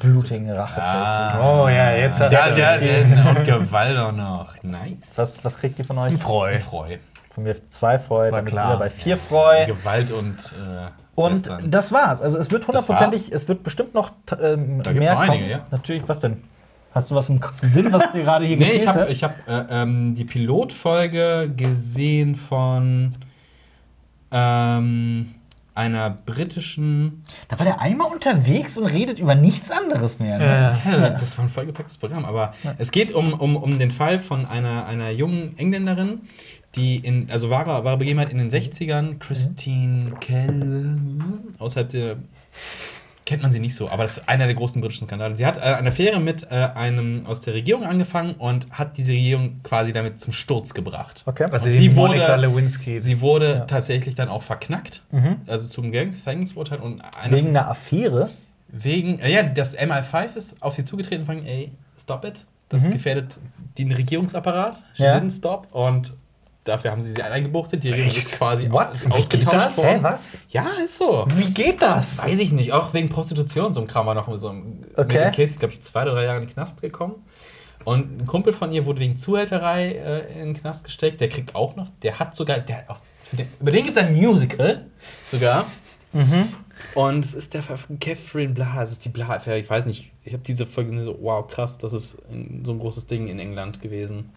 blutigen Rachefeldzug. Ah. Oh ja, jetzt hat er ja, und Gewalt auch noch. Nice. Was, was kriegt ihr von euch? Freu. Freu. Von mir zwei Freu, War damit sind klar. wir bei vier Freu. Gewalt und äh, Und Western. das war's. Also es wird hundertprozentig, es wird bestimmt noch ähm, Da mehr noch einige, kommen. ja. Natürlich, was denn? Hast du was im Sinn, was dir gerade hier Nee, gefehlt ich habe hat? ich hab, äh, ähm, die Pilotfolge gesehen von ähm, einer britischen. Da war der einmal unterwegs und redet über nichts anderes mehr. Ne? Ja. Ja, das war ein vollgepacktes Programm, aber es geht um, um, um den Fall von einer, einer jungen Engländerin, die in, also wahre, wahre Begebenheit in den 60ern, Christine Kell, außerhalb der. Kennt man sie nicht so, aber das ist einer der großen britischen Skandale. Sie hat äh, eine Affäre mit äh, einem aus der Regierung angefangen und hat diese Regierung quasi damit zum Sturz gebracht. Okay. Also sie wurde-. Sie wurde Ja. tatsächlich dann auch verknackt, Mhm. also zum Gefängnisurteil und eine Wegen einer Affäre. Wegen, äh, ja, das MI5 ist auf sie zugetreten und fragen, ey, stop it. Das Mhm. gefährdet den Regierungsapparat. She Ja. didn't stop. Und dafür haben sie sie eingebuchtet. Die Regierung Echt? ist quasi What? aus, Wie geht ausgetauscht das? worden. Hä, was? Ja, ist so. Wie geht das? Weiß ich nicht. Auch wegen Prostitution, so ein Kram war noch so ein Okay. mit dem Case, glaube ich, zwei oder drei Jahre in den Knast gekommen. Und ein Kumpel von ihr wurde wegen Zuhälterei äh, in den Knast gesteckt. Der kriegt auch noch, der hat sogar, der hat auf, für den, über den gibt es ein Musical sogar. Mhm. Und es ist der Fall von Catherine Blah, es ist die Blah-Affäre, ich weiß nicht. Ich habe diese Folge gesehen, so, wow, krass, das ist ein- so ein großes Ding in England gewesen.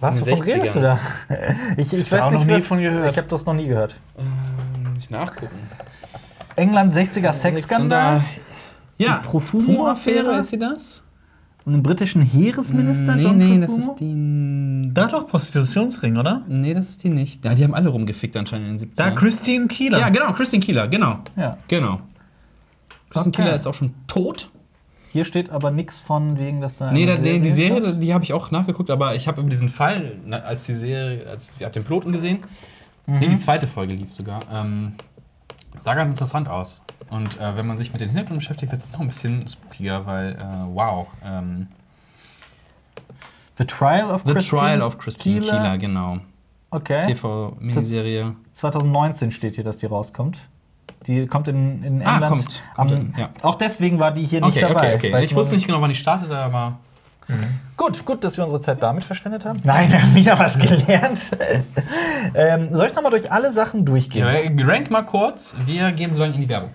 Was, wovon redest du da? Ich, ich weiß nicht, noch nie was, von gehört. Ich habe das noch nie gehört. Ähm, muss ich nachgucken. England 60er Sexskandal. Ja, Profumo-Affäre? ist sie das? Und einen britischen Heeresminister, nee, John nee, das Profumo? ist die. Da doch Prostitutionsring, oder? Nee, das ist die nicht. Ja, die haben alle rumgefickt anscheinend in den 70ern. Da Christine Kieler. ja, genau, Christine Kieler, genau. Ja. Genau. Christine Okay. Kieler ist auch schon tot. Hier steht aber nichts von wegen, dass da. Nee, da, die, die kommt. Serie, die habe ich auch nachgeguckt, aber ich habe über diesen Fall, na, als die Serie, als ich habe den Piloten gesehen, nee, die zweite Folge lief sogar, ähm, sah ganz interessant aus. Und äh, wenn man sich mit den Hintergründen beschäftigt, wird es noch ein bisschen spookiger, weil, äh, wow. Ähm, The Trial of The Christine Trial of Christine Keeler. Keeler, genau. Okay. TV-Miniserie. 2019 steht hier, dass die rauskommt. Die kommt in, in Ah, England. kommt. Kommt am, in, ja. Auch deswegen war die hier nicht Okay, dabei. okay, okay. weil Ich wusste nicht genau, wann ich startete, aber. Gut, gut, dass wir unsere Zeit damit verschwendet haben. Nein, wir haben wieder was gelernt. ähm, soll ich nochmal durch alle Sachen durchgehen? Ja, rank mal kurz, wir gehen so lange in die Werbung.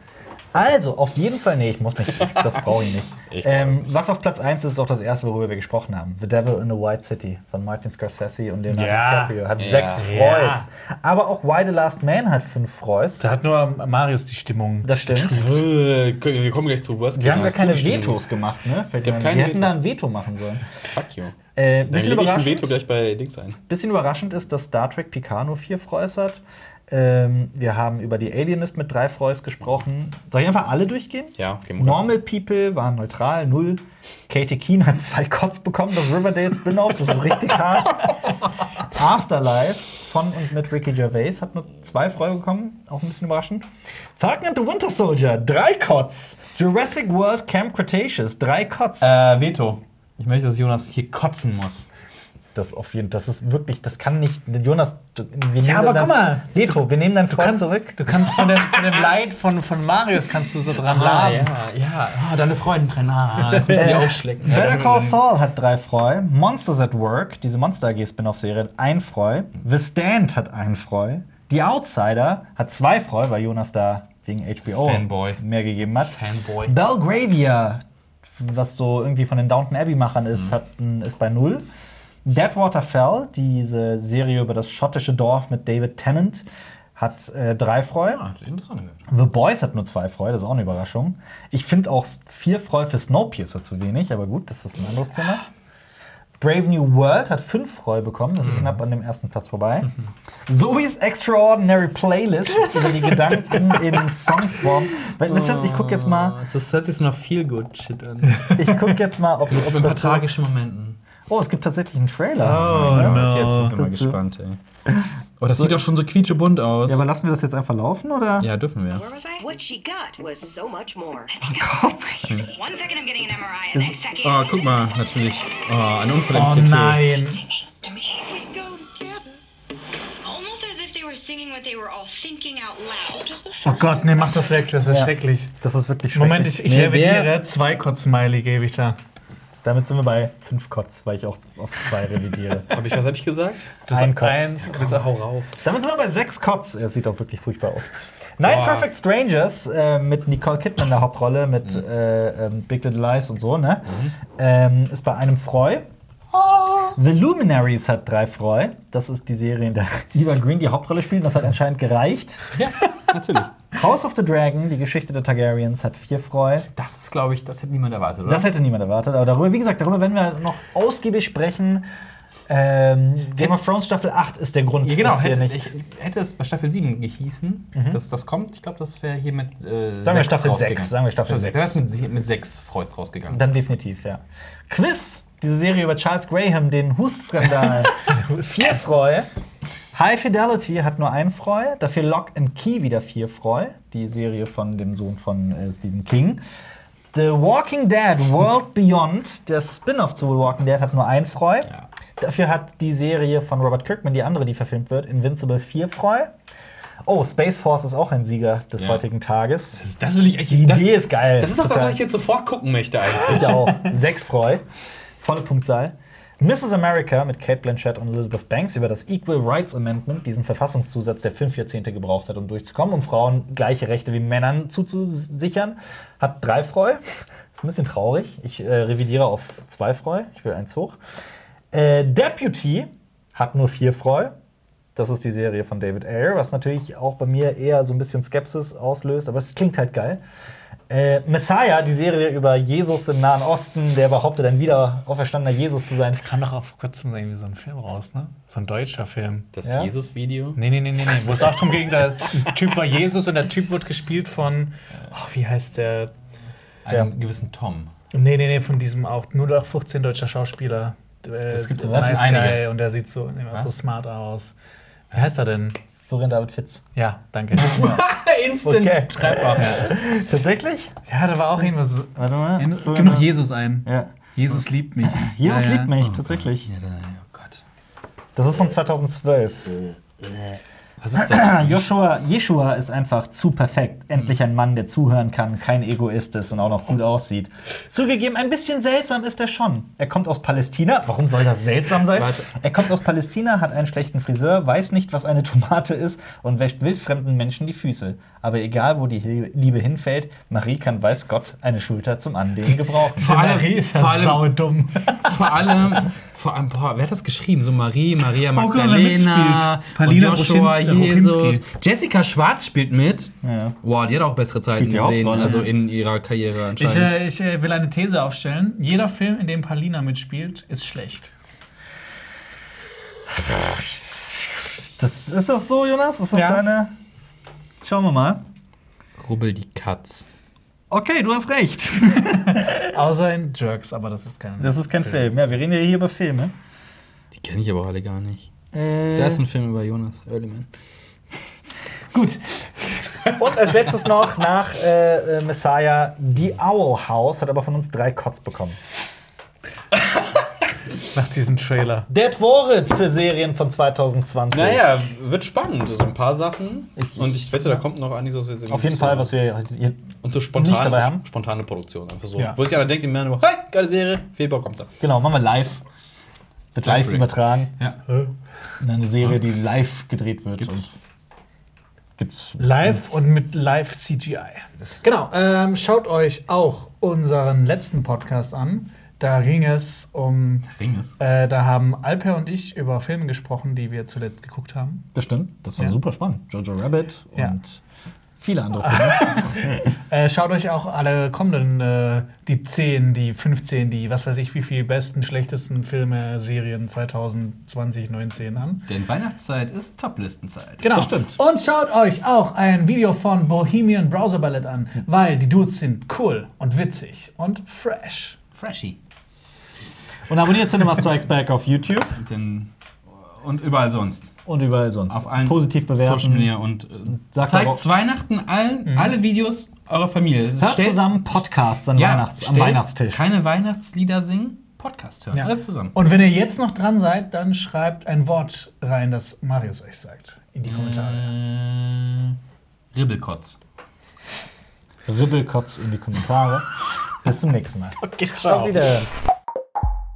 Also, auf jeden Fall, nee, ich muss nicht. Das brauche ich nicht. Ich brauch es ähm, nicht. was auf Platz 1 ist, ist auch das erste, worüber wir gesprochen haben. The Devil in a White City von Martin Scorsese und Leonardo Ja. DiCaprio. Hat Ja. sechs Ja. Freus. Aber auch Why the Last Man hat fünf Freus. Da hat nur Marius die Stimmung. Das stimmt. Wir kommen gleich zu Worst Wir haben ja keine? Vetos gemacht, ne? Mir ein. keine wir hätten da Vetos. ein Veto machen sollen. Fuck you. Äh, bisschen, überraschend, Veto gleich bei Dings ein. bisschen überraschend ist, dass Star Trek Picard nur vier Freus hat. Ähm, wir haben über die Alienist mit drei Freus gesprochen. Soll ich einfach alle durchgehen? Ja, gehen wir Normal People waren neutral, null. Katie Keen hat zwei Kotz bekommen, das Riverdale Spin-off, das ist richtig hart. Afterlife von und mit Ricky Gervais hat nur zwei Freu bekommen, auch ein bisschen überraschend. Falcon and the Winter Soldier, drei Kotz. Jurassic World Camp Cretaceous, drei Kotz. Äh, Veto. Ich möchte, dass Jonas hier kotzen muss. Das auf jeden das ist wirklich, das kann nicht. Jonas, du- wir nehmen aber dein guck mal. Veto, wir nehmen dein Freund kannst, zurück. du kannst von, dem, von dem Leid von, von Marius kannst du so dran Ah, laden. ja, ja. Ah, deine Freundin drin. Ah, jetzt müssen sie aufschlecken. Ja, Better Call Saul hat drei Freu. Monsters at Work, diese Monster AG Spin-off-Serie, hat ein Freu. The Stand hat ein Freu. The Outsider hat zwei Freu, weil Jonas da wegen HBO Fanboy. mehr gegeben hat. Fanboy. Belgravia, was so irgendwie von den Downton Abbey-Machern Mhm. ist, hat, ein- ist bei null. Deadwater Fell, diese Serie über das schottische Dorf mit David Tennant, hat äh, drei Freu. Ah, das ist interessant. The Boys hat nur zwei Freu, das ist auch eine Überraschung. Ich finde auch vier Freu für Snowpiercer zu wenig, aber gut, das ist ein anderes Thema. Brave New World hat fünf Freu bekommen, das ist knapp an dem ersten Platz vorbei. Zoe's Extraordinary Playlist über die Gedanken in Songform. Weil, wisst ihr was, ich gucke jetzt mal, Das hört sich so nach viel gut Shit an. ich guck jetzt mal, ob es ein paar tragischen Momenten. Oh, es gibt tatsächlich einen Trailer. Oh, Ja. no. Jetzt sind wir mal gespannt, ey. Oh, das sieht doch schon so quietschebunt aus. Ja, aber lassen wir das jetzt einfach laufen, oder? Ja, dürfen wir. So more. Gott. One second I'm getting an MRI, and the next second. Oh, guck mal, natürlich. Oh, ein Unfall im Oh CT. nein. To me, we go together. Almost as if they were singing what they were all thinking out loud. Oh Gott, nee, mach das weg, das ist Ja. schrecklich. Das ist wirklich schrecklich. Moment, ich, ich Nee, revidiere. Zwei Kotz-Smiley gebe ich da. Damit sind wir bei fünf Kotz, weil ich auch auf zwei revidiere. Hab ich, was hab ich gesagt? Das Ein Kotz. eins. Bitte hau rauf. Damit sind wir bei sechs Kotz. Es sieht auch wirklich furchtbar aus. Nine Boah. Perfect Strangers äh, mit Nicole Kidman in der Hauptrolle, mit Mhm. äh, ähm, Big Little Lies und so, ne? Ähm, ist bei einem Freu. The Luminaries hat drei Freu. Das ist die Serie, in der Eva Green die Hauptrolle spielt. Das hat anscheinend gereicht. Ja, natürlich. House of the Dragon, die Geschichte der Targaryens, hat vier Freu. Das ist, glaube ich, das hätte niemand erwartet, oder? Das hätte niemand erwartet. Aber darüber, wie gesagt, darüber werden wir noch ausgiebig sprechen. Ähm, Game of Thrones Staffel 8 ist der Grund, ja, genau. dass hier Hätte, nicht. ich, hätte es bei Staffel 7 gehießen, dass das kommt, ich glaube, das wäre hier mit äh, Sagen wir Staffel rausgegangen. sechs, sagen wir Staffel sechs. sechs. Da ist mit, mit sechs Freus rausgegangen. Dann definitiv, ja. Quiz, diese Serie über Charles Graham, den Hustskandal. vier Freu. High Fidelity hat nur ein Freu, dafür Lock and Key wieder vier Freu, die Serie von dem Sohn von äh, Stephen King. The Walking Dead World Beyond, der Spin-off zu The Walking Dead, hat nur ein Freu. Ja. Dafür hat die Serie von Robert Kirkman, die andere, die verfilmt wird, Invincible vier Freu. Oh, Space Force ist auch ein Sieger des Ja. heutigen Tages. Das, das will ich echt. Die das, Idee ist geil. Das ist doch das, was ich jetzt sofort gucken möchte, eigentlich. Ich auch. Sechs Freu. Volle Punktzahl. Mrs. America mit Kate Blanchett und Elizabeth Banks über das Equal Rights Amendment, diesen Verfassungszusatz, der fünf Jahrzehnte gebraucht hat, um durchzukommen, um Frauen gleiche Rechte wie Männern zuzusichern, hat drei Freu. Ist ein bisschen traurig. Ich äh, revidiere auf zwei Freu. Ich will eins hoch. Äh, Deputy hat nur vier Freu. Das ist die Serie von David Ayer, was natürlich auch bei mir eher so ein bisschen Skepsis auslöst, aber es klingt halt geil. Äh, Messiah, die Serie über Jesus im Nahen Osten, der behauptet, ein wieder auferstandener Jesus zu sein. Kam doch auch vor kurzem irgendwie so ein Film raus, ne? So ein deutscher Film. Das Ja? Jesus-Video. Nee, nee, nee, nee, nee. Wo es auch darum ging, der Typ war Jesus und der Typ wird gespielt von. Oh, wie heißt der? Einem Ja. gewissen Tom. Nee, nee, nee, von diesem auch nur noch 15 deutscher Schauspieler. Das gibt- so das nice einige. Guy und der sieht so, so smart aus. Wie heißt er denn? Florian David Fitz. Ja, danke. Instant Okay. Treffer. Tatsächlich? ja, da war auch irgendwas. Warte mal. Gib noch Jesus ein. Ja. Jesus liebt mich. Jesus Ja, ja. liebt mich, tatsächlich. Ja, da, oh Gott. Das ist von 2012. Was ist das? Joshua, Jeshua ist einfach zu perfekt. Endlich ein Mann, der zuhören kann, kein Egoist ist und auch noch gut aussieht. Zugegeben, ein bisschen seltsam ist er schon. Er kommt aus Palästina. Warum soll das seltsam sein? Warte. Er kommt aus Palästina, hat einen schlechten Friseur, weiß nicht, was eine Tomate ist und wäscht wildfremden Menschen die Füße. Aber egal, wo die Liebe hinfällt, Marie kann, weiß Gott, eine Schulter zum Anlehnen gebrauchen. Vor allem- Marie ist ja vor allem- saudumm. Vor allem, vor allem, boah, wer hat das geschrieben? So Marie, Maria wer Magdalena. Palina und Joshua, Ruchinski- Jesus. Ruchinski. Jessica Schwarz spielt mit. Ja. Wow, die hat auch bessere Zeiten gesehen, also in ihrer Karriere Ich, anscheinend. äh, ich äh, will eine These aufstellen. Jeder Film, in dem Palina mitspielt, ist schlecht. Das, ist das so, Jonas? Ist das Ja. deine. Schauen wir mal. Rubbel die Katz. Okay, du hast recht. Außer in Jerks, aber das ist kein. Das ist kein Film. Ja, wir reden ja hier über Filme. Die kenne ich aber alle gar nicht. Äh, Da ist ein Film über Jonas Earlyman. Gut. Und als letztes noch nach äh, äh, Messiah, The Owl House, hat aber von uns drei Kotz bekommen. Nach diesem Trailer. Der Worit für Serien von 2020. Naja, wird spannend. So ein paar Sachen. Ich- und ich wette, da kommt noch einiges, was wir sehen. Auf jeden Fall, was wir hier. Und so nicht dabei spontane, haben. spontane Produktion. Einfach so. Ja. Wo sich einer denkt, im März nur, hey, geile Serie, Februar kommt's ab. Genau, machen wir live. Wird live Live übertragen. Ja. In eine Serie, die live gedreht wird. Gibt's. Und gibt's. Live und mit Live CGI. Genau. Ähm, schaut euch auch unseren letzten Podcast an. Da ging es um. Ringes. Äh, da haben Alper und ich über Filme gesprochen, die wir zuletzt geguckt haben. Das stimmt. Das war Ja. super spannend. Jojo Rabbit Ja. und viele andere Filme. Äh, schaut euch auch alle kommenden, äh, die 10, die 15, die was weiß ich, wie viel besten, schlechtesten Filme, Serien 2020, 19 an. Denn Weihnachtszeit ist Top-Listenzeit. Genau. Das stimmt. Und schaut euch auch ein Video von Bohemian Browser Ballett an, weil die Dudes sind cool und witzig und fresh. Freshy. Und abonniert Cinema Strikes Back auf YouTube Und, den, und überall sonst. und überall sonst. Auf allen Positiv bewerten. Social Media und äh, Sagt zeigt Weihnachten allen, alle Videos eurer Familie. Hört Stellt- zusammen Podcasts an ja, Weihnachts am Weihnachtstisch. Keine Weihnachtslieder singen, Podcast hören. Ja. Alle zusammen. Und wenn ihr jetzt noch dran seid, dann schreibt ein Wort rein, das Marius euch sagt. In die Kommentare. Äh, Ribbelkotz. Ribbelkotz in die Kommentare. Bis zum nächsten Mal. Okay, Auf Wiederhören.